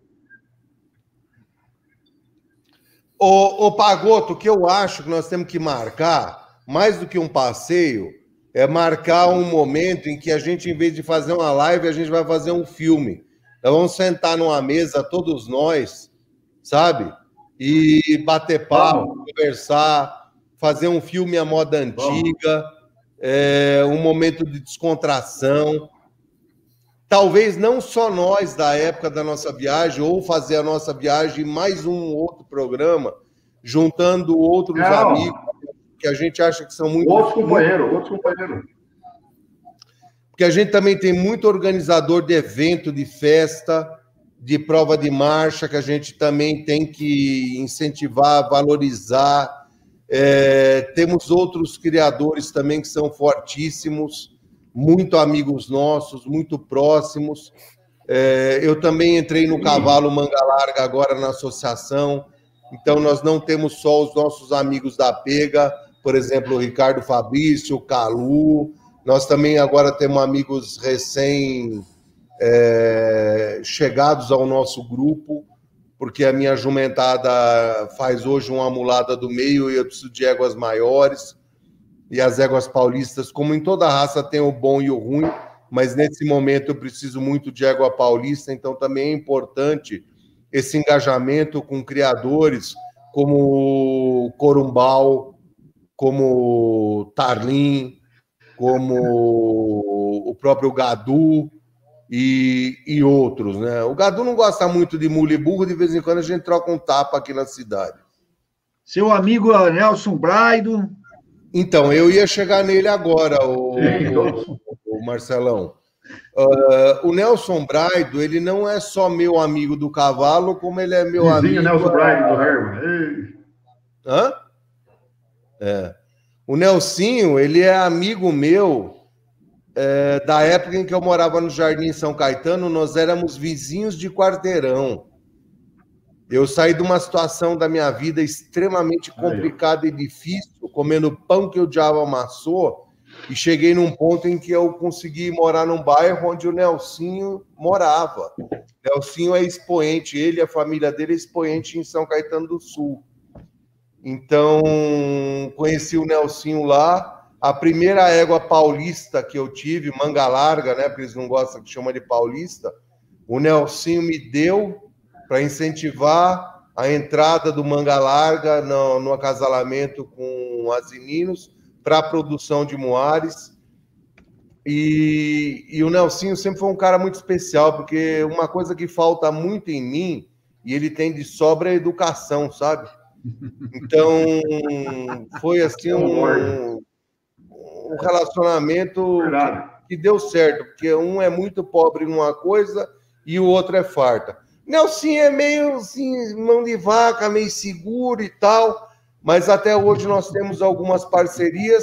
Speaker 1: O, o Pagoto, o que eu acho que nós temos que marcar, mais do que um passeio, é marcar um momento em que a gente, em vez de fazer uma live, a gente vai fazer um filme. Então vamos sentar numa mesa, todos nós, sabe? E bater papo, conversar, fazer um filme à moda antiga, é, um momento de descontração. Talvez não só nós da época da nossa viagem, ou fazer a nossa viagem mais um outro programa, juntando outros não. amigos que a gente acha que são muito.
Speaker 4: Outros companheiros, outros companheiros
Speaker 1: porque a gente também tem muito organizador de evento, de festa, de prova de marcha, que a gente também tem que incentivar, valorizar. É, temos outros criadores também que são fortíssimos, muito amigos nossos, muito próximos. É, eu também entrei no Cavalo Manga Larga agora na associação, então nós não temos só os nossos amigos da Pega, por exemplo, o Ricardo Fabrício, o Calu, nós também agora temos amigos recém é, chegados ao nosso grupo, porque a minha jumentada faz hoje uma mulada do meio e eu preciso de éguas maiores. E as éguas paulistas, como em toda raça, tem o bom e o ruim, mas nesse momento eu preciso muito de égua paulista, então também é importante esse engajamento com criadores como Corumbau, como Tarlim, como o próprio Gadu e, e outros, né? O Gadu não gosta muito de mule burro, de vez em quando a gente troca um tapa aqui na cidade.
Speaker 3: Seu amigo Nelson Braido.
Speaker 1: Então, eu ia chegar nele agora, o, o, o Marcelão. Uh, o Nelson Braido, ele não é só meu amigo do cavalo, como ele é meu Vizinho amigo.
Speaker 4: Nelson Braido do Herman.
Speaker 1: Hã? É. O Nelsinho, ele é amigo meu é, da época em que eu morava no Jardim São Caetano, nós éramos vizinhos de quarteirão. Eu saí de uma situação da minha vida extremamente complicada e difícil, comendo pão que o diabo amassou, e cheguei num ponto em que eu consegui morar num bairro onde o Nelsinho morava. Nelsinho é expoente, ele e a família dele é expoente em São Caetano do Sul. Então, conheci o Nelsinho lá. A primeira égua paulista que eu tive, manga larga, né? Porque eles não gostam que chama de paulista. O Nelsinho me deu para incentivar a entrada do manga larga no, no acasalamento com asininos para a produção de moares. E, e o Nelsinho sempre foi um cara muito especial, porque uma coisa que falta muito em mim, e ele tem de sobra, é educação, sabe? Então, foi assim um, um relacionamento que deu certo, porque um é muito pobre numa coisa e o outro é farta. Nelson é meio assim, mão de vaca, meio seguro e tal, mas até hoje nós temos algumas parcerias.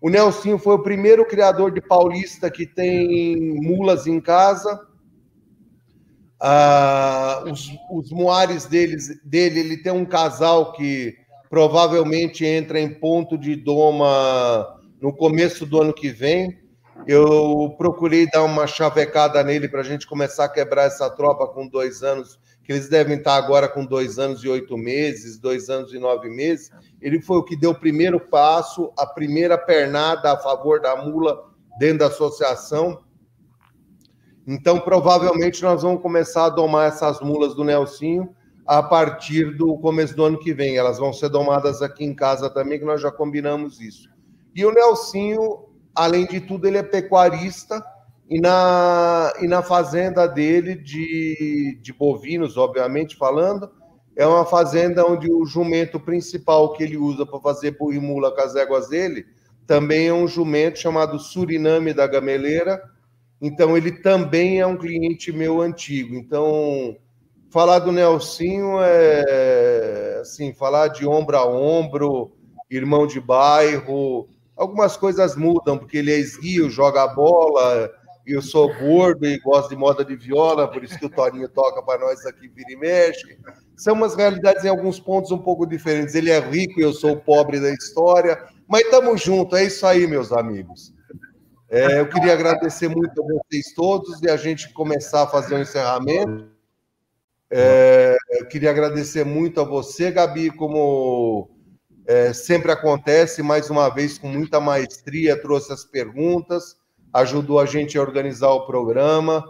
Speaker 1: O Nelsinho foi o primeiro criador de paulista que tem mulas em casa. Ah, os, os moares deles, dele, ele tem um casal que provavelmente entra em ponto de doma no começo do ano que vem. Eu procurei dar uma chavecada nele para a gente começar a quebrar essa tropa com dois anos, que eles devem estar agora com dois anos e oito meses, dois anos e nove meses. Ele foi o que deu o primeiro passo, a primeira pernada a favor da mula dentro da associação. Então, provavelmente, nós vamos começar a domar essas mulas do Nelsinho a partir do começo do ano que vem. Elas vão ser domadas aqui em casa também, que nós já combinamos isso. E o Nelsinho, além de tudo, ele é pecuarista e na, e na fazenda dele de, de bovinos, obviamente falando, é uma fazenda onde o jumento principal que ele usa para fazer boi e mula com as éguas dele também é um jumento chamado Suriname da Gameleira, então, ele também é um cliente meu antigo. Então, falar do Nelsinho é assim, falar de ombro a ombro, irmão de bairro. Algumas coisas mudam, porque ele é esguio, joga bola, eu sou gordo e gosto de moda de viola, por isso que o Torinho toca para nós aqui, vira e mexe. São umas realidades em alguns pontos um pouco diferentes. Ele é rico e eu sou pobre da história, Mas estamos juntos, é isso aí, meus amigos. É, eu queria agradecer muito a vocês todos e a gente começar a fazer o um encerramento. É, eu queria agradecer muito a você, Gabi, como é, sempre acontece, mais uma vez com muita maestria, trouxe as perguntas, ajudou a gente a organizar o programa.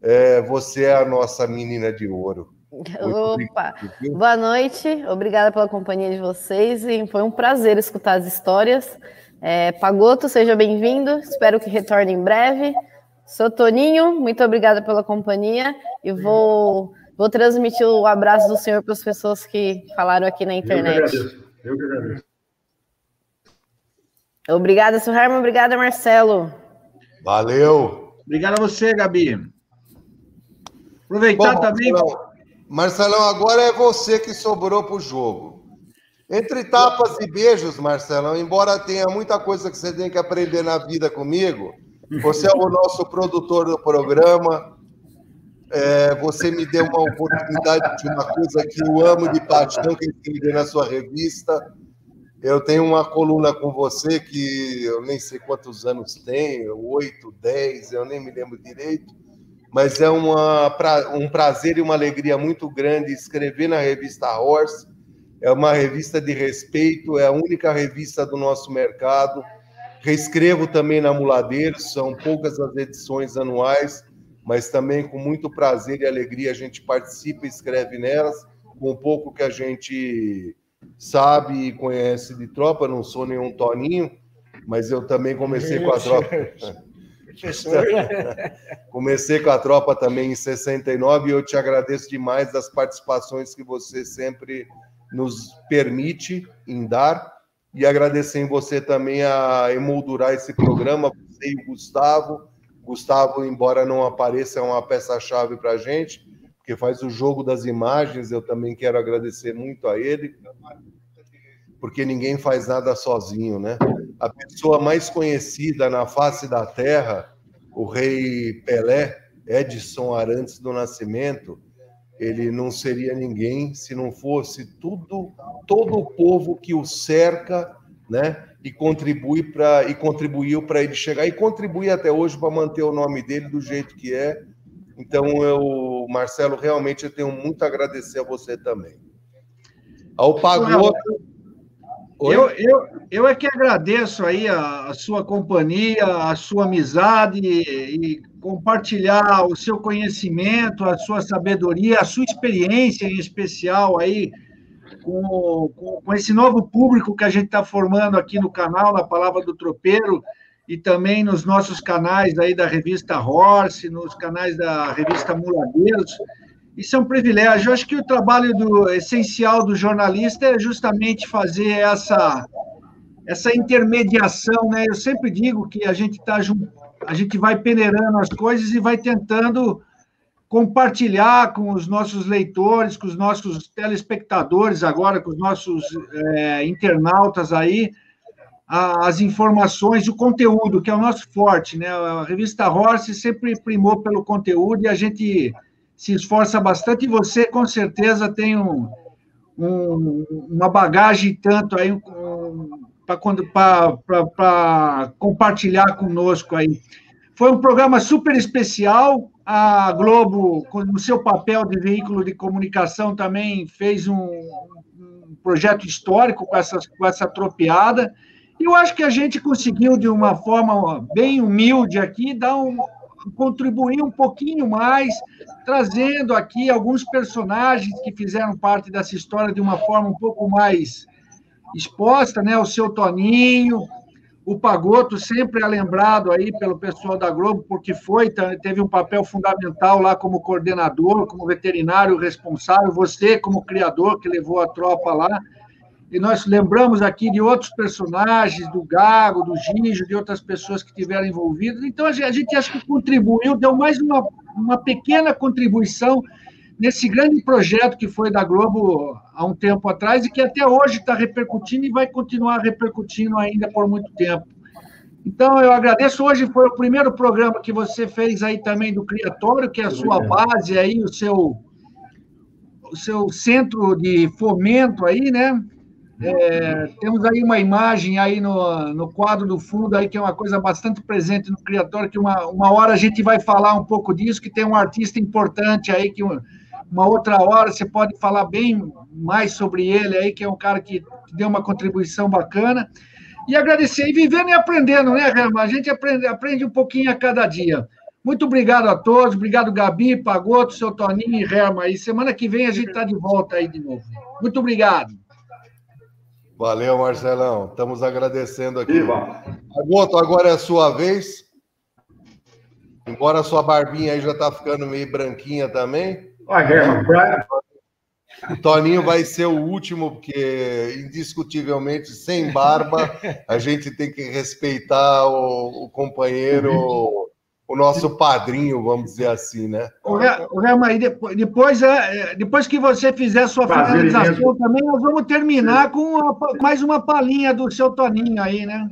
Speaker 1: É, você é a nossa menina de ouro.
Speaker 2: Opa, boa noite, obrigada pela companhia de vocês e foi um prazer escutar as histórias. É, Pagoto, seja bem-vindo, espero que retorne em breve. Sou Toninho, muito obrigada pela companhia e vou, vou transmitir o abraço do senhor para as pessoas que falaram aqui na internet. Eu que agradeço. Eu que agradeço. Obrigada, seu Herman, obrigada, Marcelo.
Speaker 1: Valeu.
Speaker 3: Obrigado a você, Gabi. Aproveitar Bom, também.
Speaker 1: Marcelão, agora é você que sobrou para o jogo. Entre tapas e beijos, Marcelão, embora tenha muita coisa que você tem que aprender na vida comigo, você é o nosso produtor do programa. É, você me deu uma oportunidade de uma coisa que eu amo de paixão, que escrevi na sua revista. Eu tenho uma coluna com você que eu nem sei quantos anos tem, oito, dez, eu nem me lembro direito mas é uma, um prazer e uma alegria muito grande escrever na revista Horse. É uma revista de respeito, é a única revista do nosso mercado. Reescrevo também na Muladeiros, são poucas as edições anuais, mas também com muito prazer e alegria a gente participa e escreve nelas, com um pouco que a gente sabe e conhece de tropa. Não sou nenhum Toninho, mas eu também comecei com a tropa. Comecei com a tropa também em 69 e eu te agradeço demais das participações que você sempre nos permite em dar e agradecer em você também a emoldurar esse programa, você e o Gustavo. Gustavo, embora não apareça, é uma peça-chave para a gente, porque faz o jogo das imagens. Eu também quero agradecer muito a ele, porque ninguém faz nada sozinho, né? a pessoa mais conhecida na face da Terra, o rei Pelé, Edson Arantes do Nascimento, ele não seria ninguém se não fosse tudo, todo o povo que o cerca, né? E contribui para e contribuiu para ele chegar e contribui até hoje para manter o nome dele do jeito que é. Então eu, Marcelo, realmente eu tenho muito a agradecer a você também. Ao Pagoto,
Speaker 3: eu, eu, eu é que agradeço aí a, a, sua companhia, a sua amizade e compartilhar o seu conhecimento, a sua sabedoria, a sua experiência em especial aí com, com, com esse novo público que a gente está formando aqui no canal, na Palavra do Tropeiro, e também nos nossos canais aí da revista Horse, nos canais da revista Muladeiros. Isso é um privilégio. Eu acho que o trabalho do, essencial do jornalista é justamente fazer essa, essa intermediação, né? Eu sempre digo que a gente tá a gente vai peneirando as coisas e vai tentando compartilhar com os nossos leitores, com os nossos telespectadores agora, com os nossos é, internautas aí, as informações, o conteúdo, que é o nosso forte, né? A revista Horse sempre primou pelo conteúdo e a gente se esforça bastante e você, com certeza, tem um, um, uma bagagem tanto aí um, para compartilhar conosco aí. Foi um programa super especial. A Globo, no seu papel de veículo de comunicação, também fez um, um projeto histórico com essa, com essa tropeada. E eu acho que a gente conseguiu, de uma forma bem humilde aqui, dar um, contribuir um pouquinho mais, trazendo aqui alguns personagens que fizeram parte dessa história de uma forma um pouco mais exposta, né? O seu Toninho, o Pagoto sempre é lembrado aí pelo pessoal da Globo, porque foi, teve um papel fundamental lá como coordenador, como veterinário responsável, você como criador que levou a tropa lá e nós lembramos aqui de outros personagens, do Gago, do Gijo, de outras pessoas que tiveram envolvidas. Então, a gente acho que contribuiu, deu mais uma, uma pequena contribuição nesse grande projeto que foi da Globo há um tempo atrás e que até hoje está repercutindo e vai continuar repercutindo ainda por muito tempo. Então, eu agradeço. Hoje foi o primeiro programa que você fez aí também do Criatório, que é a sua base aí, o seu, o seu centro de fomento aí, né? É, temos aí uma imagem aí no, no quadro do fundo aí que é uma coisa bastante presente no criatório que uma, uma hora a gente vai falar um pouco disso que tem um artista importante aí que uma outra hora você pode falar bem mais sobre ele aí que é um cara que deu uma contribuição bacana e agradecer e vivendo e aprendendo né Rama? a gente aprende aprende um pouquinho a cada dia muito obrigado a todos obrigado Gabi Pagoto seu Toninho e Rema e semana que vem a gente está de volta aí de novo muito obrigado
Speaker 1: Valeu, Marcelão. Estamos agradecendo aqui. Agoto, agora é a sua vez. Embora a sua barbinha aí já está ficando meio branquinha também. O Toninho vai ser o último, porque indiscutivelmente, sem barba, a gente tem que respeitar o, o companheiro o nosso padrinho, vamos dizer assim, né?
Speaker 3: O Rema, depois, depois, é, depois que você fizer a sua finalização também, nós vamos terminar com uma, mais uma palhinha do seu Toninho aí, né?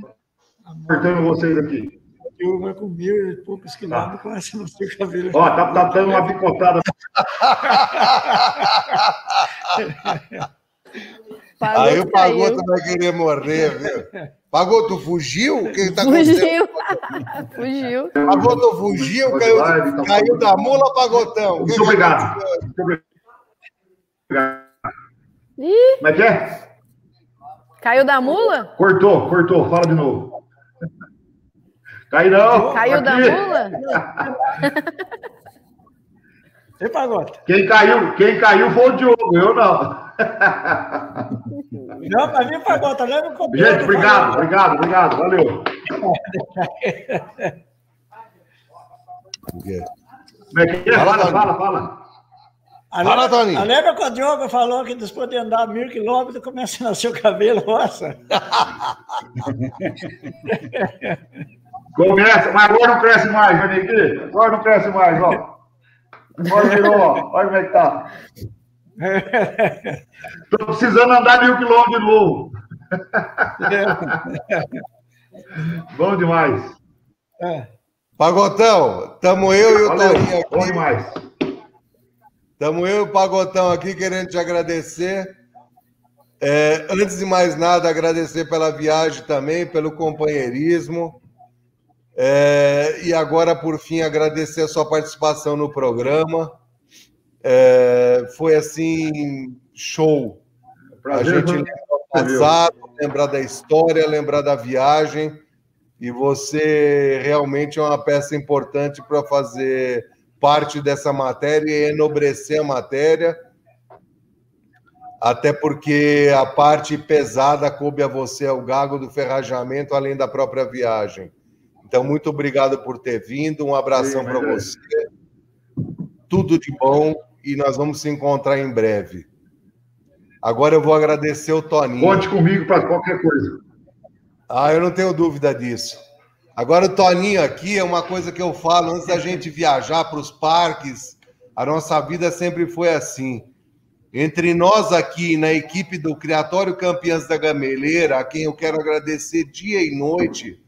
Speaker 4: Apertando vocês aqui.
Speaker 5: Eu vou com mil e poucos quilômetros, quase no seu cabelo.
Speaker 4: Ó, tá, tá dando uma picotada.
Speaker 1: Aí o Pagoto vai querer morrer, viu? Pagoto fugiu?
Speaker 2: Que tá fugiu. fugiu.
Speaker 1: Pagoto fugiu, caiu, tá caiu da mula, Pagotão.
Speaker 4: Muito obrigado. Muito obrigado. Ih. Como é que é?
Speaker 2: Caiu da mula?
Speaker 4: Cortou, cortou. Fala de novo. Caiu não.
Speaker 2: Caiu da mula?
Speaker 5: Você Pagoto.
Speaker 4: Quem caiu, quem caiu foi o Diogo, eu não.
Speaker 5: Não, para mim bom, tá vendo?
Speaker 4: Gente, obrigado, obrigado, obrigado, valeu. Como é que é? Fala, fala, fala.
Speaker 5: Fala, Toninho. Lembra quando o Diogo falou que depois de andar mil quilômetros começa a nascer o cabelo, nossa?
Speaker 4: Começa, mas agora não cresce mais, Vanique. Agora não cresce mais, ó. Agora virou, ó. Olha como é que tá. Estou precisando andar mil quilômetros de novo. Bom demais.
Speaker 1: É. Pagotão, estamos eu e o Valeu, Toninho aqui.
Speaker 4: Bom demais.
Speaker 1: Estamos eu e o Pagotão aqui querendo te agradecer. É, antes de mais nada, agradecer pela viagem também, pelo companheirismo. É, e agora, por fim, agradecer a sua participação no programa. É, foi assim, show. Prazer, a gente lembra do passado, lembrar da história, lembrar da viagem. E você realmente é uma peça importante para fazer parte dessa matéria e enobrecer a matéria. Até porque a parte pesada coube a você, o gago do ferrajamento, além da própria viagem. Então, muito obrigado por ter vindo. Um abração para você. Tudo de bom e nós vamos se encontrar em breve. Agora eu vou agradecer o Toninho.
Speaker 4: Conte comigo para qualquer coisa.
Speaker 1: Ah, eu não tenho dúvida disso. Agora o Toninho aqui é uma coisa que eu falo antes da gente viajar para os parques. A nossa vida sempre foi assim. Entre nós aqui na equipe do Criatório Campeãs da Gameleira, a quem eu quero agradecer dia e noite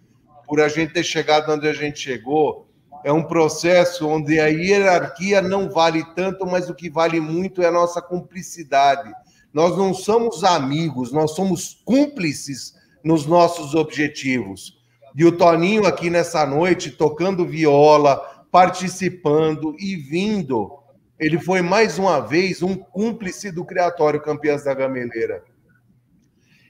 Speaker 1: por a gente ter chegado onde a gente chegou, é um processo onde a hierarquia não vale tanto, mas o que vale muito é a nossa cumplicidade. Nós não somos amigos, nós somos cúmplices nos nossos objetivos. E o Toninho aqui nessa noite, tocando viola, participando e vindo, ele foi mais uma vez um cúmplice do Criatório Campeãs da Gameleira.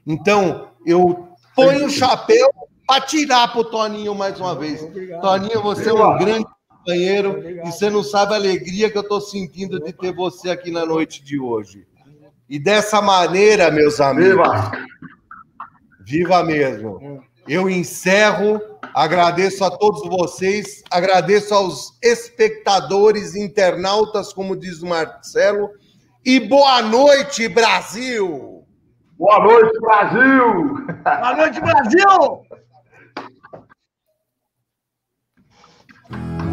Speaker 1: Então, eu ponho o chapéu para tirar para o Toninho mais uma vez. Obrigado. Toninho, você é um grande companheiro Obrigado. e você não sabe a alegria que eu estou sentindo de ter você aqui na noite de hoje. E dessa maneira, meus amigos, viva, viva mesmo. Eu encerro, agradeço a todos vocês, agradeço aos espectadores, internautas, como diz o Marcelo, e boa noite, Brasil!
Speaker 4: Boa noite, Brasil!
Speaker 3: Boa noite, Brasil!
Speaker 6: Thank you.